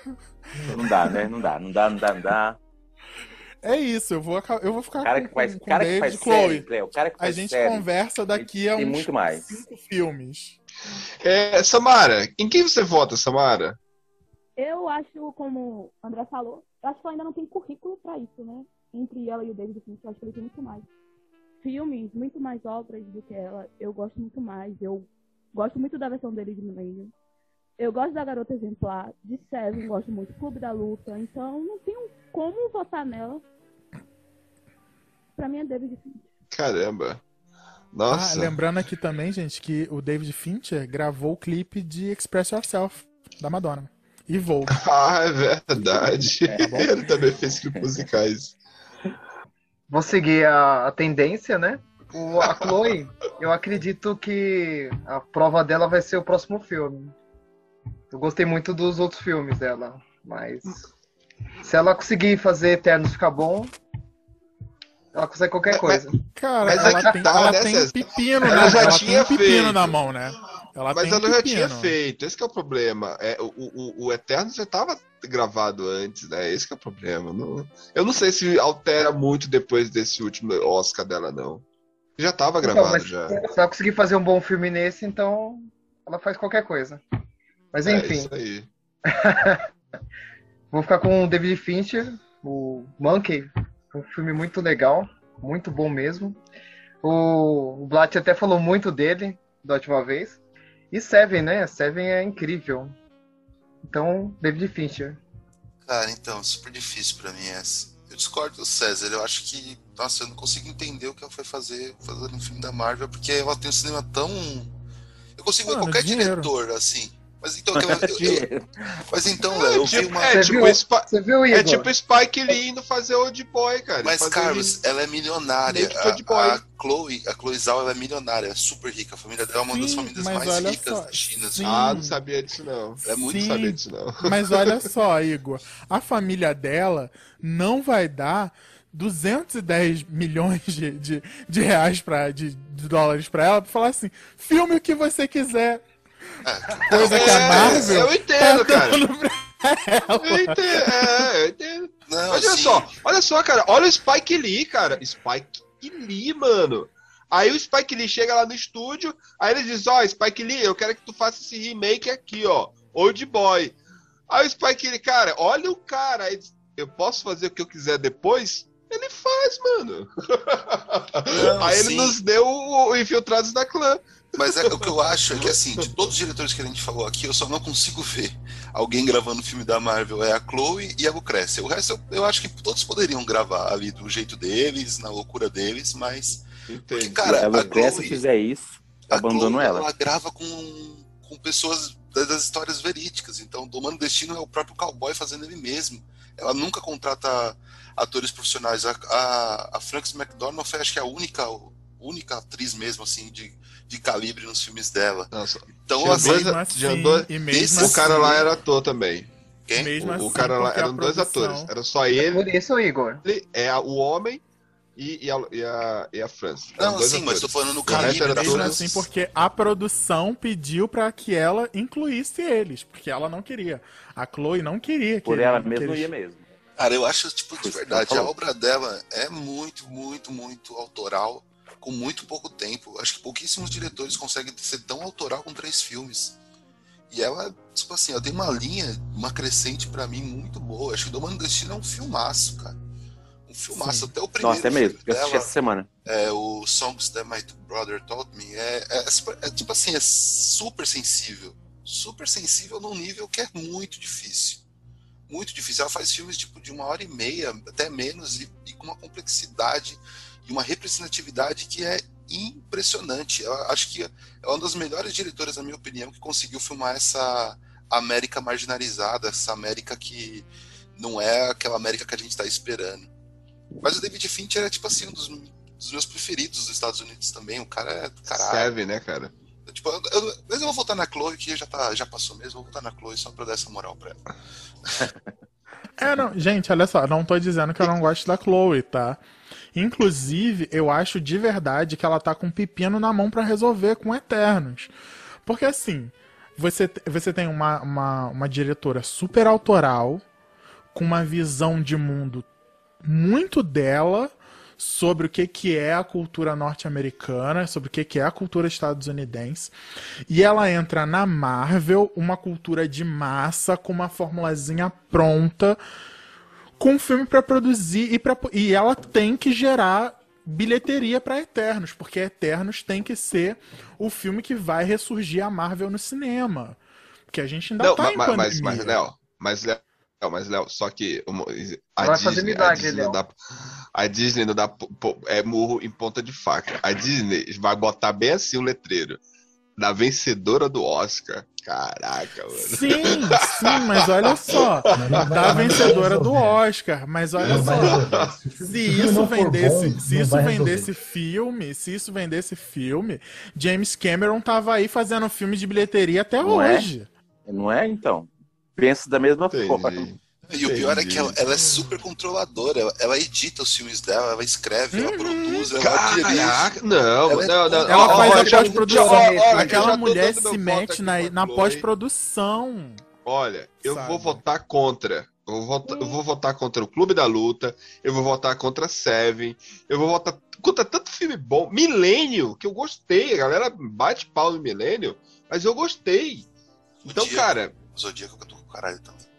Não dá, né? Não dá, não dá, não dá, não dá. É isso, eu vou, eu vou ficar O cara com, que faz, com, cara que faz Chloe. série, Cleo, cara que A faz gente série. conversa daqui a uns muito mais. cinco filmes. É, Samara, em quem você vota, Samara? Eu acho, como o André falou, eu acho que ela ainda não tem currículo pra isso, né? Entre ela e o David Fincher, eu acho que ele tem muito mais. Filmes, muito mais obras do que ela. Eu gosto muito mais. Eu gosto muito da versão dele de Millennium. Eu gosto da Garota Exemplar, de Seven, gosto muito do Clube da Luta. Então, não tenho como votar nela. Pra mim é David Fincher. Caramba. Ah, Nossa. lembrando aqui também, gente, que o David Fincher gravou o clipe de Express Yourself, da Madonna. E Vogue. Ah, é verdade. É, tá bom. Ele também fez clipes musicais. Vou seguir a, a tendência, né? O, a Chloe, eu acredito que a prova dela vai ser o próximo filme. Eu gostei muito dos outros filmes dela, mas se ela conseguir fazer Eternos ficar bom, ela consegue qualquer coisa. Cara, Mas ela, é tem, tá, ela né, tem César? pepino, Ela né? já ela tinha tem pepino feito. na mão, né? Ela Mas tem ela já pepino. tinha feito, esse que é o problema. É, o, o, o Eterno já estava gravado antes, né? Esse que é o problema. Não- eu não sei se altera muito depois desse último Oscar dela, não. Já estava Então, gravado, mas já. se ela conseguir fazer um bom filme nesse, então ela faz qualquer coisa. Mas É enfim, isso aí. vou ficar com o David Fincher, o Monkey, um filme muito legal, muito bom mesmo. O, o Blatt até falou muito dele da última vez. E Seven, né? Seven é incrível. Então, David Fincher. Cara, então, super difícil pra mim essa. Eu discordo do César. Eu acho que, nossa, eu não consigo entender o que ela foi fazer fazendo um filme da Marvel, porque ela tem um cinema tão. Eu consigo ver Mano, qualquer dinheiro. diretor, assim, Mas então, eu- eu- eu- mas então, É eu vi tipo, uma. é, Você tipo viu- Você viu, é Igor? tipo Spike Lee indo fazer Old Boy, cara. Mas, Carlos, ele- ela é milionária. A, a Chloe, a Chloe Zhao, ela é milionária, é super rica. A família dela é uma das famílias mais ricas só, da China. sim. assim. Ah, não sabia disso não. É muito Sim. sabia disso não. Mas olha só, Igor, a família dela não vai dar 210 milhões de, de, de reais pra, de, de dólares pra ela pra falar assim: filme o que você quiser. Coisa que a É, Marvel eu entendo, tá cara. dando pra ela. Eu entendo, é, eu entendo. Não, Mas olha assim, só, olha só, cara, olha o Spike Lee, cara. Spike Lee, mano. Aí o Spike Lee chega lá no estúdio, aí ele diz, ó, Spike Lee, eu quero que tu faça esse remake aqui, ó. Old Boy. Aí o Spike Lee, cara, olha o cara. Aí diz, eu posso fazer o que eu quiser depois? Ele faz, mano. Não, aí ele sim. nos deu o, o Infiltrados da Clã. Mas é, o que eu acho é que, assim, de todos os diretores que a gente falou aqui, eu só não consigo ver alguém gravando o filme da Marvel. É a Chloe e a Lucrécia. O resto, eu, eu acho que todos poderiam gravar ali do jeito deles, na loucura deles, mas. Porque, cara, a a Lucrécia Chloe, fizer isso, abandono Chloe, ela. ela grava com, com pessoas das, das histórias verídicas. Então, Domando Destino é o próprio cowboy fazendo ele mesmo. Ela nunca contrata atores profissionais. A, a, a Frances McDormand foi, acho que, a única, única atriz mesmo, assim, de, de calibre nos filmes dela. Nossa, Então, Tinha assim, Mesmo assim, tinha dois- e mesmo Esse- o assim, cara lá era ator também. quem? mesmo O, assim, o cara lá eram dois produção- atores. Era só É ele, por isso, Igor. é a- o homem e, e a, e, a, e a. Eram Não, dois sim, mas atores. tô falando no calibre era da Mesmo Frances. assim, porque a produção pediu pra que ela incluísse eles, porque ela não queria. A Chloe não queria que Por ela mesma eles- ia mesmo. Cara, eu acho, tipo, de verdade, a obra dela é muito, muito, muito autoral, com muito pouco tempo. Acho que pouquíssimos diretores conseguem ser tão autoral com três filmes. E ela, tipo assim, ela tem uma linha, uma crescente pra mim muito boa. Acho que Domando Destino é um filmaço, cara. Um filmaço. Até o primeiro Nossa, é mesmo. Eu assisti essa semana. é, o Songs That My Brother Taught Me, é, é, super- é, tipo assim, é super sensível. Super sensível num nível que é muito difícil. Muito difícil. Ela faz filmes tipo de uma hora e meia, até menos, e, e com uma complexidade e uma representatividade que é impressionante. Eu acho que é uma das melhores diretoras, na minha opinião, que conseguiu filmar essa América marginalizada, essa América que não é aquela América que a gente está esperando. Mas o David Fincher é, tipo assim, um dos, dos meus preferidos dos Estados Unidos também. O cara é caralho. Seven, né, cara? Tipo, eu, mas eu vou votar na Chloe, que já, tá, já passou mesmo. Vou votar na Chloe só pra dar essa moral pra ela. É, não, gente, olha só, não tô dizendo que eu não gosto da Chloe, tá? Inclusive, eu acho de verdade que ela tá com um pepino na mão pra resolver com Eternos. Porque assim, você, você tem uma, uma, uma diretora super autoral, com uma visão de mundo muito dela sobre o que, que é a cultura norte-americana, sobre o que, que é a cultura estadunidense. E ela entra na Marvel, uma cultura de massa, com uma formulazinha pronta, com um filme pra produzir e, pra, e ela tem que gerar bilheteria pra Eternos, porque Eternos tem que ser o filme que vai ressurgir a Marvel no cinema. Porque a gente ainda Não, tá ma- em ma- mas, pandemia. mas, Léo, mas, Léo, Léo, mas, Léo, só que uma- a Vai Disney, a Disney não Léo. dá, a Disney não dá é murro em ponta de faca. A Disney vai botar bem assim o letreiro da vencedora do Oscar. Caraca, mano. Sim, sim, mas olha só. Não Da não vencedora do. Oscar, mas olha Não só. Se isso não vendesse, se não isso vendesse filme, se isso vendesse filme, James Cameron tava aí fazendo filme de bilheteria até Não é? hoje. Não é, então? Penso da mesma forma. Entendi. E o pior é que ela, ela é super controladora. Ela, ela edita os filmes dela, ela escreve, ela Uhum. produz, ela. Caraca, não, Ela é não, não. Ela faz a pós-produção. Aquela mulher se mete na, na pós-produção. Olha, eu Sabe? vou votar contra. Eu vou, votar, eu vou votar contra o Clube da Luta, eu vou votar contra Seven, eu vou votar contra tanto filme bom. Milênio, que eu gostei. A galera bate pau no Milênio, mas eu gostei. Então, Zodíaco. cara, Zodíaco que eu tô caralho também.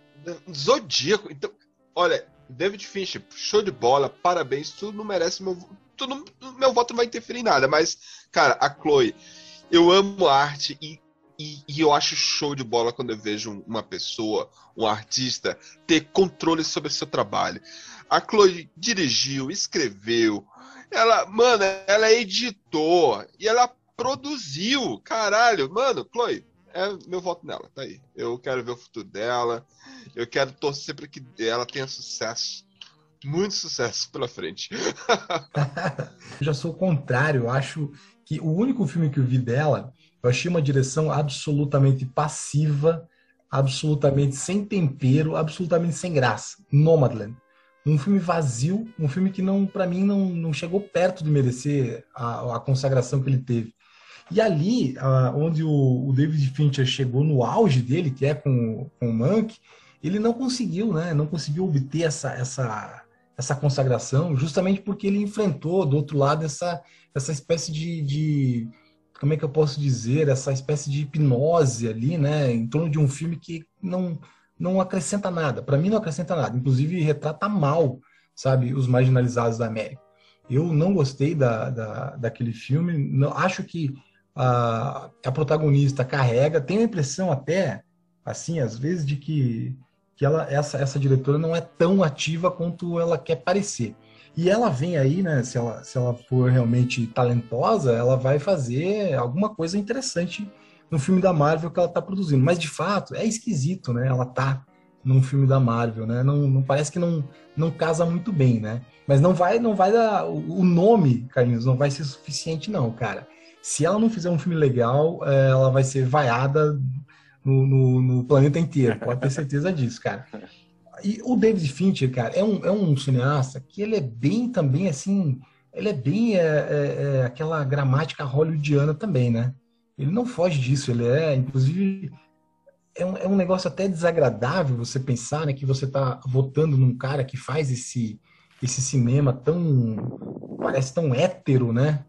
Zodíaco. Então, olha, David Fincher, show de bola, parabéns. Tu não merece meu. Tu não, meu voto não vai interferir em nada, mas, cara, a Chloe, eu amo arte e, e, e eu acho show de bola quando eu vejo uma pessoa, um artista, ter controle sobre seu trabalho. A Chloe dirigiu, escreveu, ela, mano, ela editou e ela produziu. Caralho, mano, Chloe, é meu voto nela, tá aí. Eu quero ver o futuro dela. Eu quero torcer para que ela tenha sucesso. Muito sucesso pela frente. Já sou o contrário. Eu acho que o único filme que eu vi dela, eu achei uma direção absolutamente passiva, absolutamente sem tempero, absolutamente sem graça. Nomadland. Um filme vazio, um filme que não, para mim, não, não chegou perto de merecer a, a consagração que ele teve. E ali, onde o, o David Fincher chegou no auge dele, que é com, com o Monk, ele não conseguiu, né? Não conseguiu obter essa, essa, essa consagração, justamente porque ele enfrentou do outro lado essa, essa espécie de, de, como é que eu posso dizer, essa espécie de hipnose ali, né? Em torno de um filme que não não acrescenta nada. Para mim não acrescenta nada. Inclusive retrata mal, sabe, os marginalizados da América. Eu não gostei da, da daquele filme. Não, acho que a, a protagonista carrega. Tenho a impressão até, assim, às vezes, de que, que ela, essa, essa diretora não é tão ativa quanto ela quer parecer. E ela vem aí, né? Se ela, se ela for realmente talentosa, ela vai fazer alguma coisa interessante no filme da Marvel que ela está produzindo. Mas de fato é esquisito, né? Ela tá num filme da Marvel, né? Não, não parece que não, não casa muito bem, né? Mas não vai, não vai dar o nome, Carlinhos, não vai ser suficiente não, cara se ela não fizer um filme legal, é, ela vai ser vaiada no, no, no planeta inteiro. Pode ter certeza disso, cara. E o David Fincher, cara, é um, é um cineasta que ele é bem também, assim, ele é bem é, é, é, aquela gramática hollywoodiana também, né? Ele não foge disso, ele é, inclusive, é um, é um negócio até desagradável você pensar, né, que você tá votando num cara que faz esse, esse cinema tão, parece tão hétero, né?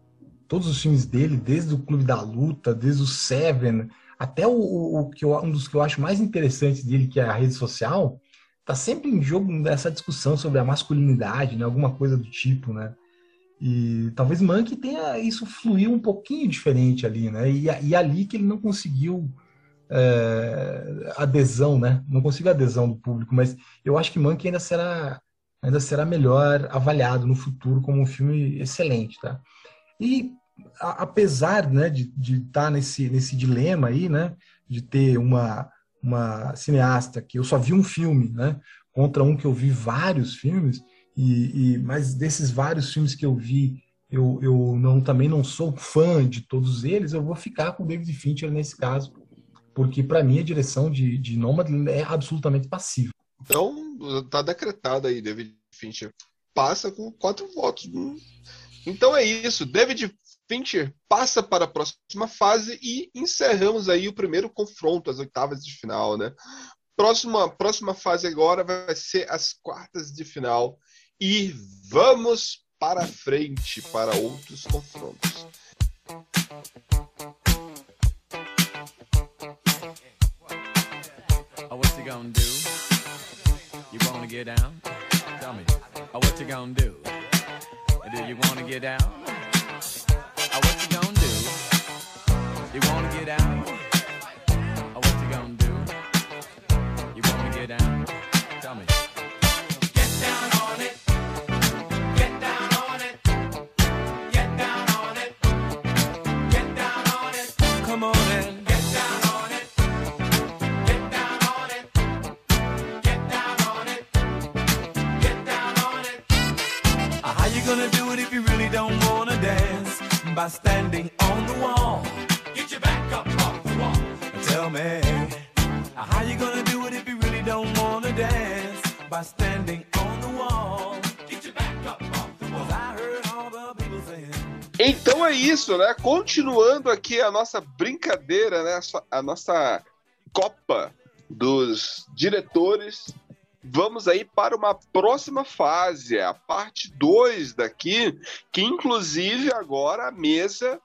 Todos os filmes dele, desde o Clube da Luta, desde o Seven, até o, o, que eu, um dos que eu acho mais interessantes dele, que é a rede social, tá sempre em jogo nessa discussão sobre a masculinidade, né? Alguma coisa do tipo, né? E talvez Monkey tenha isso fluir um pouquinho diferente ali, né? E, e ali que ele não conseguiu é, adesão, né? Não conseguiu adesão do público, mas eu acho que Monkey ainda será ainda será melhor avaliado no futuro como um filme excelente, tá? E a, apesar né, de estar tá nesse, nesse dilema aí, né, de ter uma, uma cineasta que eu só vi um filme, né, contra um que eu vi vários filmes, e, e mas desses vários filmes que eu vi, eu, eu não, também não sou fã de todos eles, eu vou ficar com o David Fincher nesse caso, porque para mim a direção de, de Nomad é absolutamente passiva. Então, tá decretado aí, David Fincher passa com quatro votos. Então é isso. David Fincher passa para a próxima fase e encerramos aí o primeiro confronto, as oitavas de final, né? Próxima, próxima fase agora vai ser as quartas de final e vamos para frente para outros confrontos. Oh, what you gonna do? You wanna get down? Tell me. Oh, what you gonna do? Do you wanna get down? Oh, what you gonna do? You wanna get out? By standing on the wall. Get your back up off the wall. Tell me, how you gonna do it if you really don't wanna dance? By standing on the wall. Get back up off I heard all the people saying. Então é isso, né? Continuando aqui a nossa brincadeira, né? A nossa Copa dos diretores. Vamos aí para uma próxima fase, a parte 2 daqui, que inclusive agora a mesa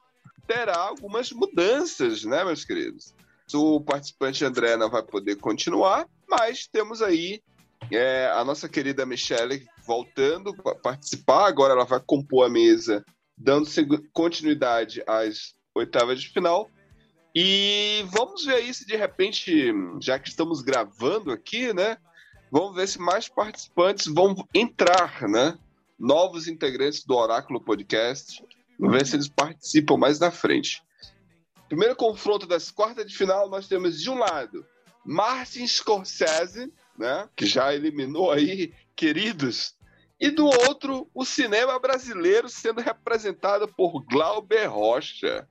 terá algumas mudanças, né, meus queridos? O participante André não vai poder continuar, mas temos aí é, a nossa querida Michelle voltando para participar. Agora ela vai compor a mesa, dando continuidade às oitavas de final. E vamos ver aí se de repente, já que estamos gravando aqui, né? Vamos ver se mais participantes vão entrar, né? Novos integrantes do Oráculo Podcast. Vamos ver se eles participam mais na frente. Primeiro confronto das quartas de final, nós temos de um lado Martin Scorsese, né, que já eliminou aí queridos, e do outro o cinema brasileiro sendo representado por Glauber Rocha.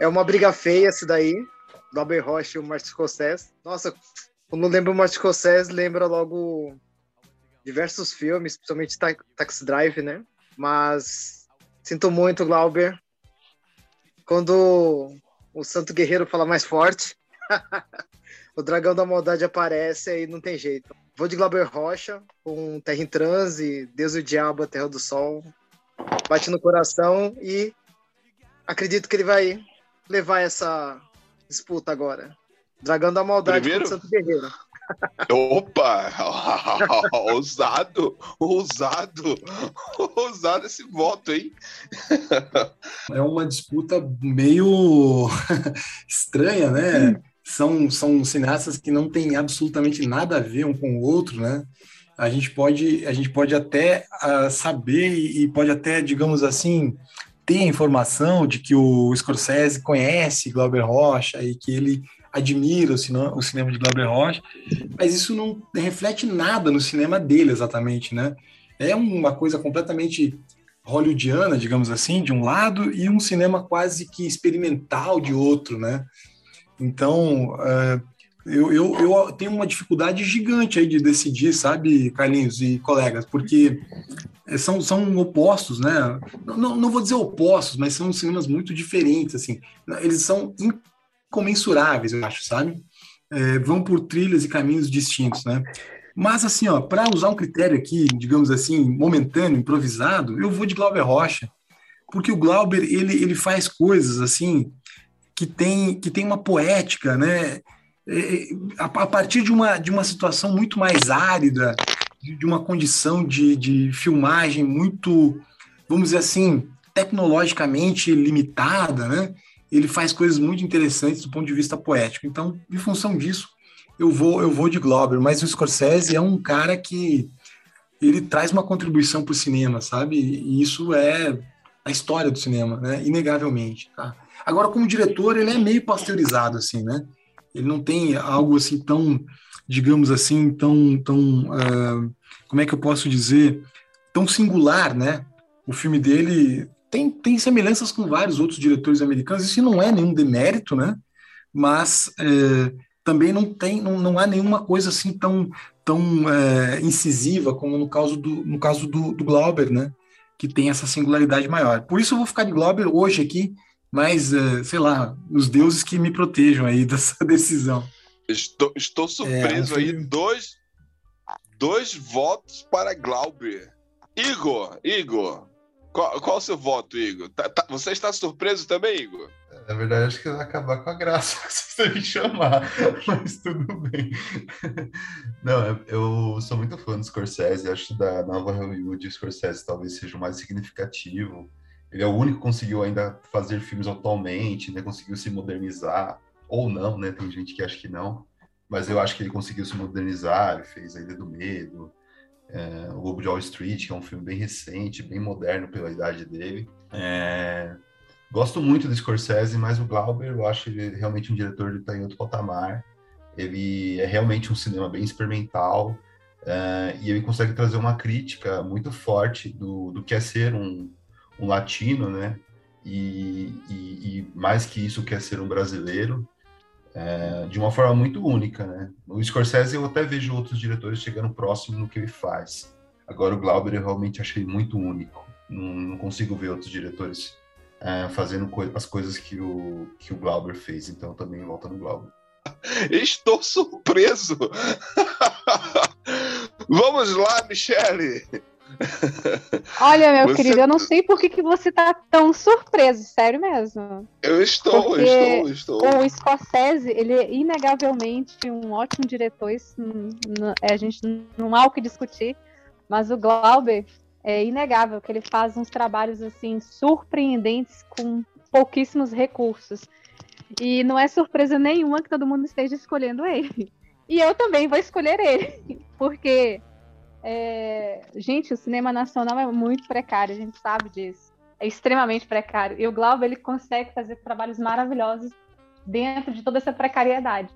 É uma briga feia essa daí. Glauber Rocha e o Martin Scorsese. Nossa, quando lembro o Martin Scorsese, lembra logo diversos filmes, principalmente Ta- Taxi Drive, né? Mas sinto muito, Glauber. Quando o Santo Guerreiro fala mais forte, o Dragão da Maldade aparece aí não tem jeito. Vou de Glauber Rocha, com Terra em Transe, Deus e o Diabo, a Terra do Sol. Bate no coração e acredito que ele vai levar essa disputa agora. Dragão da Maldade Primeiro? contra o Santo Guerreiro. Opa! ousado! Ousado! Ousado esse voto, hein? É uma disputa meio estranha, né? São, são cineastas que não têm absolutamente nada a ver um com o outro, né? A gente pode, a gente pode até ah, saber e, e pode até, digamos assim, ter a informação de que o Scorsese conhece Glauber Rocha e que ele admira o cinema de Glauber Rocha, mas isso não reflete nada no cinema dele exatamente, né? É uma coisa completamente hollywoodiana, digamos assim, de um lado, e um cinema quase que experimental de outro, né? Então, eh, eu, eu, eu tenho uma dificuldade gigante aí de decidir, sabe, Carlinhos e colegas, porque eh, são, são opostos, né? Não, não, vou dizer opostos, mas são cinemas muito diferentes, assim. Eles são incomensuráveis, eu acho, sabe? Eh, vão por trilhas e caminhos distintos, né? Mas, assim, ó, para usar um critério aqui, digamos assim, momentâneo, improvisado, eu vou de Glauber Rocha, porque o Glauber, ele, ele faz coisas, assim, que tem, que tem uma poética, né? É, a, a partir de uma, de uma situação muito mais árida, de, uma condição de, de filmagem muito, vamos dizer assim, tecnologicamente limitada, né? Ele faz coisas muito interessantes do ponto de vista poético. Então, em função disso, eu vou eu vou de Glauber, mas o Scorsese é um cara que ele traz uma contribuição para o cinema, sabe? E isso é a história do cinema, né? Inegavelmente, tá? Agora, como diretor, ele é meio pasteurizado, assim, né? Ele não tem algo assim tão, digamos assim, tão, tão, ah, como é que eu posso dizer, tão singular, né? O filme dele tem, tem semelhanças com vários outros diretores americanos. Isso não é nenhum demérito, né? Mas eh, também não tem, não, não há nenhuma coisa assim tão, tão eh, incisiva como no caso do, no caso do, do Glauber, né? Que tem essa singularidade maior. Por isso eu vou ficar de Glauber hoje aqui, mas eh, sei lá, os deuses que me protejam aí dessa decisão. Estou, estou surpreso É, aí. filme- Dois, dois votos para Glauber. Igor, Igor, qual, qual o seu voto, Igor? Tá- tá- você está surpreso também, Igor? Na verdade, acho que vai acabar com a graça se você me chamar, mas tudo bem. Não, eu- eu sou muito fã do Scorsese, acho da nova Hollywood o Scorsese talvez seja o mais significativo. Ele é o único que conseguiu ainda fazer filmes atualmente, né? Conseguiu se modernizar, ou não, né? Tem gente que acha que não, mas eu acho que ele conseguiu se modernizar, ele fez A Ilha do Medo, é, O Lobo de Wall Street, que é um filme bem recente, bem moderno pela idade dele. É, Gosto muito do Scorsese, mas o Glauber, eu acho ele realmente um diretor que está em outro patamar. Ele é realmente um cinema bem experimental eh, e ele consegue trazer uma crítica muito forte do, do que é ser um, um latino, né? E, e- e mais que isso, o que é ser um brasileiro, eh, de uma forma muito única, né? O Scorsese eu até vejo outros diretores chegando próximo no que ele faz. Agora o Glauber eu realmente achei muito único. Não, não consigo ver outros diretores é, fazendo coi- as coisas que o, que o Glauber fez, então também volta no Glauber. Estou surpreso. Vamos lá, Michele. Olha, meu Você- querido, eu não sei por que, que você tá tão surpreso, sério mesmo. Eu estou, Porque eu estou, estou. O Scorsese, ele é inegavelmente um ótimo diretor, isso não- a gente não há o que discutir, mas o Glauber é inegável que ele faz uns trabalhos assim surpreendentes com pouquíssimos recursos. E não é surpresa nenhuma que todo mundo esteja escolhendo ele. E eu também vou escolher ele, porque é, gente, o cinema nacional é muito precário, a gente sabe disso. é extremamente precário. E o Glauber, ele consegue fazer trabalhos maravilhosos dentro de toda essa precariedade.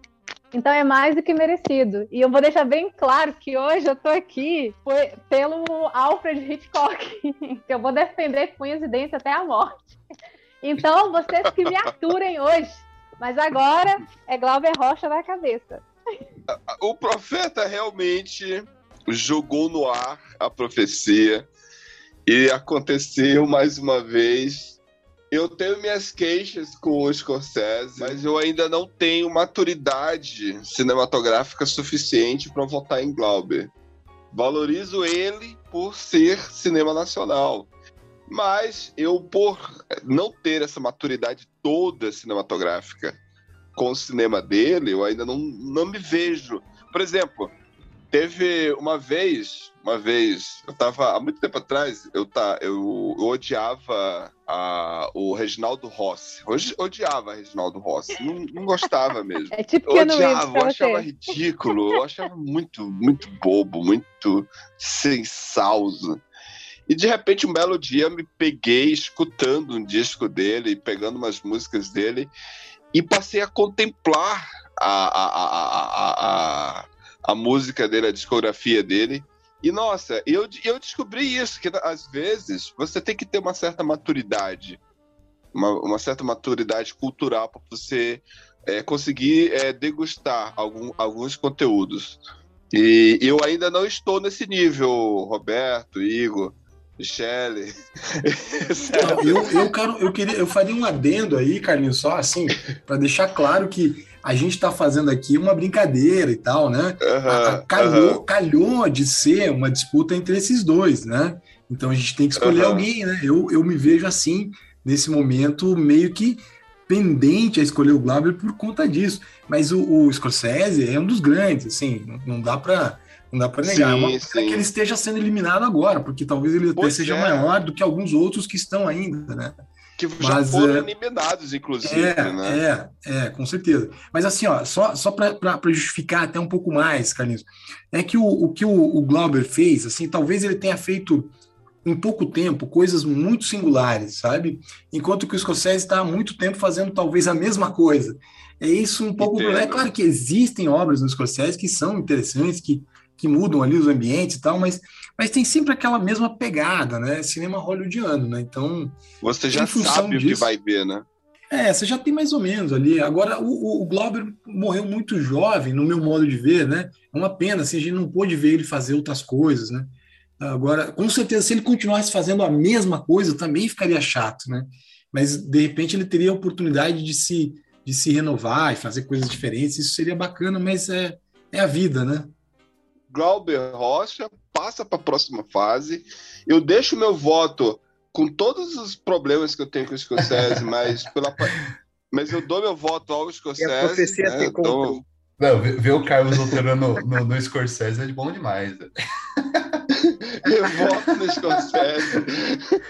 Então é mais do que merecido. E eu vou deixar bem claro que hoje eu tô aqui foi pelo Alfred Hitchcock, que eu vou defender com e dentes até a morte. Então, vocês que me aturem hoje. Mas agora é Glauber Rocha na cabeça. O profeta realmente jogou no ar a profecia e aconteceu mais uma vez. Eu tenho minhas queixas com o Scorsese, mas eu ainda não tenho maturidade cinematográfica suficiente para votar em Glauber. Valorizo ele por ser cinema nacional. Mas eu, por não ter essa maturidade toda cinematográfica com o cinema dele, eu ainda não, não me vejo. Por exemplo, teve uma vez, uma vez, eu tava há muito tempo atrás, eu tá, eu, eu odiava a, o Reginaldo Rossi. Hoje odiava Reginaldo Rossi, não, não gostava mesmo. É tipo eu odiava, eu achava ridículo, eu achava muito, muito bobo, muito sem salso. E de repente, um belo dia, me peguei escutando um disco dele, pegando umas músicas dele, e passei a contemplar a, a, a, a, a, a música dele, a discografia dele. E nossa, eu, eu descobri isso, que às vezes você tem que ter uma certa maturidade, uma, uma certa maturidade cultural para você é, conseguir é, degustar algum, alguns conteúdos. E eu ainda não estou nesse nível, Roberto, Igor, Michele. Não, eu, eu, quero, eu, queria, eu faria um adendo aí, Carlinhos, só assim, para deixar claro que a gente está fazendo aqui uma brincadeira e tal, né? A- a- calhou, calhou de ser uma disputa entre esses dois, né? Então a gente tem que escolher Aham. alguém, né? Eu, eu me vejo assim, nesse momento, meio que pendente a escolher o Glauber por conta disso. Mas o, o Scorsese é um dos grandes, assim, não- não dá para não dá para negar. é uma Sim, pena sim. que ele esteja sendo eliminado agora, porque talvez ele Pois seja é. maior do que alguns outros que estão ainda, né? Que já Mas, foram é, eliminados, inclusive, é, né? é, é, com certeza. Mas assim, ó, só, só para justificar até um pouco mais, Carlinhos, é que o, o que o, o Glauber fez, assim, talvez ele tenha feito em pouco tempo coisas muito singulares, sabe? Enquanto que o Scorsese está há muito tempo fazendo talvez a mesma coisa. É isso um pouco. Entendo. É claro que existem obras no Scorsese que são interessantes, que, que mudam ali os ambientes e tal, mas, mas tem sempre aquela mesma pegada, né? Cinema hollywoodiano, né? Então. Você já sabe o que disso- vai ver, né? é, você já tem mais ou menos ali. Agora, o, o, o Glauber morreu muito jovem, no meu modo de ver, né? É uma pena, assim, a gente não pôde ver ele fazer outras coisas, né? Agora, com certeza, se ele continuasse fazendo a mesma coisa, também ficaria chato, né? Mas, de repente, ele teria a oportunidade de se, de se renovar e fazer coisas diferentes. Isso seria bacana, mas é, é a vida, né? Glauber Rocha passa para a próxima fase. Eu deixo meu voto com todos os problemas que eu tenho com o Scorsese, mas pela mas eu dou meu voto ao Scorsese. profecia né? se Eu dou- cumpre. Não, ver, o Carlos voltando no, no, no Scorsese é de bom demais. Eu voto no Scorsese.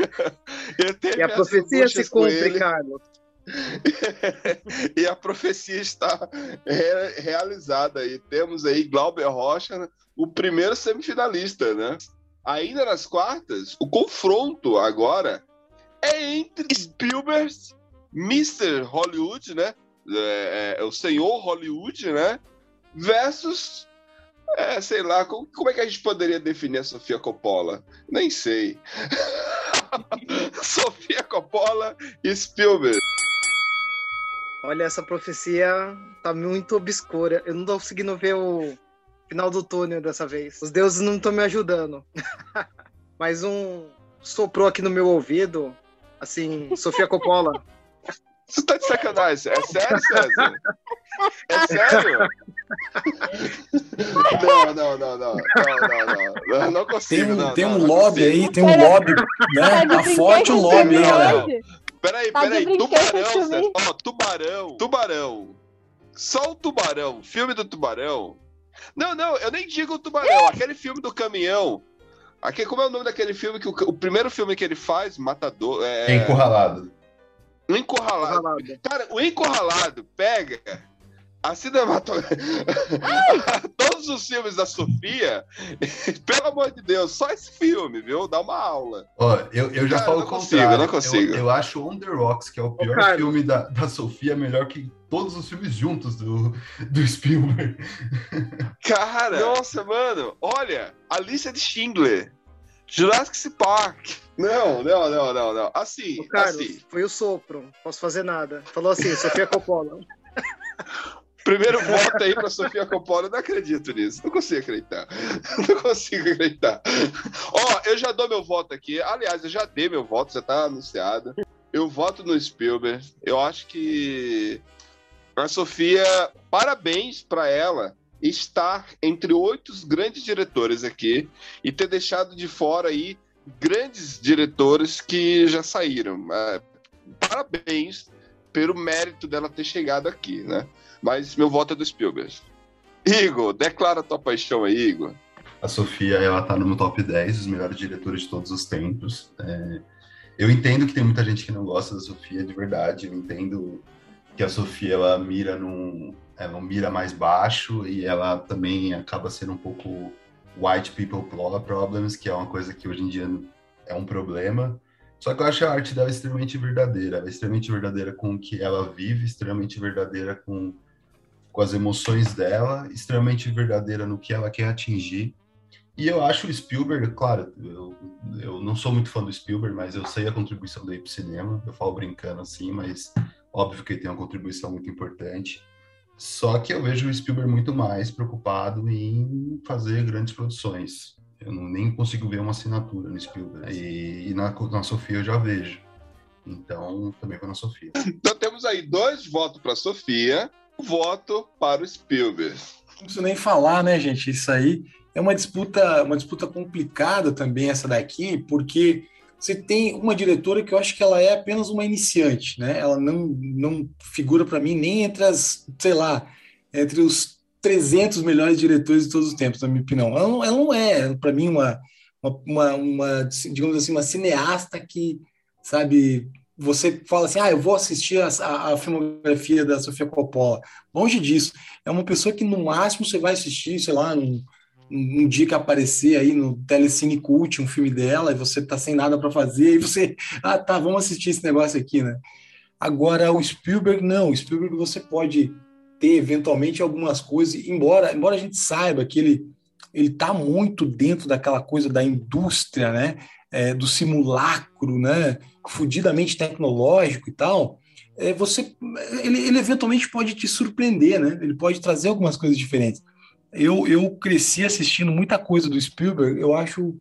Eu tenho E a profecia se cumpre. Carlos. e a profecia está re- realizada aí. Temos aí Glauber Rocha, o primeiro semifinalista, né? Ainda nas quartas, o confronto agora é entre Spielberg, Mr. Hollywood, né? É, é o senhor Hollywood, né? Versus, é, sei lá, como, como é que a gente poderia definir a Sofia Coppola? Nem sei. Sofia Coppola e Spielberg. Olha, essa profecia tá muito obscura. Eu não tô conseguindo ver o final do túnel dessa vez. Os deuses não estão me ajudando. Mas um soprou aqui no meu ouvido, assim, Sofia Coppola. Você tá de sacanagem? É sério, César? É sério? Não, não, não, não. Não, não, não. Não, não Tem consigo, um, não. tem não, um não lobby consigo. aí, tem um lobby, né? Tá forte o lobby, hein, galera? Peraí, Tá peraí. Tubarão. César. Ó, tubarão. Tubarão. Só o tubarão. Filme do tubarão. Não, não, eu nem digo o tubarão. Aquele filme do caminhão. Aquele, como é o nome daquele filme que o, o primeiro filme que ele faz, Matador. É, encurralado. O Encurralado. Cara, o Encurralado pega a cinematografia. Todos os filmes da Sofia, pelo amor de Deus, só esse filme, viu? Dá uma aula. Ó, eu, eu já Cara, falo não consigo, contrário. não consigo. Eu, eu acho On The Rocks, que é o pior Carlos. filme da, da Sofia, melhor que todos os filmes juntos do, do Spielberg. Cara, nossa, mano, olha, a lista de Schindler, Jurassic Park. Não, não, não, não, não. Assim, Ô, Carlos, assim. foi o sopro. Posso fazer nada. Falou assim, Sofia Coppola. Primeiro voto aí pra Sofia Coppola, eu não acredito nisso. Não consigo acreditar. Não consigo acreditar. Ó, eu já dou meu voto aqui. Aliás, eu já dei meu voto, já tá anunciado. Eu voto no Spielberg. Eu acho que a Sofia, parabéns pra ela estar entre oito grandes diretores aqui e ter deixado de fora aí grandes diretores que já saíram. É, parabéns pelo mérito dela ter chegado aqui, né? Mas meu voto é do Spielberg. Igor, declara tua paixão aí, Igor. A Sofia, ela tá no top 10 dos melhores diretores de todos os tempos. É, eu entendo que tem muita gente que não gosta da Sofia, de verdade. Eu entendo que a Sofia, ela mira num... Ela mira mais baixo e ela também acaba sendo um pouco white people problems, que é uma coisa que hoje em dia é um problema. Só que eu acho a arte dela extremamente verdadeira. Ela é extremamente verdadeira com o que ela vive, extremamente verdadeira com, com as emoções dela, extremamente verdadeira no que ela quer atingir. E eu acho o Spielberg, claro, eu, eu não sou muito fã do Spielberg, mas eu sei a contribuição dele para o cinema. Eu falo brincando assim, mas óbvio que ele tem uma contribuição muito importante. Só que eu vejo o Spielberg muito mais preocupado em fazer grandes produções. Eu não, nem consigo ver uma assinatura no Spielberg. E, e na, na Sofia eu já vejo. Então, também vou na Sofia. Então temos aí dois votos para Sofia, voto para o Spielberg. Não preciso nem falar, né, gente? Isso aí é uma disputa, uma disputa complicada também essa daqui, porque você tem uma diretora que eu acho que ela é apenas uma iniciante, né? Ela não, não figura para mim nem entre as, sei lá, entre os 300 melhores diretores de todos os tempos, na minha opinião. Ela não, ela não é, para mim, uma, uma, uma, uma, digamos assim, uma cineasta que, sabe, você fala assim, ah, eu vou assistir a, a, filmografia da Sofia Coppola. Longe disso. É uma pessoa que, no máximo, você vai assistir, sei lá, num, um dia que aparecer aí no Telecine Cult um filme dela e você tá sem nada para fazer e você, ah, tá, vamos assistir esse negócio aqui, né? Agora, o Spielberg, não. O Spielberg você pode ter eventualmente algumas coisas, embora, embora a gente saiba que ele ele está muito dentro daquela coisa da indústria, né? É, do simulacro, né? Fudidamente tecnológico e tal. É, você, ele, ele eventualmente pode te surpreender, né? Ele pode trazer algumas coisas diferentes. Eu, eu cresci assistindo muita coisa do Spielberg. Eu acho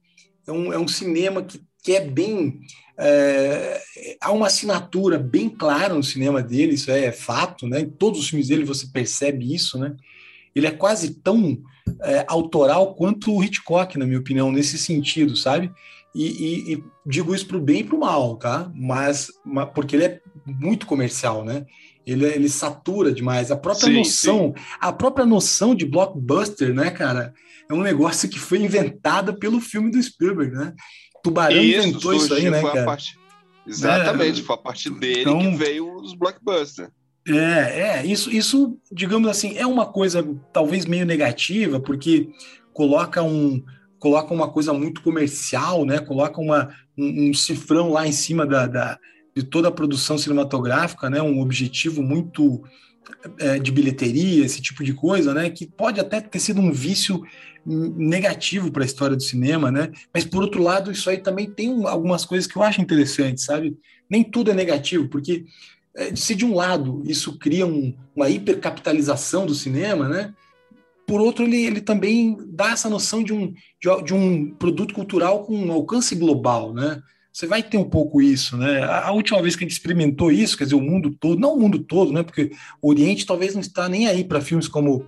é um, é um cinema que, que é bem é, há uma assinatura bem clara no cinema dele, isso é fato, né? Em todos os filmes dele você percebe isso, né? Ele é quase tão é, autoral quanto o Hitchcock, na minha opinião, nesse sentido, sabe? E, e, e digo isso para o bem e para o mal, tá? Mas, mas, porque ele é muito comercial, né? Ele, ele satura demais. A própria Sim, noção, a própria noção de blockbuster, né, cara? É um negócio que foi inventada pelo filme do Spielberg, né? Tubarão Isso, inventou isso aí, né, cara? partir- Exatamente, É, foi a partir dele então- que veio os blockbusters. É, é, isso, isso, digamos assim, é uma coisa talvez meio negativa, porque coloca um coloca uma coisa muito comercial, né? Coloca uma, um, um cifrão lá em cima da, da- de toda a produção cinematográfica, né? Um objetivo muito é, de bilheteria, esse tipo de coisa, né? Que pode até ter sido um vício negativo para a história do cinema, né? Mas por outro lado, isso aí também tem um- algumas coisas que eu acho interessantes, sabe? Nem tudo é negativo, porque é, se de um lado isso cria um- uma hipercapitalização do cinema, né? Por outro, ele, ele também dá essa noção de um, de, de um produto cultural com um alcance global, né? Você vai ter um pouco isso, né? A, última vez que a gente experimentou isso, quer dizer, o mundo todo, não o mundo todo, né? Porque o Oriente talvez não está nem aí para filmes como,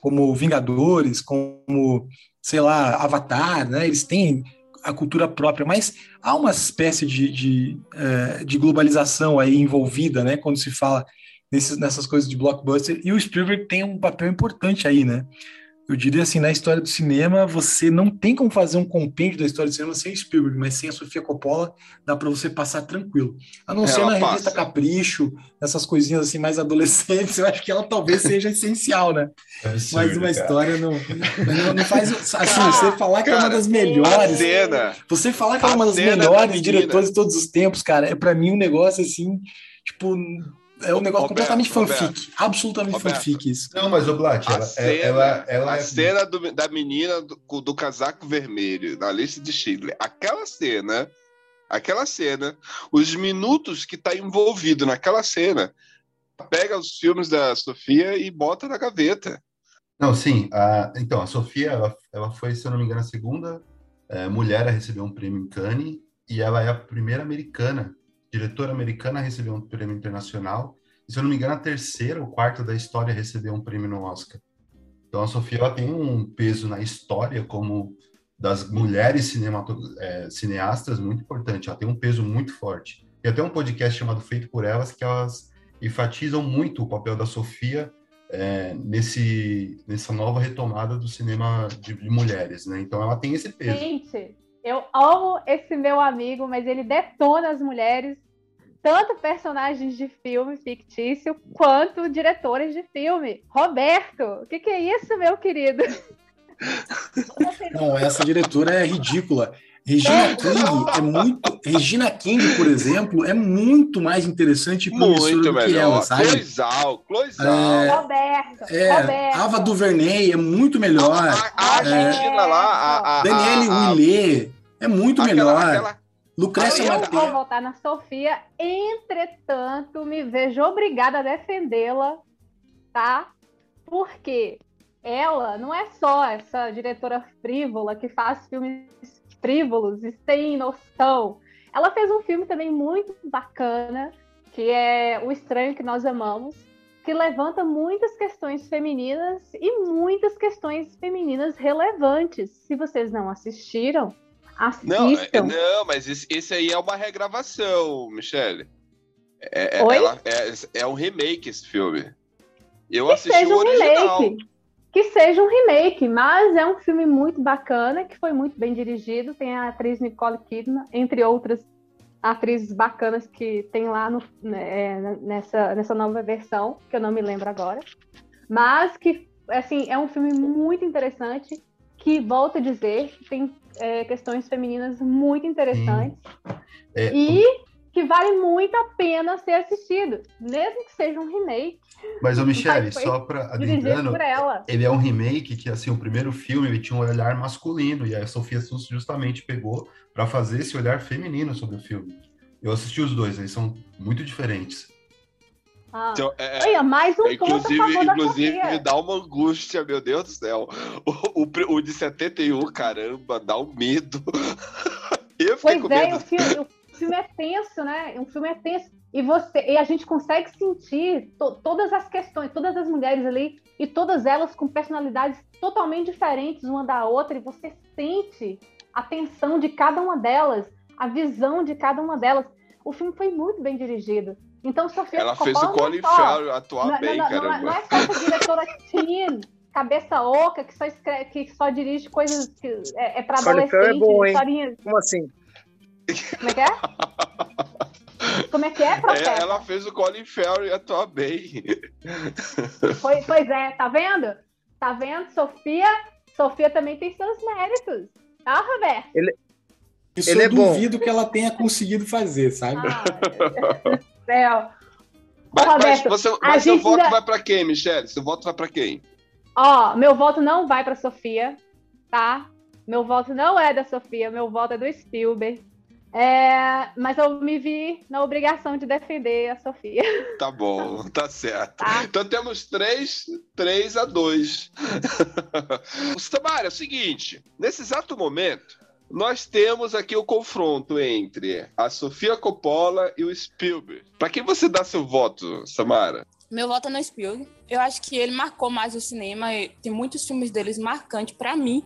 como Vingadores, como, sei lá, Avatar, né? Eles têm a cultura própria, mas há uma espécie de, de, eh, de globalização aí envolvida, né? Quando se fala nesses, nessas coisas de blockbuster, e o Spielberg tem um papel importante aí, né? Eu diria assim, na história do cinema, você não tem como fazer um compêndio da história do cinema sem Spielberg, mas sem a Sofia Coppola dá para você passar tranquilo. A não ser Ela na revista passa. Capricho, essas coisinhas assim mais adolescentes, eu acho que ela talvez seja essencial, né? Absurdo, mas uma cara. história não, não, não faz assim, você falar que é uma Cara, das melhores, cena. você falar que ela é uma das da melhores menina. diretoras de todos os tempos, cara, é para mim um negócio assim, tipo, é um negócio Roberto, completamente fanfic, Roberto. absolutamente Roberto. fanfic isso. Não, mas o Blat, A ela, cena, ela, ela a é. cena do- da menina do, do casaco vermelho na lista de Schindler. Aquela cena, aquela cena, os minutos que tá envolvido naquela cena, pega os filmes da Sofia e bota na gaveta. Não, sim. A, então, a Sofia, ela, ela foi, se eu não me engano, a segunda eh, mulher a receber um prêmio em Cannes e ela é a primeira americana, diretora americana a receber um prêmio internacional. E, se eu não me engano, a terceira ou quarta da história a receber um prêmio no Oscar. Então, a Sofia ela tem um peso na história como das mulheres eh, cineastas muito importante. Ela tem um peso muito forte. Tem até um podcast chamado Feito por Elas que elas enfatizam muito o papel da Sofia é, nesse, nessa nova retomada do cinema de, de mulheres, né? Então ela tem esse peso. Gente, eu amo esse meu amigo, mas ele detona as mulheres, tanto personagens de filme fictício quanto diretores de filme. Roberto, o que, que é isso, meu querido? Não, essa diretora é ridícula. Regina King é muito. Regina King, por exemplo, é muito mais interessante e promissora do que melhor. ela, sabe? Cloizal, Cloizal. É, Roberto, é, Roberto. Ava DuVernay é muito melhor. A Argentina lá, a, a, Daniele a, a, Willet é muito aquela- melhor. aquela- Lucrécia Eu vou votar na Sofia, entretanto, me vejo obrigada a defendê-la, tá? Porque ela não é só essa diretora frívola que faz filmes frívolos e sem noção. Ela fez um filme também muito bacana, que é O Estranho que Nós Amamos, que levanta muitas questões femininas e muitas questões femininas relevantes. Se vocês não assistiram, assistam. não, mas esse, esse aí é uma regravação, Michele. É, é- Oi? ela- é, é um remake esse filme. Eu que assisti seja o um original. remake. Que seja um remake, mas é um filme muito bacana, que foi muito bem dirigido. Tem a atriz Nicole Kidman, entre outras atrizes bacanas que tem lá no- né, nessa, nessa nova versão, que eu não me lembro agora. Mas que, assim, é um filme muito interessante, que, volto a dizer, tem é, questões femininas muito interessantes É, e que vale muito a pena ser assistido, mesmo que seja um remake. Mas, ô Michele, só para adentrando, ele é um remake que, assim, o primeiro filme ele tinha um olhar masculino e a Sofia Sus justamente pegou para fazer esse olhar feminino sobre o filme. Eu assisti os dois, eles são muito diferentes. Ah. Então, é- Olha, mais um é, inclusive, inclusive me dá uma angústia, meu Deus do céu. O, o, o de 71, caramba, dá um medo. Eu fiquei Pois com é, medo. o filme, o filme é tenso, né? Um filme é tenso. E, você, e a gente consegue sentir to- todas as questões, todas as mulheres ali, e todas elas com personalidades totalmente diferentes uma da outra, e você sente a tensão de cada uma delas, a visão de cada uma delas. O filme foi muito bem dirigido. Então, Sofia Ela fez o é Colin Farrell atuar não, bem, não, não, não, é- caramba. não é só essa diretora teen, cabeça oca, que só, escreve, que só dirige coisas que é, é para Colin é adolescente, bom, hein? historinhas. Como assim? Como é que é? Como é que é, É, Profeta? ela fez o Colin Farrell atuar bem. Pois, pois é, tá vendo? Tá vendo? Sofia, Sofia também tem seus méritos. Tá, Roberto? Isso Ele eu é bom. duvido que ela tenha conseguido fazer, sabe? Céu. Mas, Ô, mas Roberto, você, mas seu voto ainda- vai pra quem, Michele? Seu voto vai pra quem? Ó, meu voto não vai pra Sofia, tá? Meu voto não é da Sofia, meu voto é do Spielberg. É, mas eu me vi na obrigação de defender a Sofia. Tá bom, tá certo. Então temos 3, 3 a 2. Tamara, é o seguinte: nesse exato momento, nós temos aqui o confronto entre a Sofia Coppola e o Spielberg. Pra quem você dá seu voto, Samara? Meu voto é no Spielberg. Eu acho que ele marcou mais o cinema. e Tem muitos filmes deles marcantes pra mim.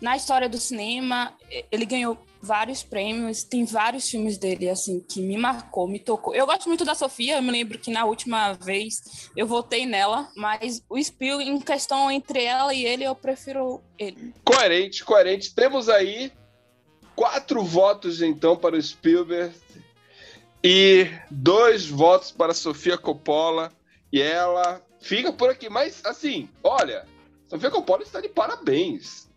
na história do cinema, ele ganhou vários prêmios, tem vários filmes dele, assim, que me marcou, me tocou. Eu gosto muito da Sofia, eu me lembro que na última vez eu votei nela, mas o Spiel, em questão entre ela e ele, eu prefiro ele. Coerente, coerente. Temos aí quatro votos, então, para o Spielberg e dois votos para Sofia Coppola. E ela fica por aqui. Mas, assim, olha, Sofia Coppola está de parabéns.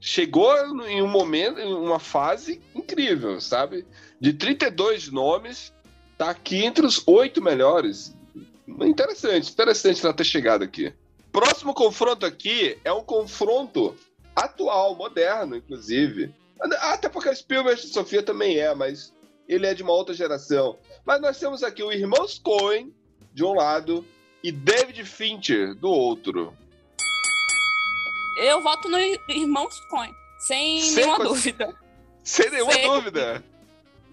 Chegou em um momento, em uma fase incrível, sabe? De 32 nomes, tá aqui entre os oito melhores. Interessante, interessante ela ter chegado aqui. Próximo confronto aqui é um confronto atual, moderno, inclusive. Até porque Spielberg e Sofia também é, mas ele é de uma outra geração. Mas nós temos aqui o Irmãos Coen, de um lado, e David Fincher, do outro. Eu voto no Irmãos Coen, sem, Sem nenhuma dúvida. Sem nenhuma Sem- dúvida.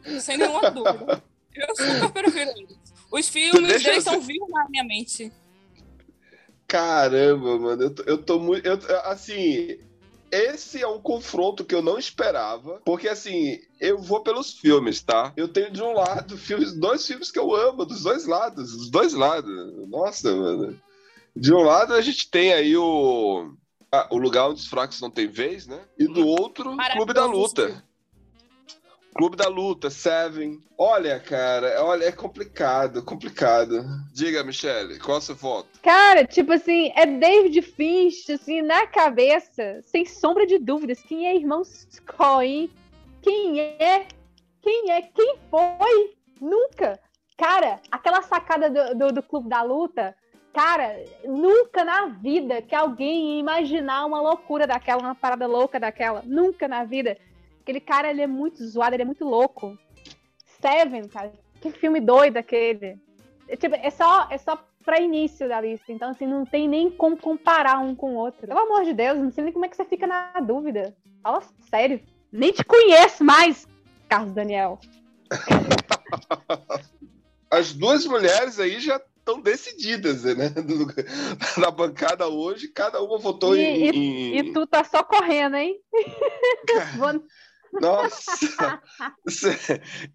Sem nenhuma dúvida. Eu super prefiro eles. Os filmes deles eu- são vivos na minha mente. Caramba, mano, eu tô, eu tô muito. eu- assim, esse é um confronto que eu não esperava, porque assim, eu vou pelos filmes, tá? Eu tenho de um lado filmes, dois filmes que eu amo, dos dois lados, dos dois lados. Nossa, mano. De um lado a gente tem aí o. ah, o lugar onde os fracos não têm vez, né? E do outro, Clube da Luta. Clube da Luta, Seven. Olha, cara, olha, é complicado, complicado. Diga, Michele, qual é o seu voto? Cara, tipo assim, é David Finch, assim, na cabeça, sem sombra de dúvidas. Quem é Irmãos Coen? Quem é? Quem é? Quem foi? Nunca. Cara, aquela sacada do, do, do Clube da Luta, cara, nunca na vida que alguém ia imaginar uma loucura daquela, uma parada louca daquela. Nunca na vida. Aquele cara, ele é muito zoado, ele é muito louco. Seven, cara, que filme doido aquele. É, tipo, é só, é só pra início da lista. Então, assim, não tem nem como comparar um com o outro. Pelo amor de Deus, não sei nem como é que você fica na dúvida. Fala sério. Nem te conheço mais, Carlos Daniel. As duas mulheres aí já estão decididas, né? Na bancada hoje, cada uma votou E, em. e- em- e tu tá só correndo, hein? Vou- Nossa!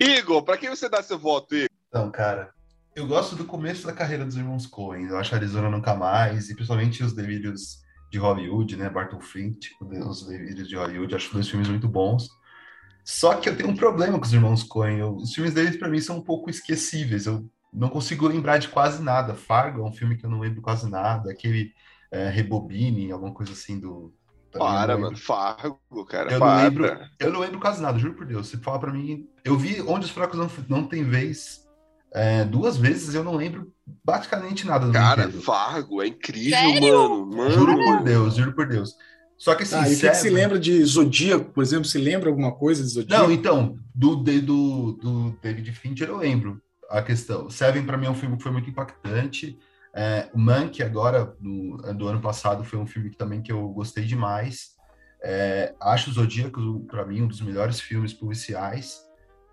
Igor, pra quem você dá seu voto, Igor? Então, cara, eu gosto do começo da carreira dos irmãos Coen. Eu acho Arizona Nunca Mais, e principalmente os Delírios de Hollywood, né? Barton Fink, os Delírios de Hollywood. Acho dois filmes muito bons. Só que eu tenho um problema com os irmãos Coen. Eu- os filmes deles, pra mim, são um pouco esquecíveis. Eu não consigo lembrar de quase nada. Fargo é um filme que eu não lembro quase nada. Aquele é, Rebobine, alguma coisa assim do. Não Para, mano. Fargo, cara. Eu não, para. lembro, eu não lembro quase nada, juro por Deus. Se fala pra mim. Eu vi Onde os Fracos Não, não Tem Vez é, duas vezes, eu não lembro praticamente nada do Cara, enredo. Fargo é incrível, Sério? mano. Mano. Juro por Deus, juro por Deus. Só que assim, Ah, que, se lembra de Zodíaco, por exemplo? Se lembra alguma coisa de Zodíaco? Não, então, do, de- do, do David Fincher eu lembro a questão. Seven, para mim, é um filme que foi muito impactante. É, o Mank, agora, do, do ano passado, foi um filme que, também que eu gostei demais. É, acho o Zodíaco, para mim, um dos melhores filmes policiais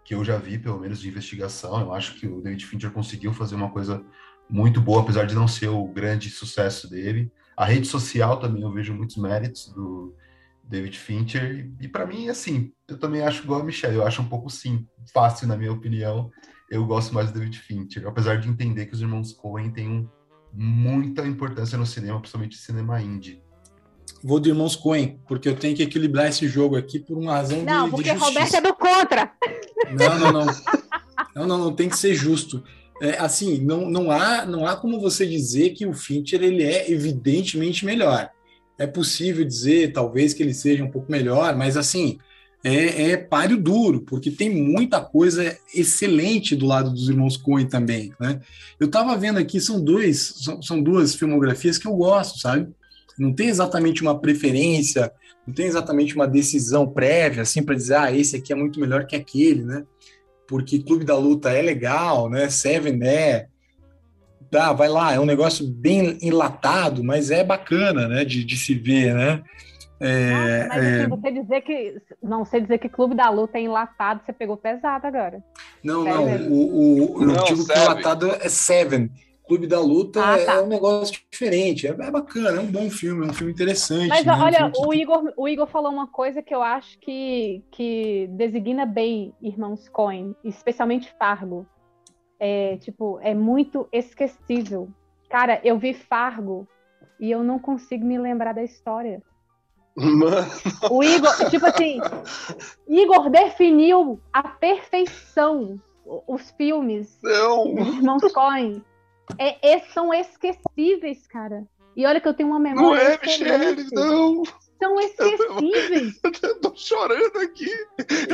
que eu já vi, pelo menos de investigação. Eu acho que o David Fincher conseguiu fazer uma coisa muito boa, apesar de não ser o grande sucesso dele. A rede social também eu vejo muitos méritos do David Fincher. E para mim, assim, eu também acho igual a Michelle, eu acho um pouco sim, fácil na minha opinião. Eu gosto mais do David Fincher, apesar de entender que os irmãos Coen têm um- muita importância no cinema, principalmente cinema indie. Vou de Irmãos Coen, porque eu tenho que equilibrar esse jogo aqui por uma razão de- Não, de, porque justiça. Roberto é do contra. Não, não, não. Não, não, não tem que ser justo. É, assim, não, não, há, não há como você dizer que o Fincher ele é evidentemente melhor. É possível dizer, talvez, que ele seja um pouco melhor, mas assim, é, é páreo duro, porque tem muita coisa excelente do lado dos irmãos Coen também, né? Eu estava vendo aqui, são dois, são, são duas filmografias que eu gosto, sabe? Não tem exatamente uma preferência, não tem exatamente uma decisão prévia, assim, para dizer, ah, esse aqui é muito melhor que aquele, né? Porque Clube da Luta é legal, né? Seven é. Tá, vai lá, é um negócio bem enlatado, mas é bacana, né? De, de se ver, né? É, Mas é, assim, você dizer que. Não, você dizer que Clube da Luta é enlatado, você pegou pesado agora. Não, Sério não, o, o, eu Não, digo que o Seven. enlatado é Seven, Clube da Luta Ah, é- tá. é um negócio diferente. É, é bacana, é um bom filme, é um filme interessante. Mas né? Olha, que- o Igor, o Igor falou uma coisa que eu acho que, que designa bem Irmãos Coen, especialmente Fargo. É, tipo, é muito esquecível. Cara, eu vi Fargo e eu não consigo me lembrar da história. Mano, O Igor, tipo assim, Igor definiu a perfeição os filmes Não. dos Irmãos Coen. É, é- são esquecíveis, cara. E olha que eu tenho uma não memória é, Michele, excelente. não. São esquecíveis. Eu tô chorando aqui.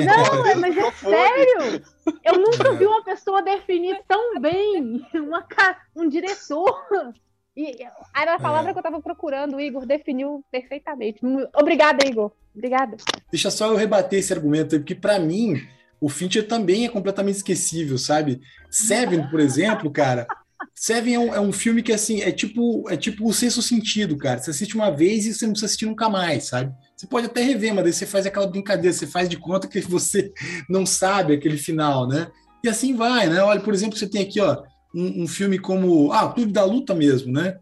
Não, é- mas é sério. Eu nunca vi uma pessoa definir tão bem uma, um diretor. E era a palavra que eu tava procurando. O Igor definiu perfeitamente. Obrigada, Igor. Obrigada. Deixa só eu rebater esse argumento aí, porque pra mim o Fincher também é completamente esquecível, sabe? Seven, por exemplo, cara. Seven é um, é um filme que assim é tipo é tipo o sexto sentido, cara. Você assiste uma vez e você não precisa assistir nunca mais, sabe? Você pode até rever, mas daí você faz aquela brincadeira, você faz de conta que você não sabe aquele final, né? E assim vai, né? Olha, por exemplo, você tem aqui, ó, um, um filme como ah, Clube da Luta mesmo, né?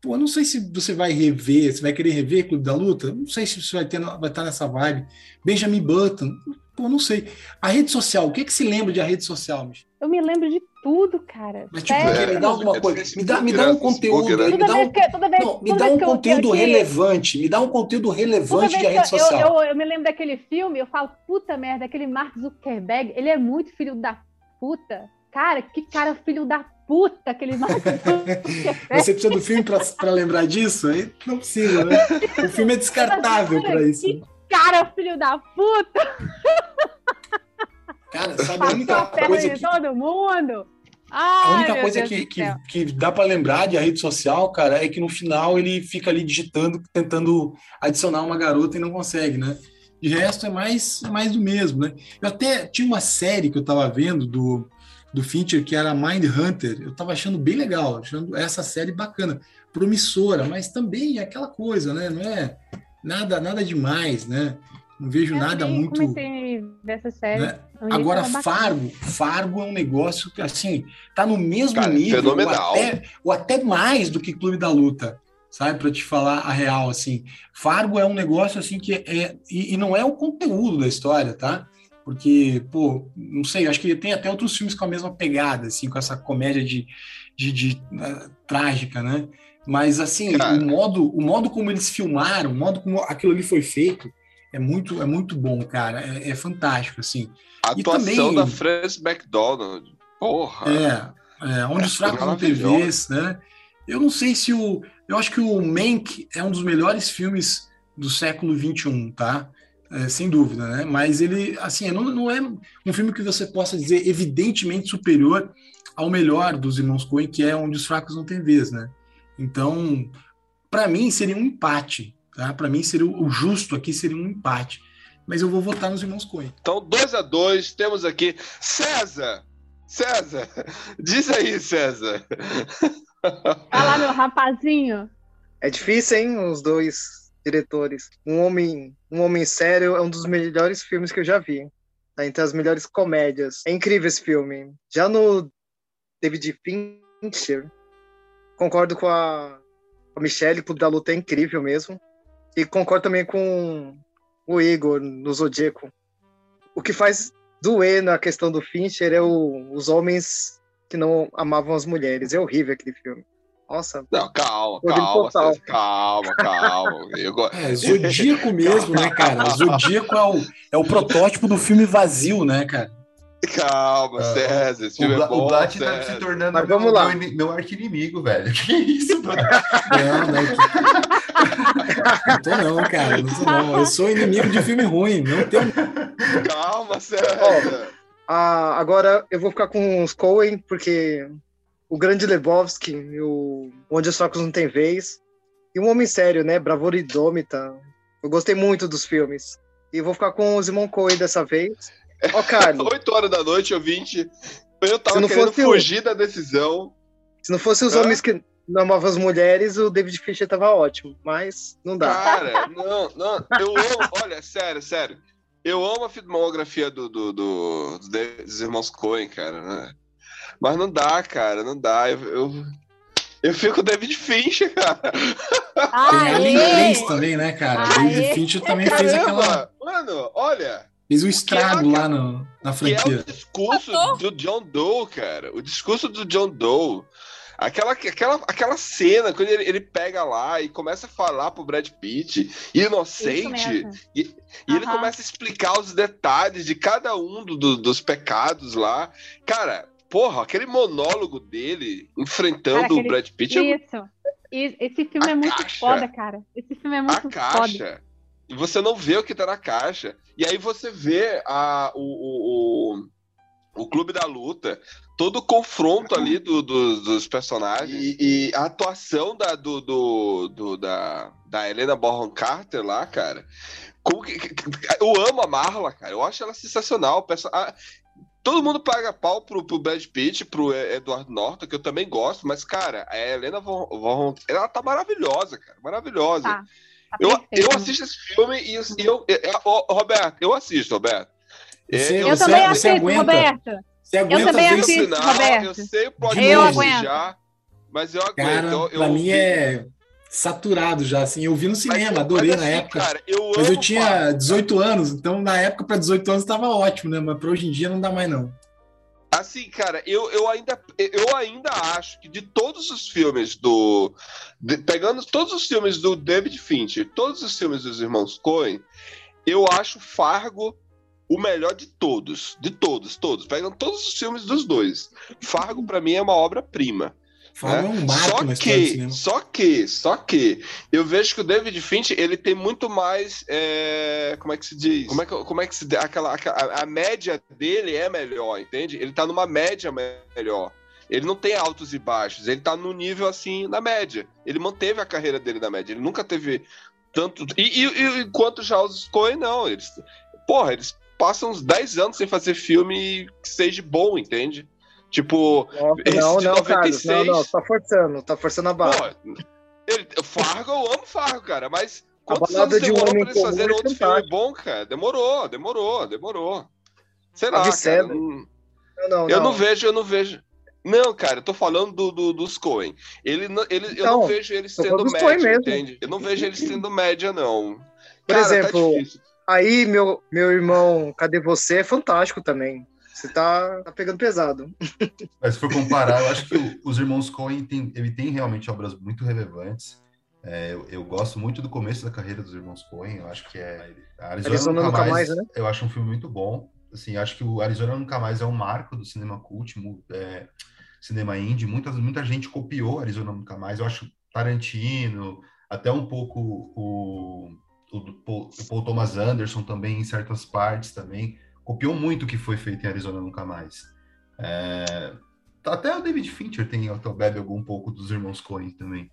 Pô, eu não sei se você vai rever, se vai querer rever Clube da Luta, não sei se você vai, ter, vai estar nessa vibe. Benjamin Button, pô, não sei. A rede social, o que que se lembra de a rede social, Michel? Eu me lembro de tudo, cara. Mas tipo, Sério. me dá alguma é coisa, me dá, me dá um conteúdo, me dá um, que, vez, não, me dá um conteúdo relevante, me dá um conteúdo relevante de rede eu, eu, social. eu, eu me lembro daquele filme, eu falo, puta merda, aquele Mark Zuckerberg, ele é muito filho da puta. Cara, que cara filho da puta, aquele. Você precisa do filme para lembrar disso? Aí não precisa, né? O filme é descartável para isso. Que cara filho da puta! Cara, sabe a Passou única a perna coisa de que todo mundo. A Ai, única meu coisa que, que, que dá para lembrar de a rede social, cara, é que no final ele fica ali digitando, tentando adicionar uma garota e não consegue, né? De resto é mais, é mais do mesmo, né? Eu até tinha uma série que eu tava vendo do, do Fincher que era Mind Hunter. Eu tava achando bem legal, achando essa série bacana, promissora, mas também é aquela coisa, né? Não é nada, nada demais, né? Não vejo nada Eu muito. comecei a ver essa série. né? Agora. Fargo, Fargo é um negócio que, assim, tá no mesmo Cara, nível, ou fenomenal. até, ou até mais do que Clube da Luta, sabe? Para te falar a real, assim. Fargo é um negócio, assim, que é... E, e não é o conteúdo da história, tá? Porque, pô, não sei, acho que tem até outros filmes com a mesma pegada, assim, com essa comédia de, de, de, eh, trágica, né? Mas, assim, Cara. o modo, o modo como eles filmaram, o modo como aquilo ali foi feito, é muito, é muito bom, cara. É, é fantástico, assim. A E atuação também- da Frances McDonald. Porra. É, é onde É os fracos não. TVs, né? Eu não sei se o. Eu acho que o Mank é um dos melhores filmes do século XXI, tá? É, sem dúvida, né? Mas ele, assim, não, não é um filme que você possa dizer evidentemente superior ao melhor dos Irmãos Coen, que é onde os fracos não têm vez, né? Então, para mim seria um empate, tá? Para mim seria o justo aqui seria um empate. Mas eu vou votar nos Irmãos Coen. Então, 2 a 2 temos aqui César. César, diz aí, César. Vai lá, meu rapazinho. É difícil, hein? Os dois diretores. Um homem, um homem sério é um dos melhores filmes que eu já vi. Tá entre as melhores comédias. É incrível esse filme. Já no David Fincher, concordo com a, a Michelle, Clube da Luta é incrível mesmo. E concordo também com o Igor no Zodíaco. O que faz doer na questão do Fincher é o- os homens que não amavam as mulheres. É horrível aquele filme. Nossa. Não, calma, calma, total. César, calma, calma. Eu go- É, Zodíaco mesmo, né, cara? Zodíaco é o, é o protótipo do filme vazio, né, cara? Calma, César, esse O, filme é Bla, bom, o Blat tá se tornando Mas meu, vamos lá. meu, meu arqui-inimigo, velho. Que isso, mano? Não, não, não tô não, cara. Não tô não. Eu sou inimigo de filme ruim. Não tenho. Calma, César. Ah, agora eu vou ficar com os Coen, porque o Grande Lebowski, o Onde os Fracos Não Tem Vez, e um Homem Sério, né? Bravura e Dômita. Eu gostei muito dos filmes. E vou ficar com os irmãos Coen dessa vez. Ó, Carlos, 8 horas da noite, ouvinte. Eu tava querendo fosse o- fugir da decisão. se não fosse os Hã? homens que não amavam as mulheres, o David Fincher tava ótimo. Mas não dá. Cara, não, não. Eu amo. Olha, sério, sério. Eu amo a filmografia do, do, do- dos irmãos Coen, cara. Né? Mas não dá, cara, não dá. Eu, eu, eu fico com o David Fincher, cara. Tem a também, né, cara? David Fincher também fez Caramba, aquela. Mano, olha. Fez um estrago lá no- na Que é o franquia. discurso do John Doe, cara. O discurso do John Doe. Aquela, aquela, aquela cena, quando ele, ele pega lá e começa a falar pro Brad Pitt, inocente, e, e ele começa a explicar os detalhes de cada um do- do- dos pecados lá. Cara, porra, aquele monólogo dele enfrentando Cara, o aquele- Brad Pitt é Isso. Esse filme é muito caixa. foda, cara. Esse filme é a muito foda. caixa. E você não vê o que tá na caixa. E aí você vê a, o, o, o, o Clube da Luta, todo o confronto ali do, do- dos personagens. E, e a atuação da, do, do, do- da, da Helena Bonham Carter lá, cara. Como que- que- que- eu amo a Marla, cara. Eu acho ela sensacional. Todo mundo paga pau pro, pro Brad Pitt, pro Edward Norton, que eu também gosto, mas, cara, a Helena Von, Von- ela tá maravilhosa, cara. Maravilhosa. Tá. Tá Eu, eu assisto esse filme e eu, e eu- eu- Roberto, eu assisto, Roberto. Você- É, Eu você- também você assisto, aguenta- Roberto. Você Eu aguenta também no esse- assisto, final, Roberto. eu sei o plot Eu aguento. já, mas eu aguento. Cara, eu, eu pra mim vi- é saturado já, assim. Eu vi no cinema, mas adorei na assim, época. Cara, eu mas eu tinha Fargo. 18 anos, então na época pra 18 anos tava ótimo, né? Mas pra hoje em dia não dá mais, não. Assim, cara, eu, eu, ainda, eu ainda acho que de todos os filmes do. de- pegando todos os filmes do David Fincher, todos os filmes dos irmãos Coen, eu acho Fargo o melhor de todos. De todos, todos. Pegando todos os filmes dos dois. Fargo, pra mim, é uma obra-prima. Né? é um marco só história do que, cinema. só que, só que, eu vejo que o David Fincher, ele tem muito mais, é, como é que se diz? Como é que, como é que se? Aquela, aquela- a média dele é melhor, entende? Ele tá numa média me- melhor. Ele não tem altos e baixos, ele tá no nível assim, na média. Ele manteve a carreira dele na média, ele nunca teve tanto. E, e, e enquanto já os Coen, não, eles. Porra, eles passam uns 10 anos sem fazer filme que seja bom, entende? Tipo, Não, de não, Carlos. 96. Não, não, tá forçando, tá forçando a barra. Ele, Fargo, eu amo Fargo, cara, mas quantos anos de um demorou pra eles fazerem é outro fantástico. filme bom, cara? Demorou, demorou, demorou. Sei lá, cara. não- Não, não, eu não. não vejo, eu não vejo. Não, cara, eu tô falando do, do- dos Coen. Ele, não- ele, eu Então, não vejo eles Coen média, entende? Eu não vejo eles tendo média, não. Por Cara, tá exemplo, difícil. aí meu, meu irmão, cadê você? É fantástico também. Você tá, tá pegando pesado. Mas se for comparar, eu acho que o- os irmãos Coen tem, ele tem realmente obras muito relevantes. É, eu, eu gosto muito do começo da carreira dos irmãos Coen. Eu acho que é Arizona, Arizona Nunca, Nunca mais, Mais, né? Eu acho um filme muito bom. Assim, acho que o Arizona Nunca Mais é um marco do cinema cult, é, cinema indie. Muita, muita gente copiou Arizona Nunca Mais. Eu acho Tarantino, até um pouco o, o, o Paul Thomas Anderson também, em certas partes também. Copiou muito o que foi feito em Arizona Nunca Mais. É, até o David Fincher tem bebe algum pouco dos irmãos Coen também.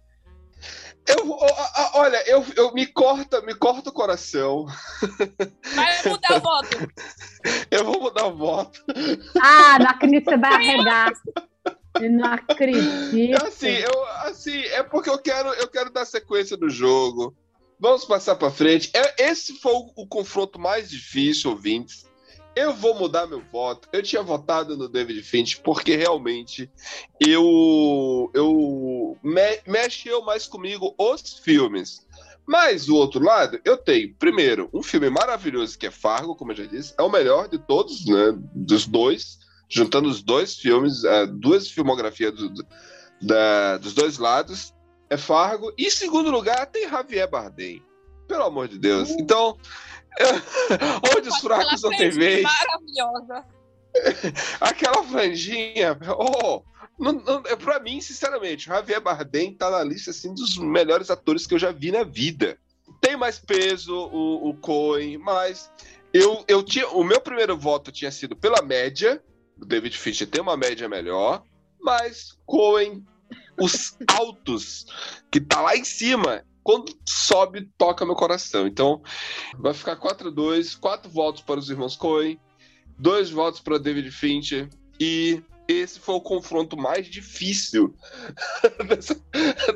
Eu, vou- ó, ó, olha, eu, eu me corta, me corta o coração. Vai mudar o voto. Eu vou mudar o voto. Ah, não acredito que você vai arregar. Eu não acredito. Assim, eu, assim, é porque eu quero, eu quero dar sequência no jogo. Vamos passar pra frente. É, esse foi o, o confronto mais difícil, ouvintes. Eu vou mudar meu voto. Eu tinha votado no David Finch porque realmente eu, eu me, mexeu mais comigo os filmes. Mas do outro lado, eu tenho, primeiro, um filme maravilhoso que é Fargo, como eu já disse, é o melhor de todos, né? Dos dois, juntando os dois filmes, uh, duas filmografias do, do, da, dos dois lados, é Fargo. E em segundo lugar, tem Javier Bardem. Pelo amor de Deus. Então, onde os fracos não tem vez. Maravilhosa. Aquela franjinha, oh, não, não, é pra mim, sinceramente, o Javier Bardem tá na lista assim, dos melhores atores que eu já vi na vida. Tem mais peso o, o Coen, mas eu, eu tinha. O meu primeiro voto tinha sido pela média. O David Fincher tem uma média melhor, mas Coen, os altos, que tá lá em cima, quando sobe, toca meu coração. Então, vai ficar 4-2, quatro votos para os irmãos Coen, dois votos para David Fincher e esse foi o confronto mais difícil dessa,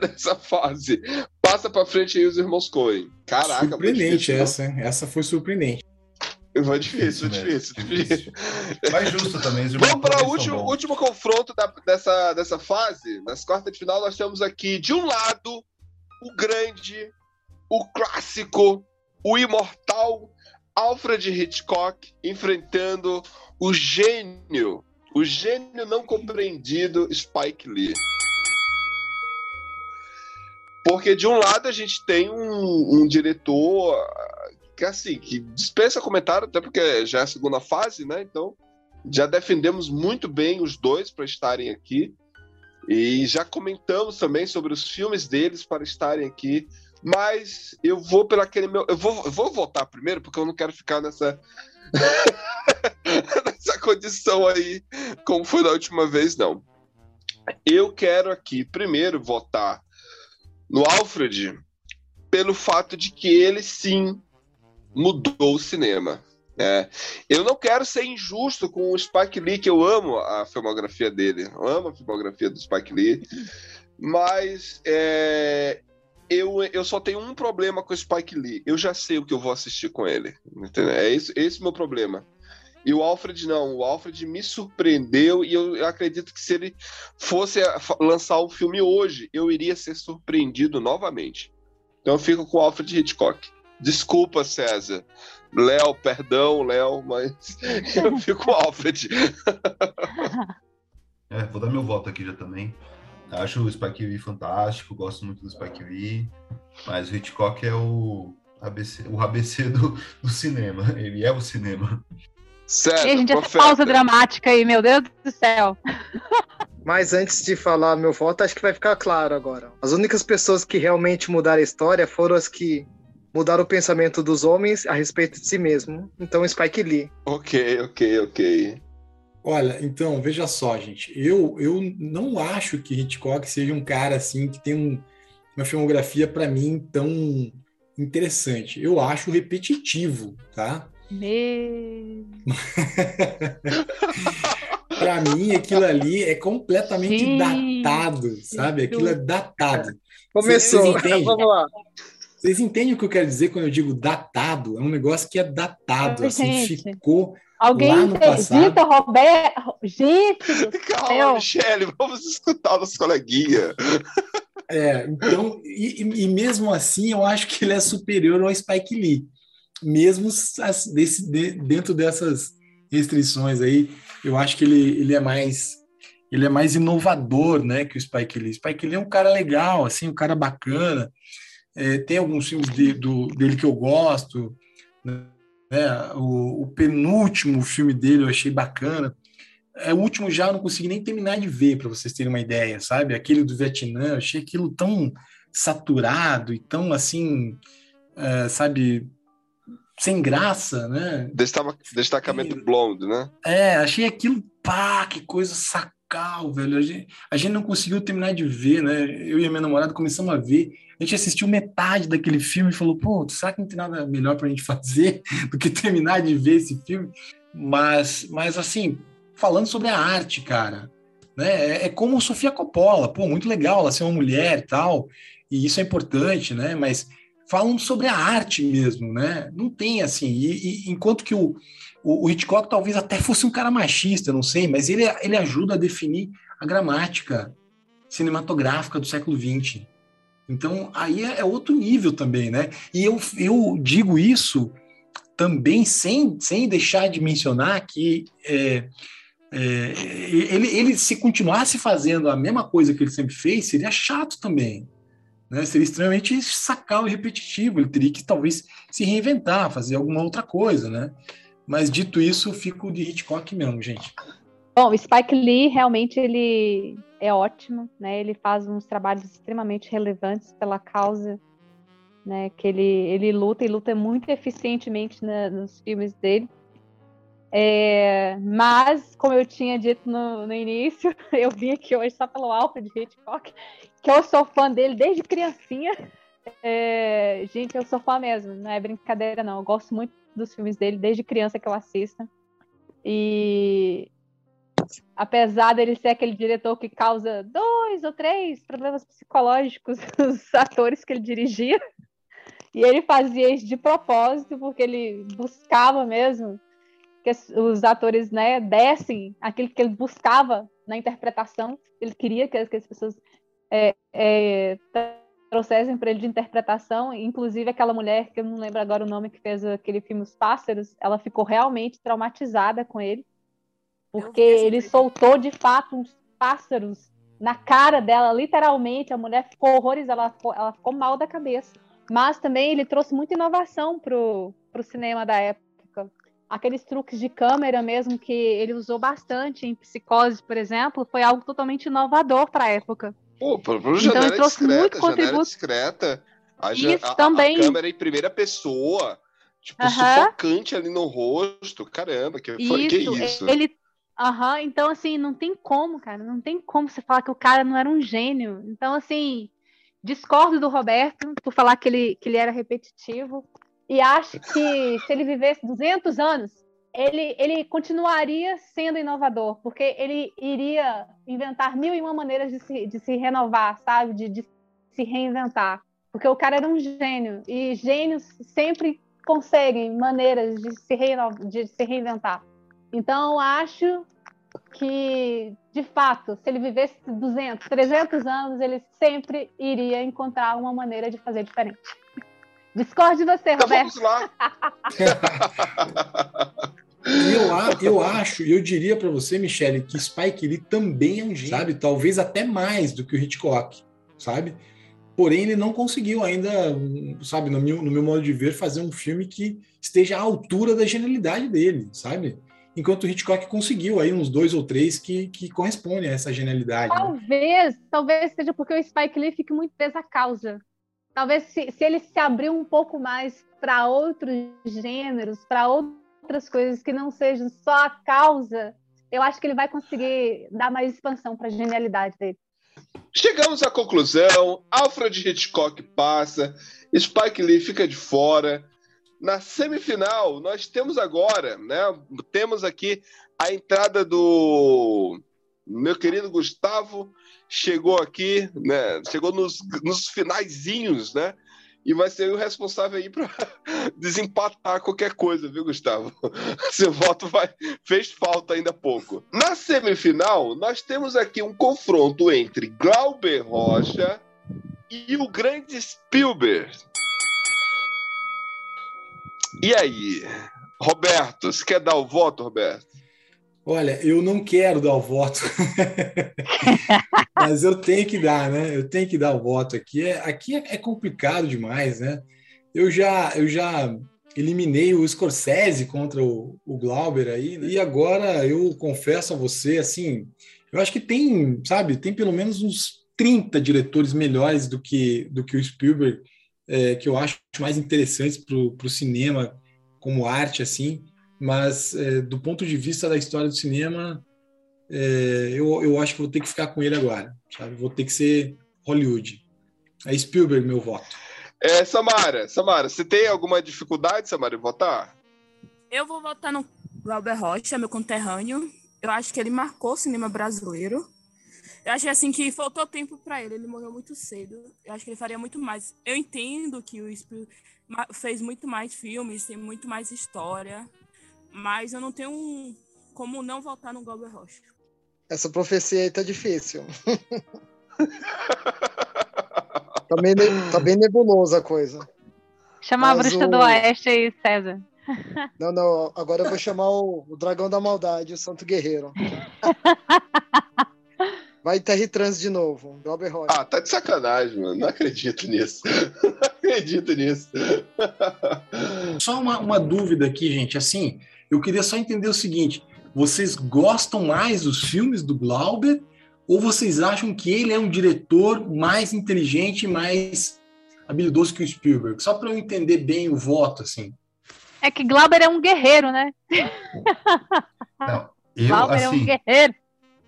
dessa fase. Passa para frente aí os irmãos Coen. Caraca, surpreendente difícil, essa, hein? Essa foi surpreendente. Foi difícil, difícil, difícil. Mas justo também. os Vamos para o último, último confronto da- dessa, dessa fase. Nas quartas de final, nós temos aqui, de um lado, o grande, o clássico, o imortal Alfred Hitchcock enfrentando o gênio, o gênio não compreendido Spike Lee. Porque de um lado a gente tem um, um diretor ah, que assim, que dispensa comentário, até porque já é a segunda fase, né? Então já defendemos muito bem os dois para estarem aqui. E já comentamos também sobre os filmes deles para estarem aqui. Mas eu vou pelo aquele meu. Eu vou, eu vou votar primeiro, porque eu não quero ficar nessa. nessa condição aí, como foi da última vez, não. Eu quero aqui primeiro votar no Alfred pelo fato de que ele sim mudou o cinema. Né? eu não quero ser injusto com o Spike Lee, que eu amo a filmografia dele, eu amo a filmografia do Spike Lee, mas é, eu, eu só tenho um problema com o Spike Lee. Eu já sei o que eu vou assistir com ele. Entendeu? É esse, esse o meu problema. E o Alfred não. O Alfred me surpreendeu e eu, eu acredito que se ele fosse lançar um filme hoje, eu iria ser surpreendido novamente. Então eu fico com o Alfred Hitchcock. Desculpa, César. Léo, perdão, Léo, mas eu fico com Alfred. É, vou dar meu voto aqui já também. Acho o Spike Lee fantástico, gosto muito do Spike Lee, mas o Hitchcock é o ABC, o ABC do, do cinema. Ele é o cinema. César, Ei, gente, essa pausa dramática aí, meu Deus do céu. Mas antes de falar meu voto, acho que vai ficar claro agora. As únicas pessoas que realmente mudaram a história foram as que mudaram o pensamento dos homens a respeito de si mesmo. Então, Spike Lee. Ok, ok, ok. Olha, então, veja só, gente. Eu, eu não acho que Hitchcock seja um cara assim que tem um- uma filmografia para mim tão interessante. Eu acho repetitivo, tá? Me... Para mim, aquilo ali é completamente Gente, datado, sabe? Aquilo é datado. Começou. Vamos lá. Vocês entendem o que eu quero dizer quando eu digo datado? É um negócio que é datado, assim, ficou Alguém lá no passado. Vitor Roberto. Gente do Calma. Michele, vamos escutar nosso coleguinha. É, então, e, e- e mesmo assim, eu acho que ele é superior ao Spike Lee. Mesmo as- desse- de- dentro dessas restrições aí, eu acho que ele, ele é mais ele é mais inovador, né, que o Spike Lee. Spike Lee é um cara legal, assim, um cara bacana. É, tem alguns filmes de- do- dele que eu gosto, né? O, o penúltimo filme dele eu achei bacana. É, o último já eu não consegui nem terminar de ver, para vocês terem uma ideia, sabe? Aquele do Vietnã, eu achei aquilo tão saturado e tão assim, é, sabe, sem graça, né? Destava- Destacamento blonde, né? É, achei aquilo, pá, que coisa sacal, velho. A gente, a gente não conseguiu terminar de ver, né? Eu e a minha namorada começamos a ver. A gente assistiu metade daquele filme e falou, pô, será que não tem nada melhor pra gente fazer do que terminar de ver esse filme? Mas, mas assim, falando sobre a arte, cara, né? É, é como Sofia Coppola, pô, muito legal ela ser uma mulher e tal, e isso é importante, né? Mas falam sobre a arte mesmo, né? Não tem assim, e, e enquanto que o, o, o Hitchcock talvez até fosse um cara machista, não sei, mas ele, ele ajuda a definir a gramática cinematográfica do século XX. Então, aí é, é outro nível também, né? E eu, eu digo isso também sem, sem deixar de mencionar que é, é, ele, ele, se continuasse fazendo a mesma coisa que ele sempre fez, seria chato também. Né? Seria extremamente sacal e repetitivo. Ele teria que talvez se reinventar, fazer alguma outra coisa, né? Mas dito isso, fico de Hitchcock mesmo, gente. Bom, Spike Lee realmente ele é ótimo, né? Ele faz uns trabalhos extremamente relevantes pela causa, né? Que ele, ele luta e luta muito eficientemente né, nos filmes dele. É, mas, como eu tinha dito no, no início, eu vim aqui hoje só pelo Alfred Hitchcock, que eu sou fã dele desde criancinha. É, gente, eu sou fã mesmo, não é brincadeira não. Eu gosto muito dos filmes dele desde criança que eu assisto. E apesar dele ser aquele diretor que causa dois ou três problemas psicológicos nos atores que ele dirigia, E ele fazia isso de propósito, porque ele buscava mesmo que os atores né, dessem aquilo que ele buscava na interpretação. Ele queria que, as pessoas é, é, trouxessem para ele de interpretação. Inclusive, aquela mulher, que eu não lembro agora o nome, que fez aquele filme Os Pássaros, ela ficou realmente traumatizada com ele, porque ele soltou de fato uns pássaros na cara dela, literalmente. A mulher ficou horrorizada, ela ficou, ela ficou mal da cabeça. Mas também ele trouxe muita inovação pro, pro cinema da época. Aqueles truques de câmera mesmo que ele usou bastante em Psicose, por exemplo, foi algo totalmente inovador para a época. Pô, pro, pro Então, janela ele trouxe discreta, muito janela contributo. discreta. A, Isso a- também. a câmera em primeira pessoa, tipo, Aham. sufocante ali no rosto. Caramba, que foi que Isso, isso? ele. Aham, então assim, não tem como, cara, não tem como você falar que o cara não era um gênio. Então, assim, discordo do Roberto por falar que ele, que ele era repetitivo e acho que se ele vivesse 200 anos, ele, ele continuaria sendo inovador, porque ele iria inventar mil e uma maneiras de se, de se renovar, sabe? De, de se reinventar. Porque o cara era um gênio, e gênios sempre conseguem maneiras de se, reino- de se reinventar. Então, acho que, de fato, se ele vivesse 200, 300 anos, ele sempre iria encontrar uma maneira de fazer diferente. Discordo de você, Então Roberto. vamos lá. Eu, eu acho, eu diria para você, Michele, que Spike Lee também é um gênio, sabe? Talvez até mais do que o Hitchcock, sabe? Porém, ele não conseguiu ainda, sabe, no meu, no meu modo de ver, fazer um filme que esteja à altura da genialidade dele, sabe? Enquanto o Hitchcock conseguiu aí uns dois ou três que, que correspondem a essa genialidade. né? Talvez, talvez seja porque o Spike Lee fique muito preso à causa. Talvez se, se ele se abrir um pouco mais para outros gêneros, para outras coisas que não sejam só a causa, eu acho que ele vai conseguir dar mais expansão para a genialidade dele. Chegamos à conclusão: Alfred Hitchcock passa, Spike Lee fica de fora. Na semifinal, nós temos agora, né? Temos aqui a entrada do meu querido Gustavo. Chegou aqui, né? Chegou nos, nos finaizinhos, né? E vai ser o responsável aí para desempatar qualquer coisa, viu, Gustavo? Seu voto vai, fez falta ainda há pouco. Na semifinal, nós temos aqui um confronto entre Glauber Rocha e o grande Spielberg. E aí, Roberto, você quer dar o voto, Roberto? Olha, eu não quero dar o voto, mas eu tenho que dar, né? Eu tenho que dar o voto aqui. É, aqui é, é complicado demais, né? Eu já, eu já eliminei o Scorsese contra o, o Glauber aí, né? e agora eu confesso a você, assim, eu acho que tem, sabe, tem pelo menos uns 30 diretores melhores do que, do que o Spielberg, é, que eu acho mais interessantes para o cinema como arte, assim mas é, do ponto de vista da história do cinema, é, eu, eu acho que vou ter que ficar com ele agora, sabe? Vou ter que ser Hollywood. É Spielberg meu voto. É, Samara, Samara, você tem alguma dificuldade, Samara, em votar? Eu vou votar no Glauber Rocha, meu conterrâneo. Eu acho que ele marcou o cinema brasileiro. Eu acho assim que faltou tempo para ele, ele morreu muito cedo. Eu acho que ele faria muito mais. Eu entendo que o Spielberg fez muito mais filmes, tem muito mais história, mas eu não tenho um- como não votar no Glauber Rocha. Essa profecia aí tá difícil. tá, bem tá bem nebulosa a coisa. Chama a Mas bruxa o- do Oeste aí, César. Não, não, agora eu vou chamar o, o dragão da maldade, o santo guerreiro. Vai Terry Trans de novo, Glauber Rocha. Ah, tá de sacanagem, mano. Não acredito nisso. Não acredito nisso. Só uma, uma dúvida aqui, gente. Assim, eu queria só entender o seguinte: vocês gostam mais dos filmes do Glauber ou vocês acham que ele é um diretor mais inteligente, mais habilidoso que o Spielberg? Só para eu entender bem o voto, assim. É que Glauber é um guerreiro, né? Eu, Glauber é um assim, guerreiro.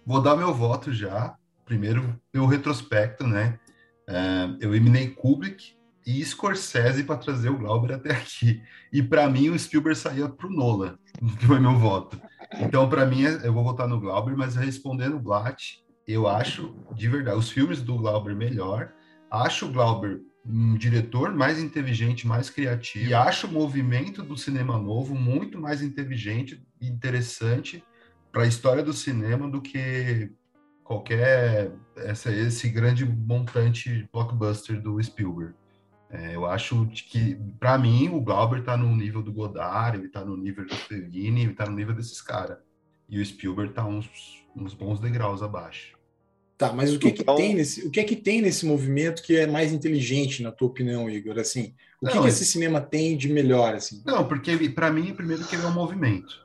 Vou dar meu voto já. Primeiro, pelo retrospecto, né? É, eu eliminei Kubrick e Scorsese para trazer o Glauber até aqui. E para mim, o Spielberg saía pro Nola, que foi meu voto. Então, para mim, eu vou votar no Glauber, mas respondendo o Blatt, eu acho, de verdade, os filmes do Glauber melhor. Acho o Glauber um diretor mais inteligente, mais criativo. E acho o movimento do cinema novo muito mais inteligente e interessante para a história do cinema do que qualquer essa, esse grande montante blockbuster do Spielberg. É, eu acho que, para mim, o Glauber está no nível do Godard, ele está no nível do Fellini, ele está no nível desses caras. E o Spielberg está uns, uns bons degraus abaixo. Tá, mas o que, Então- que tem nesse, o que é que tem nesse movimento que é mais inteligente, na tua opinião, Igor? Assim, o que, Não, que esse- esse cinema tem de melhor, assim? Não, porque para mim, primeiro que ele é um movimento.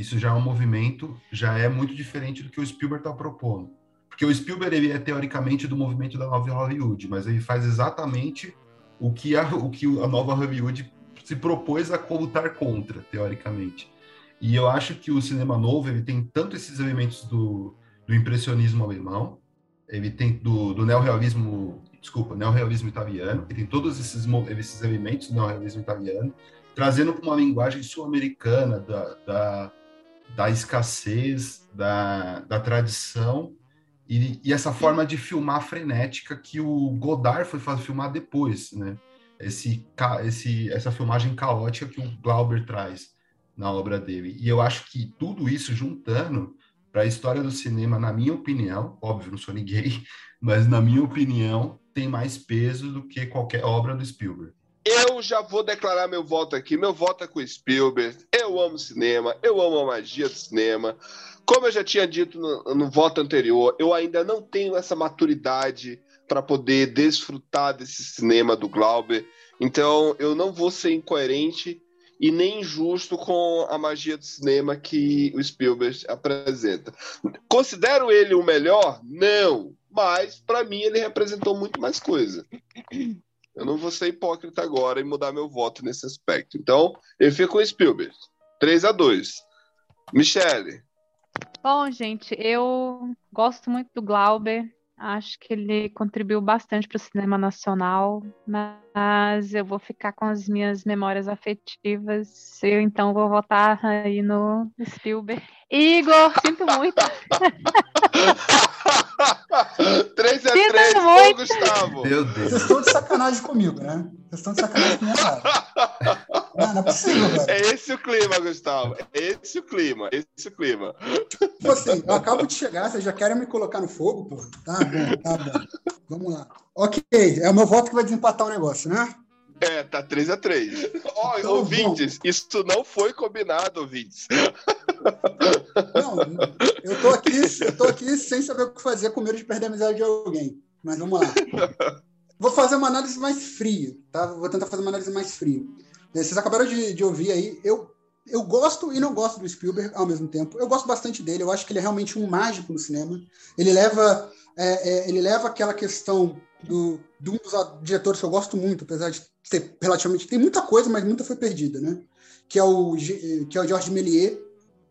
Isso já é um movimento, já é muito diferente do que o Spielberg está propondo. Porque o Spielberg ele é teoricamente do movimento da nova Hollywood, mas ele faz exatamente o que a, o que a nova Hollywood se propôs a lutar contra, teoricamente. E eu acho que o cinema novo ele tem tanto esses elementos do, do impressionismo alemão, ele tem do, do neorrealismo, desculpa, neorrealismo italiano, ele tem todos esses, esses elementos do neorrealismo italiano, trazendo para uma linguagem sul-americana da, da, da escassez, da, da tradição e, e essa forma de filmar frenética que o Godard foi fazer filmar depois, né? Esse, esse, essa filmagem caótica que o Glauber traz na obra dele. E eu acho que tudo isso juntando para a história do cinema, na minha opinião, óbvio, não sou ninguém, mas na minha opinião, tem mais peso do que qualquer obra do Spielberg. Eu já vou declarar meu voto aqui. Meu voto é com Spielberg. Eu amo cinema, eu amo a magia do cinema. Como eu já tinha dito no, no voto anterior, eu ainda não tenho essa maturidade para poder desfrutar desse cinema do Glauber. Então, eu não vou ser incoerente e nem injusto com a magia do cinema que o Spielberg apresenta. Considero ele o melhor? Não. Mas, para mim, ele representou muito mais coisa. Eu não vou ser hipócrita agora e mudar meu voto nesse aspecto. Então, eu fico com o Spielberg. 3 a 2 Michele. Bom, gente, eu gosto muito do Glauber. Acho que ele contribuiu bastante para o cinema nacional, mas eu vou ficar com as minhas memórias afetivas. Eu então vou votar aí no Spielberg. Igor, sinto muito. 3 a Sinto 3 com o muito. Gustavo. Meu Vocês estão de sacanagem comigo, né? Vocês estão de sacanagem com a minha cara. Não, não é possível, velho. É esse o clima, Gustavo. É esse o clima. Esse o clima. Tipo assim, eu acabo de chegar, vocês já querem me colocar no fogo, pô? Tá bom, tá bom. Vamos lá. Ok, é o meu voto que vai desempatar o negócio, né? É, tá 3 a 3 Ó, Então, ouvintes, isso não foi combinado, ouvintes. Eu tô aqui, eu tô aqui sem saber o que fazer, com medo de perder a amizade de alguém. Mas vamos lá. Vou fazer uma análise mais fria, tá? Vou tentar fazer uma análise mais fria. Eh, Vocês acabaram de, de ouvir aí. Eu, eu gosto e não gosto do Spielberg ao mesmo tempo. Eu gosto bastante dele. Eu acho que ele é realmente um mágico no cinema. Ele leva, é, é, ele leva aquela questão do, de um dos diretores que eu gosto muito, apesar de ter relativamente. Tem muita coisa, mas muita foi perdida, né? Que é o, que é o Georges Méliès.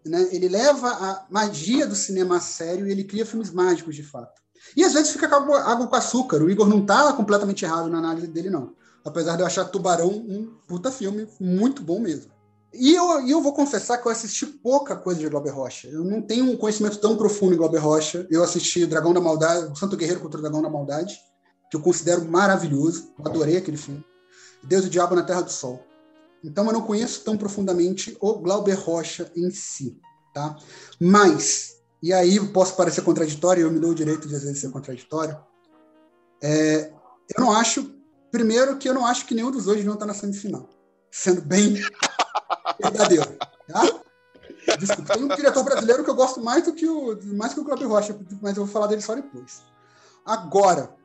Né? Ele leva a magia do cinema a sério e ele cria filmes mágicos, de fato. E às vezes fica água, água com açúcar. O Igor não tá completamente errado na análise dele, não. Apesar de eu achar Tubarão um puta filme muito bom mesmo. E eu, eu vou confessar que eu assisti pouca coisa de Glauber Rocha. Eu não tenho um conhecimento tão profundo em Glauber Rocha. Eu assisti Dragão da Maldade, o Santo Guerreiro contra o Dragão da Maldade, que eu considero maravilhoso. Eu adorei aquele filme. Deus e o Diabo na Terra do Sol. Então eu não conheço tão profundamente o Glauber Rocha em si, tá? Mas, e aí posso parecer contraditório, eu me dou o direito de às vezes ser contraditório. É, eu não acho, primeiro que eu não acho que nenhum dos dois deviam estar na semifinal, sendo bem verdadeiro, tá? Desculpa, tem um diretor brasileiro que eu gosto mais do que o mais que o Glauber Rocha, mas eu vou falar dele só depois. Agora,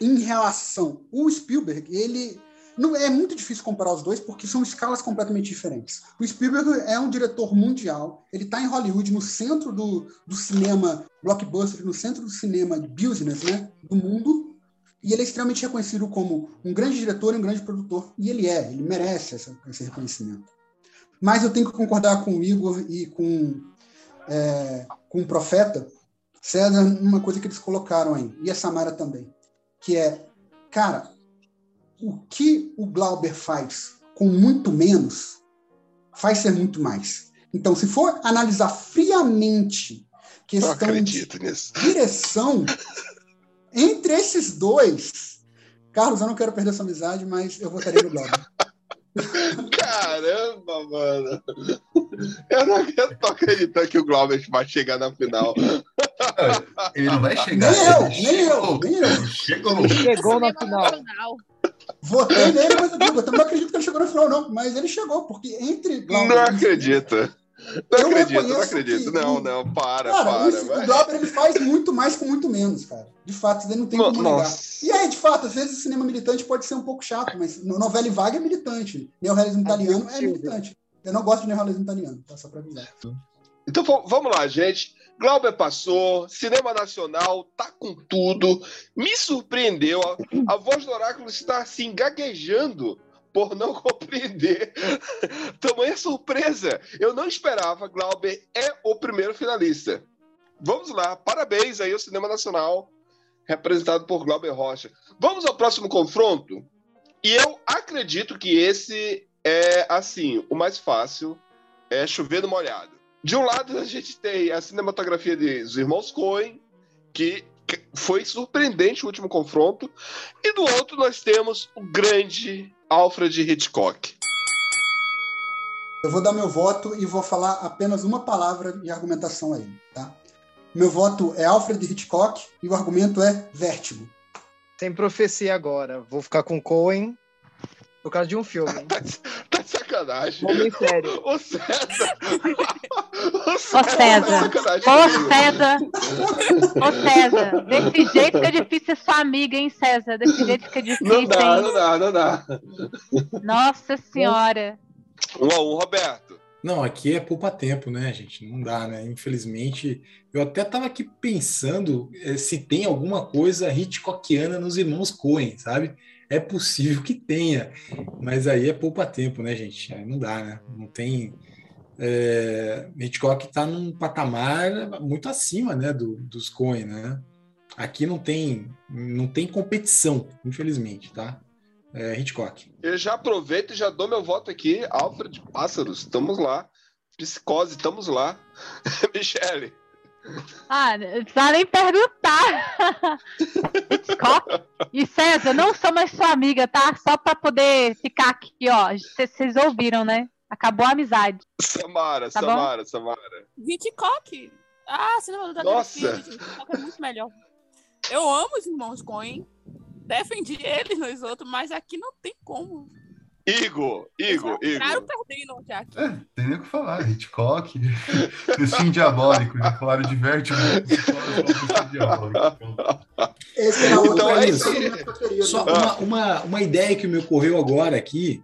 em relação o Spielberg, ele não é muito difícil comparar os dois porque são escalas completamente diferentes. O Spielberg é um diretor mundial, ele está em Hollywood, no centro do, do cinema blockbuster, no centro do cinema business, né, do mundo, e ele é extremamente reconhecido como um grande diretor e um grande produtor, e ele é, ele merece essa, esse reconhecimento. Mas eu tenho que concordar com o Igor e com, é, com o Profeta, César, uma coisa que eles colocaram aí, e a Samara também, que é, cara, o que o Glauber faz com muito menos faz ser muito mais. Então, se for analisar friamente questão de direção, entre esses dois, Carlos, eu não quero perder essa amizade, mas eu votaria no Glauber. Caramba, mano. Eu não, eu tô acreditando que o Glauber vai chegar na final. Ele não vai chegar. Nem eu, nem eu, chegou. nem eu. Chegou. Chegou na final. Votei nele, mas eu, não acredito que ele chegou na final, não. Mas ele chegou, porque entre Glauber Não e acredito. Não Eu acredito, não acredito. que- Não, não, para, Cara, para. vai. o Glauber ele faz muito mais com muito menos, cara. De fato, ele não tem como negar. E aí, de fato, às vezes o cinema militante pode ser um pouco chato, mas no- novela e vaga é militante. Neorrealismo italiano é militante. Eu não gosto de neorrealismo italiano, tá? Só pra avisar. Então vamos lá, gente. Glauber passou, cinema nacional, tá com tudo. Me surpreendeu. A, a voz do oráculo está assim, gaguejando por não compreender. Tamanha surpresa. Eu não esperava. Glauber é o primeiro finalista. Vamos lá, parabéns aí ao cinema nacional, representado por Glauber Rocha. Vamos ao próximo confronto. E eu acredito que esse é, assim, o mais fácil é chover no molhado. De um lado, a gente tem a cinematografia de- dos irmãos Coen, que foi surpreendente o último confronto. E do outro, nós temos o grande Alfred Hitchcock. Eu vou dar meu voto e vou falar apenas uma palavra de argumentação a ele, tá? Meu voto é Alfred Hitchcock e o argumento é vértigo. Sem profecia agora. Vou ficar com Cohen por causa de um filme. Tá de sacanagem. Homem sério. Ô César! Ô César, ô César, ô César, desse jeito fica difícil ser sua amiga, hein, César? Desse jeito fica difícil, Não dá, hein? não dá, não dá. Nossa senhora. Um a um, Roberto. Não, aqui é poupa tempo, né, gente? Não dá, né? Infelizmente, eu até estava aqui pensando eh, se tem alguma coisa Hitchcockiana nos irmãos Coen, sabe? É possível que tenha, mas aí é poupa tempo, né, gente? Aí não dá, né? Não tem. É... Hitchcock está num patamar muito acima, né, do, dos Coen, né? Aqui não tem, não tem competição, infelizmente, tá? É Hitchcock. Eu já aproveito e já dou meu voto aqui. Alfred Pássaros, estamos lá. Psicose, estamos lá. Michele. Ah, não precisa nem perguntar. Hitchcock e César, não sou mais sua amiga, tá? Só pra poder ficar aqui, ó. Vocês ouviram, né? Acabou a amizade. Samara, Tá bom? Samara, Samara. Hitchcock. Ah, cinema do Nossa. Hitchcock é muito melhor. Eu amo os irmãos Coen. Defendi eles nos outros, mas aqui não tem como. Igor, Igor, Igor. perdendo já aqui. É, tem nem o que falar. Hitchcock, Destino Diabólico, já falaram de Diabólico. Esse outro Então, é esse isso. é o. Só uma, uma, uma ideia que me ocorreu agora aqui.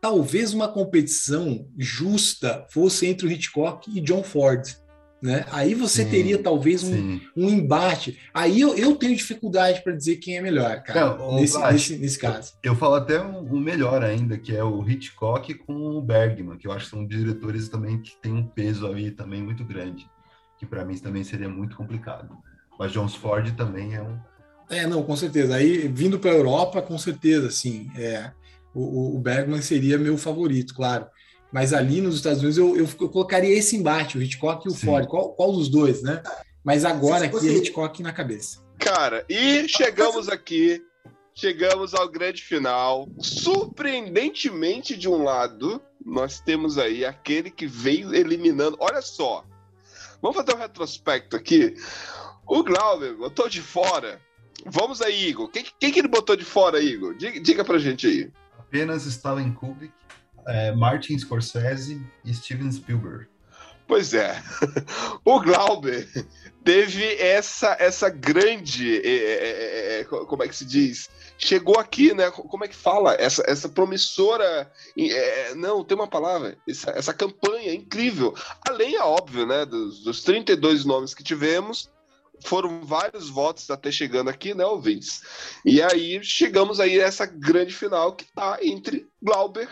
Talvez uma competição justa fosse entre o Hitchcock e John Ford. Né? Aí você Sim, teria talvez um, um embate. Aí eu, eu tenho dificuldade para dizer quem é melhor, cara, nesse, Vlad, nesse, nesse caso. Eu falo até um, um melhor ainda, que é o Hitchcock com o Bergman, que eu acho que são diretores também que tem um peso ali também muito grande, que para mim também seria muito complicado. Mas John Ford também é um. É, não, com certeza. Aí, vindo para a Europa, com certeza, sim. É, o, o Bergman seria meu favorito, claro. Mas ali nos Estados Unidos eu, eu, eu colocaria esse embate, o Hitchcock e o Sim. Ford. Qual, qual dos dois, né? Mas agora aqui é Hitchcock na cabeça. Cara, e chegamos aqui, chegamos ao grande final. Surpreendentemente, de um lado, nós temos aí aquele que veio eliminando. Olha só, vamos fazer um retrospecto aqui. O Glauber botou de fora. Vamos aí, Igor. Quem, quem que ele botou de fora, Igor? Diga, diga pra gente aí. Apenas Stanley Kubrick, é, Martin Scorsese e Steven Spielberg. Pois é. O Glauber teve essa essa grande. é, é, é, é, como é que se diz? Chegou aqui, né? Como é que fala? Essa, essa promissora. é, não, tem uma palavra. Essa, essa campanha incrível. Além, é óbvio, né? Dos, dos 32 nomes que tivemos. Foram vários votos até chegando aqui, né, ouvintes? E aí chegamos aí a essa grande final que tá entre Glauber,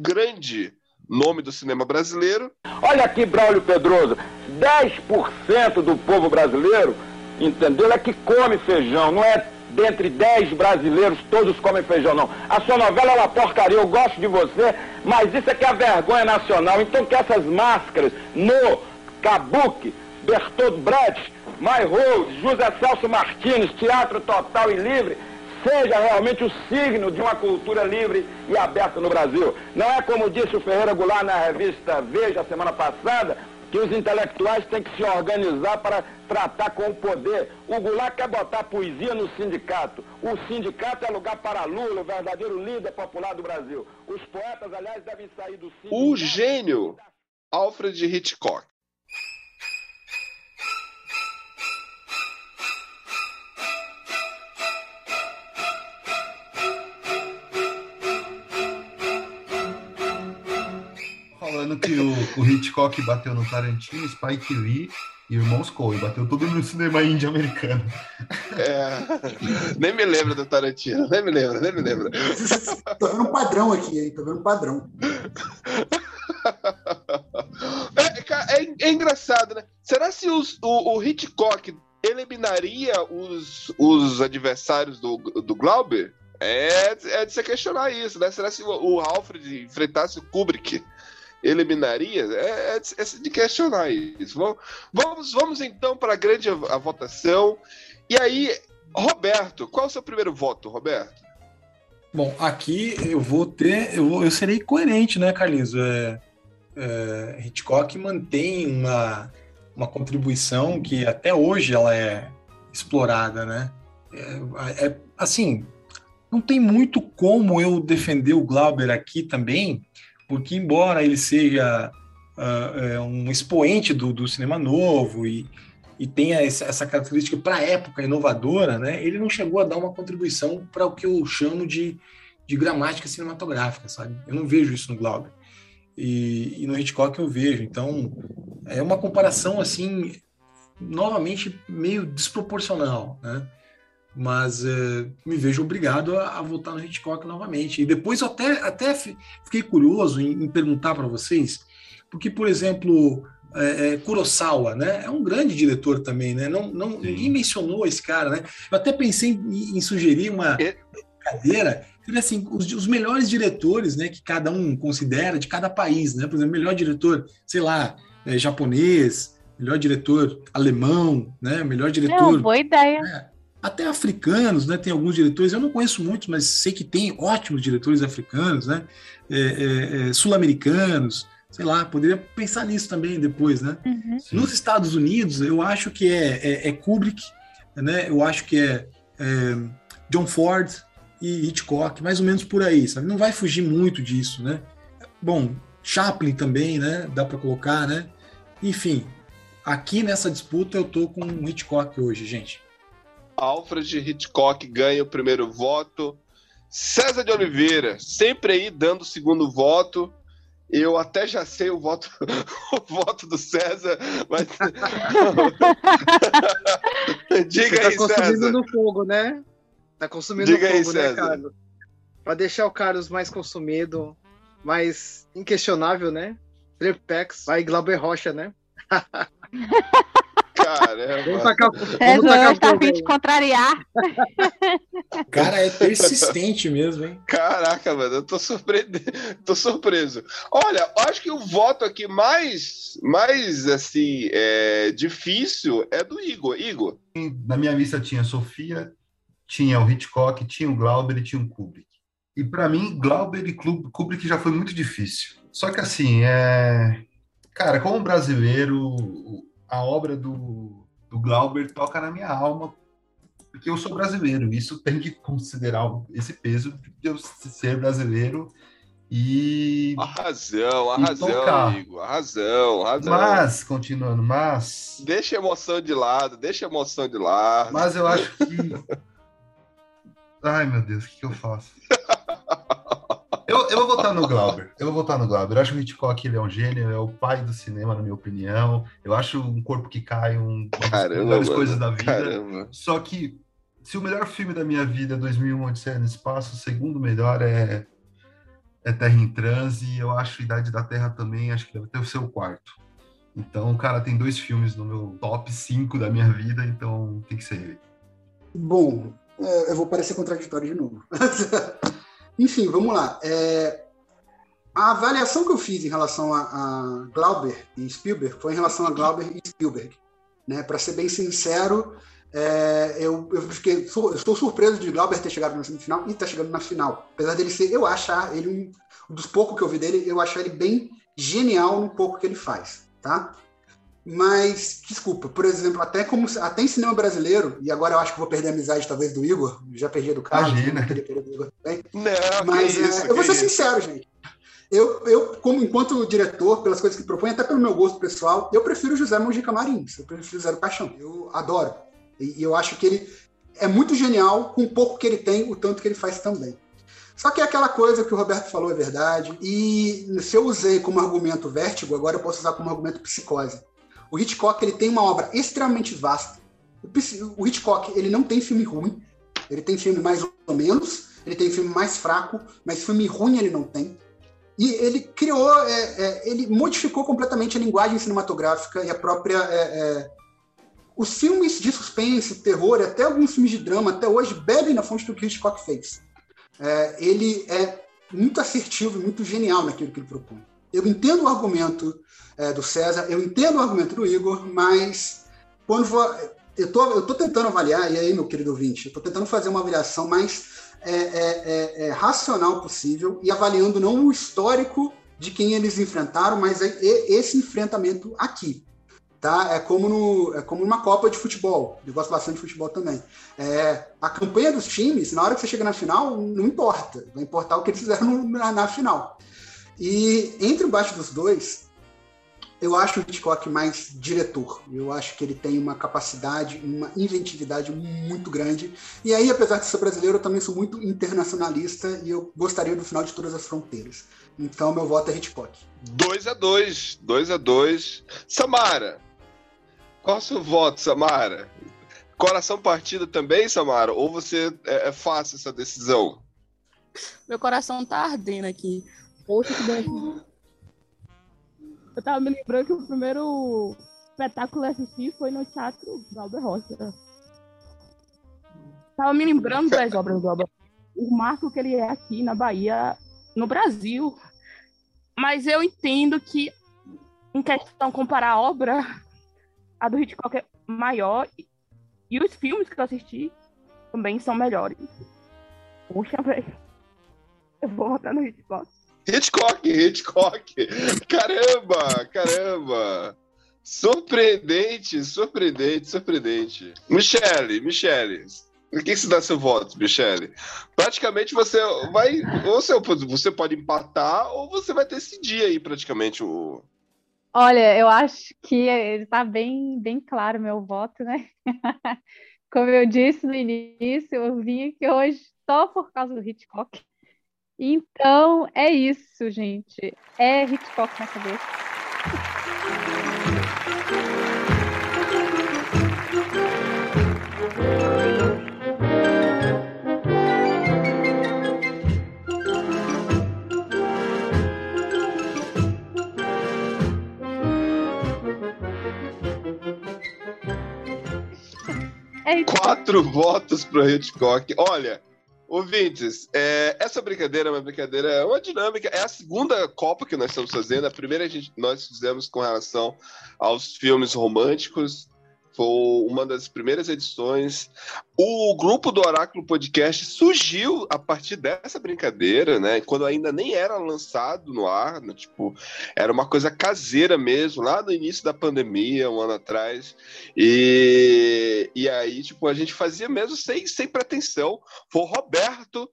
grande nome do cinema brasileiro, Olha aqui, Braulio Pedroso, 10% do povo brasileiro, entendeu? É que come feijão, não é dentre 10 brasileiros todos comem feijão, não. A sua novela é uma porcaria, eu gosto de você, mas isso é que é a vergonha nacional. Então que essas máscaras no Kabuki, Bertold Brecht, My Rose, José Celso Martins, Teatro Total e Livre, seja realmente o signo de uma cultura livre e aberta no Brasil. Não é como disse o Ferreira Goulart na revista Veja semana passada, que os intelectuais têm que se organizar para tratar com o poder. O Goulart quer botar poesia no sindicato. O sindicato é lugar para Lula, o verdadeiro líder popular do Brasil. Os poetas, aliás, devem sair do sindicato. O gênio Alfred Hitchcock. Falando que o, o Hitchcock bateu no Tarantino, Spike Lee e Irmãos Coen. Bateu todo no cinema índio americano. É, nem me lembro do Tarantino, nem me lembro, nem me lembro. Tô vendo um padrão aqui, hein? Tô vendo um padrão. É, é- é engraçado, né? Será se os- o, o Hitchcock eliminaria os, os adversários do, do Glauber? É, é de se questionar isso, né? Será se o, o Alfred enfrentasse o Kubrick? Eliminaria? É, é de, é de questionar isso. Vamos, vamos, vamos então para a grande a votação. E aí, Roberto, qual é o seu primeiro voto, Roberto? Bom, aqui eu vou ter, eu, vou- eu serei coerente, né, Carlinhos? É, é, Hitchcock mantém uma, uma contribuição que até hoje ela é explorada, né? É, é- assim, não tem muito como eu defender o Glauber aqui também, porque embora ele seja é, um expoente do, do cinema novo e, e tenha essa característica para a época inovadora, né? Ele não chegou a dar uma contribuição para o que eu chamo de, de gramática cinematográfica, sabe? Eu não vejo isso no Glauber. E, e no Hitchcock eu vejo. Então, é uma comparação, assim, novamente meio desproporcional, né? Mas eh, me vejo obrigado a, a voltar no Hitchcock novamente. E depois eu até, até fi- fiquei curioso em, em perguntar para vocês, porque, por exemplo, é, é, Kurosawa, né? É um grande diretor também, né? Não, não, ninguém mencionou esse cara, né? Eu até pensei em, em sugerir uma brincadeira, que, assim, os, os melhores diretores, né? Que cada um considera de cada país, né? Por exemplo, melhor diretor, sei lá, é, japonês, melhor diretor alemão, né? Melhor diretor Não, boa ideia. Até africanos, né? Tem alguns diretores, eu não conheço muitos, mas sei que tem ótimos diretores africanos, né? É, é, é, sul-americanos, sei lá, poderia pensar nisso também depois, né? Nos Estados Unidos, eu acho que é, é- é Kubrick, né? Eu acho que é, é John Ford e Hitchcock, mais ou menos por aí, sabe? Não vai fugir muito disso, né? Bom, Chaplin também, né? Dá para colocar, né? Enfim, aqui nessa disputa eu tô com o Hitchcock hoje, gente. Alfred Hitchcock ganha o primeiro voto. César de Oliveira, sempre aí dando o segundo voto. Eu até já sei o voto, o voto do César, mas. Diga tá aí, consumindo César. no fogo, né? Tá consumindo Diga no aí, fogo, né, César. Carlos? Pra deixar o Carlos mais consumido, mais inquestionável, né? Trepex, vai Glauber Rocha, né? Caramba. Vamos tacar, César vamos tacar hoje tá fim de contrariar. O cara é persistente mesmo, hein? Caraca, mano, eu tô, surpre... tô surpreso. Olha, acho que o voto aqui mais, mais assim, é, difícil é do Igor. Igor. Na minha lista tinha Sofia, tinha o Hitchcock, tinha o Glauber e tinha o Kubrick. E para mim, Glauber e Kubrick já foi muito difícil. Só que assim, é... cara, como brasileiro, o- a obra do, do Glauber toca na minha alma, porque eu sou brasileiro. Isso tem que considerar esse peso de eu ser brasileiro e A razão, a razão, tocar. Igor. A razão, a razão. Mas, continuando, mas. Deixa a emoção de lado, deixa a emoção de lado. Mas eu acho que. Ai, meu Deus, o que, que eu faço? Eu, eu vou votar no Glauber. Eu vou votar no Glauber. Eu acho que o Hitchcock ele é um gênio, é o pai do cinema, na minha opinião. Eu acho um corpo que cai um, uma das Caramba, melhores mano, coisas da vida. caramba. Só que se o melhor filme da minha vida é 2001 Odisseia no Espaço, o segundo melhor é, é Terra em Transe. E eu acho Idade da Terra também, acho que deve ter o seu quarto. Então, o cara tem dois filmes no meu top 5 da minha vida, então tem que ser ele. Bom, é, eu vou parecer contraditório de novo. Enfim, vamos lá. É, a avaliação que eu fiz em relação a, a Glauber e Spielberg foi em relação a Glauber e Spielberg. Né? Para ser bem sincero, É, eu, eu, fiquei, eu estou surpreso de Glauber ter chegado na semifinal e estar tá chegando na final. Apesar dele ser, eu achar ele um, um dos poucos que eu vi dele, eu achar ele bem genial no pouco que ele faz, tá? Mas, desculpa, por exemplo, até como até em cinema brasileiro, e agora eu acho que vou perder a amizade talvez do Igor, já perdi a do Carlos, não queria perder do Igor também. Não, mas que é, isso, eu vou ser isso. sincero, gente. Eu, eu, como enquanto diretor, pelas coisas que propõe, até pelo meu gosto pessoal, eu prefiro José Mojica Marins, eu prefiro Zero Paixão. Eu adoro. E, e eu acho que ele é muito genial com o pouco que ele tem, o tanto que ele faz também. Só que é aquela coisa que o Roberto falou é verdade. E se eu usei como argumento vértigo, agora eu posso usar como argumento psicose. O Hitchcock ele tem uma obra extremamente vasta. O, Hitchcock ele não tem filme ruim. Ele tem filme mais ou menos. Ele tem filme mais fraco, mas filme ruim ele não tem. E ele criou, é, é, ele modificou completamente a linguagem cinematográfica e a própria. é, é, os filmes de suspense, terror, até alguns filmes de drama, até hoje, bebem na fonte do que Hitchcock fez. É, ele é muito assertivo muito genial naquilo que ele propõe. Eu entendo o argumento é, do César, eu entendo o argumento do Igor, mas quando vou, eu tô, tô tentando avaliar, e aí, meu querido ouvinte, eu tô tentando fazer uma avaliação mais é, é, é, é, racional possível e avaliando não o histórico de quem eles enfrentaram, mas é- esse enfrentamento aqui. Tá? É como no, é como numa Copa de futebol. Eu gosto bastante de futebol também. É, a campanha dos times, na hora que você chega na final, não importa. Vai importar o que eles fizeram na, na final. E entre o baixo dos dois, eu acho o Hitchcock mais diretor. Eu acho que ele tem uma capacidade, uma inventividade muito grande. E aí, apesar de ser brasileiro, eu também sou muito internacionalista e eu gostaria do final de todas as fronteiras. Então, meu voto é Hitchcock. 2 a 2 2 a 2 Samara, qual é o seu voto, Samara? Coração partido também, Samara? Ou você é, é fácil essa decisão? Meu coração tá ardendo aqui. Poxa, que delícia. Eu tava me lembrando que o primeiro espetáculo que assisti foi no Teatro Galber Rocha. Tava me lembrando das obras do Galber. O marco que ele é aqui na Bahia, no Brasil. Mas eu entendo que, em questão comparar a obra, a do Hitchcock é maior e, os filmes que eu assisti também são melhores. Poxa, velho. Eu vou votar no Hitchcock. Hitchcock, Hitchcock. Caramba, caramba. Surpreendente, surpreendente, surpreendente. Michele, Michele. O que se dá seu voto, Michele? Praticamente você vai. Ou você, você pode empatar, ou você vai decidir aí praticamente o. Olha, eu acho que ele tá bem, bem claro meu voto, né? Como eu disse no início, eu vim aqui hoje só por causa do Hitchcock. Então, é isso, gente. É Hitchcock na cabeça. É. Quatro votos pro Hitchcock. Olha, ouvintes, é, essa brincadeira é uma brincadeira, é uma dinâmica. É a segunda Copa que nós estamos fazendo. A primeira a gente, nós fizemos com relação aos filmes românticos. Foi uma das primeiras edições. O grupo do Oráculo Podcast surgiu a partir dessa brincadeira, né? Quando ainda nem era lançado no ar, né? tipo, era uma coisa caseira mesmo, lá no início da pandemia, um ano atrás. E, e aí, tipo, a gente fazia mesmo sem, sem pretensão. Foi o Roberto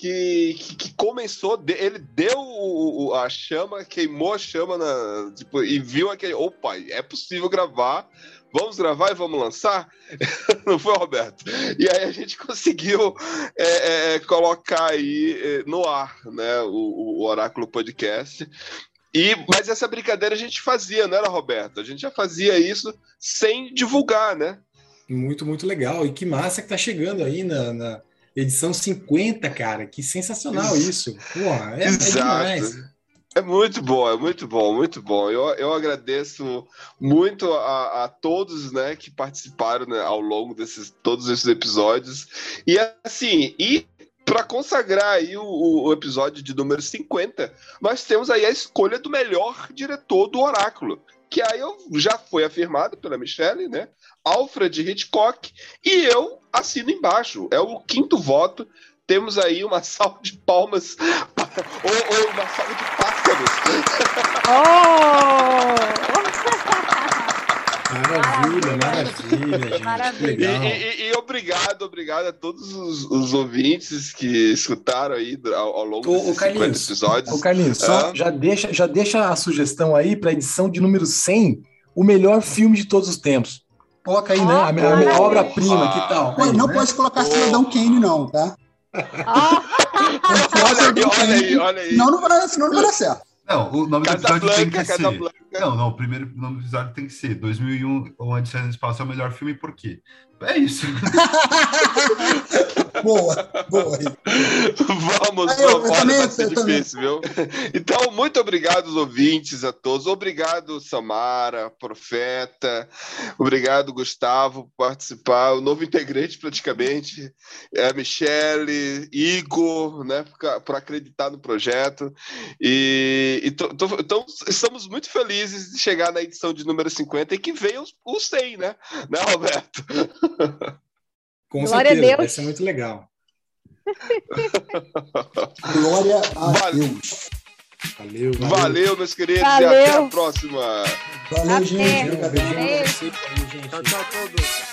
que, que, que começou, ele deu o- a chama, queimou a chama na, tipo, e viu aquele. Opa, é possível gravar. Vamos gravar e vamos lançar? Não foi, Roberto? E aí a gente conseguiu é, é, colocar aí é, no ar, né, o, o Oráculo Podcast. E, mas essa brincadeira a gente fazia, não era, Roberto? A gente já fazia isso sem divulgar, né? Muito, muito legal. E que massa que tá chegando aí na, na edição 50, cara. Que sensacional isso. Porra, é, é demais. É muito bom, é muito bom, muito bom. Eu, eu agradeço muito a, a todos né, que participaram né, ao longo desses todos esses episódios. E assim, e para consagrar aí o, o episódio de número 50, nós temos aí a escolha do melhor diretor do Oráculo, que aí eu, já foi afirmado pela Michelle, né? Alfred Hitchcock, e eu assino embaixo. É o quinto voto. Temos aí uma salva de palmas ou, ou uma salva de pássaros. Maravilha, maravilha, gente. Maravilha. E, e- e obrigado, obrigado a todos os, os ouvintes que escutaram aí ao, ao longo Ô, desses 50 Carlinhos, episódios. Ô, Carlinhos, só Ah, já, deixa, já deixa a sugestão aí para edição de número 100, o melhor filme de todos os tempos. Coloca aí, né? A, a, aí. obra-prima, que tal? Aí, não né? pode colocar Cidadão Kane, não, tá? Olha aí, olha aí. Não, não vai, senão não vai dar certo. Não, o nome do episódio tem que Casablanca, ser. Casablanca. Não, não, o primeiro nome do episódio tem que ser 2001 ou Odisseia no Espaço é o melhor filme, por quê? É isso. boa, boa. Vamos, Aí, eu- vamos, eu também- vai ser difícil, viu? Então, muito obrigado ouvintes, a todos. Obrigado, Samara, Profeta. Obrigado, Gustavo, por participar. O novo integrante, praticamente. É a Michele, Igor, né, por- por acreditar no projeto. E, e tô- tô- então, estamos muito felizes de chegar na edição de número 50 e que veio os, os 100, né? Né, Roberto? Com Glória a certeza, Deus. vai ser muito legal. Glória a Valeu. Deus. Valeu, Valeu, meus queridos, e Valeu. até a próxima. Valeu, Até. gente. Aí, gente. Tchau, tchau, todos.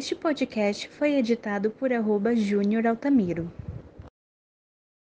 Este podcast foi editado por arroba Júnior Altamiro.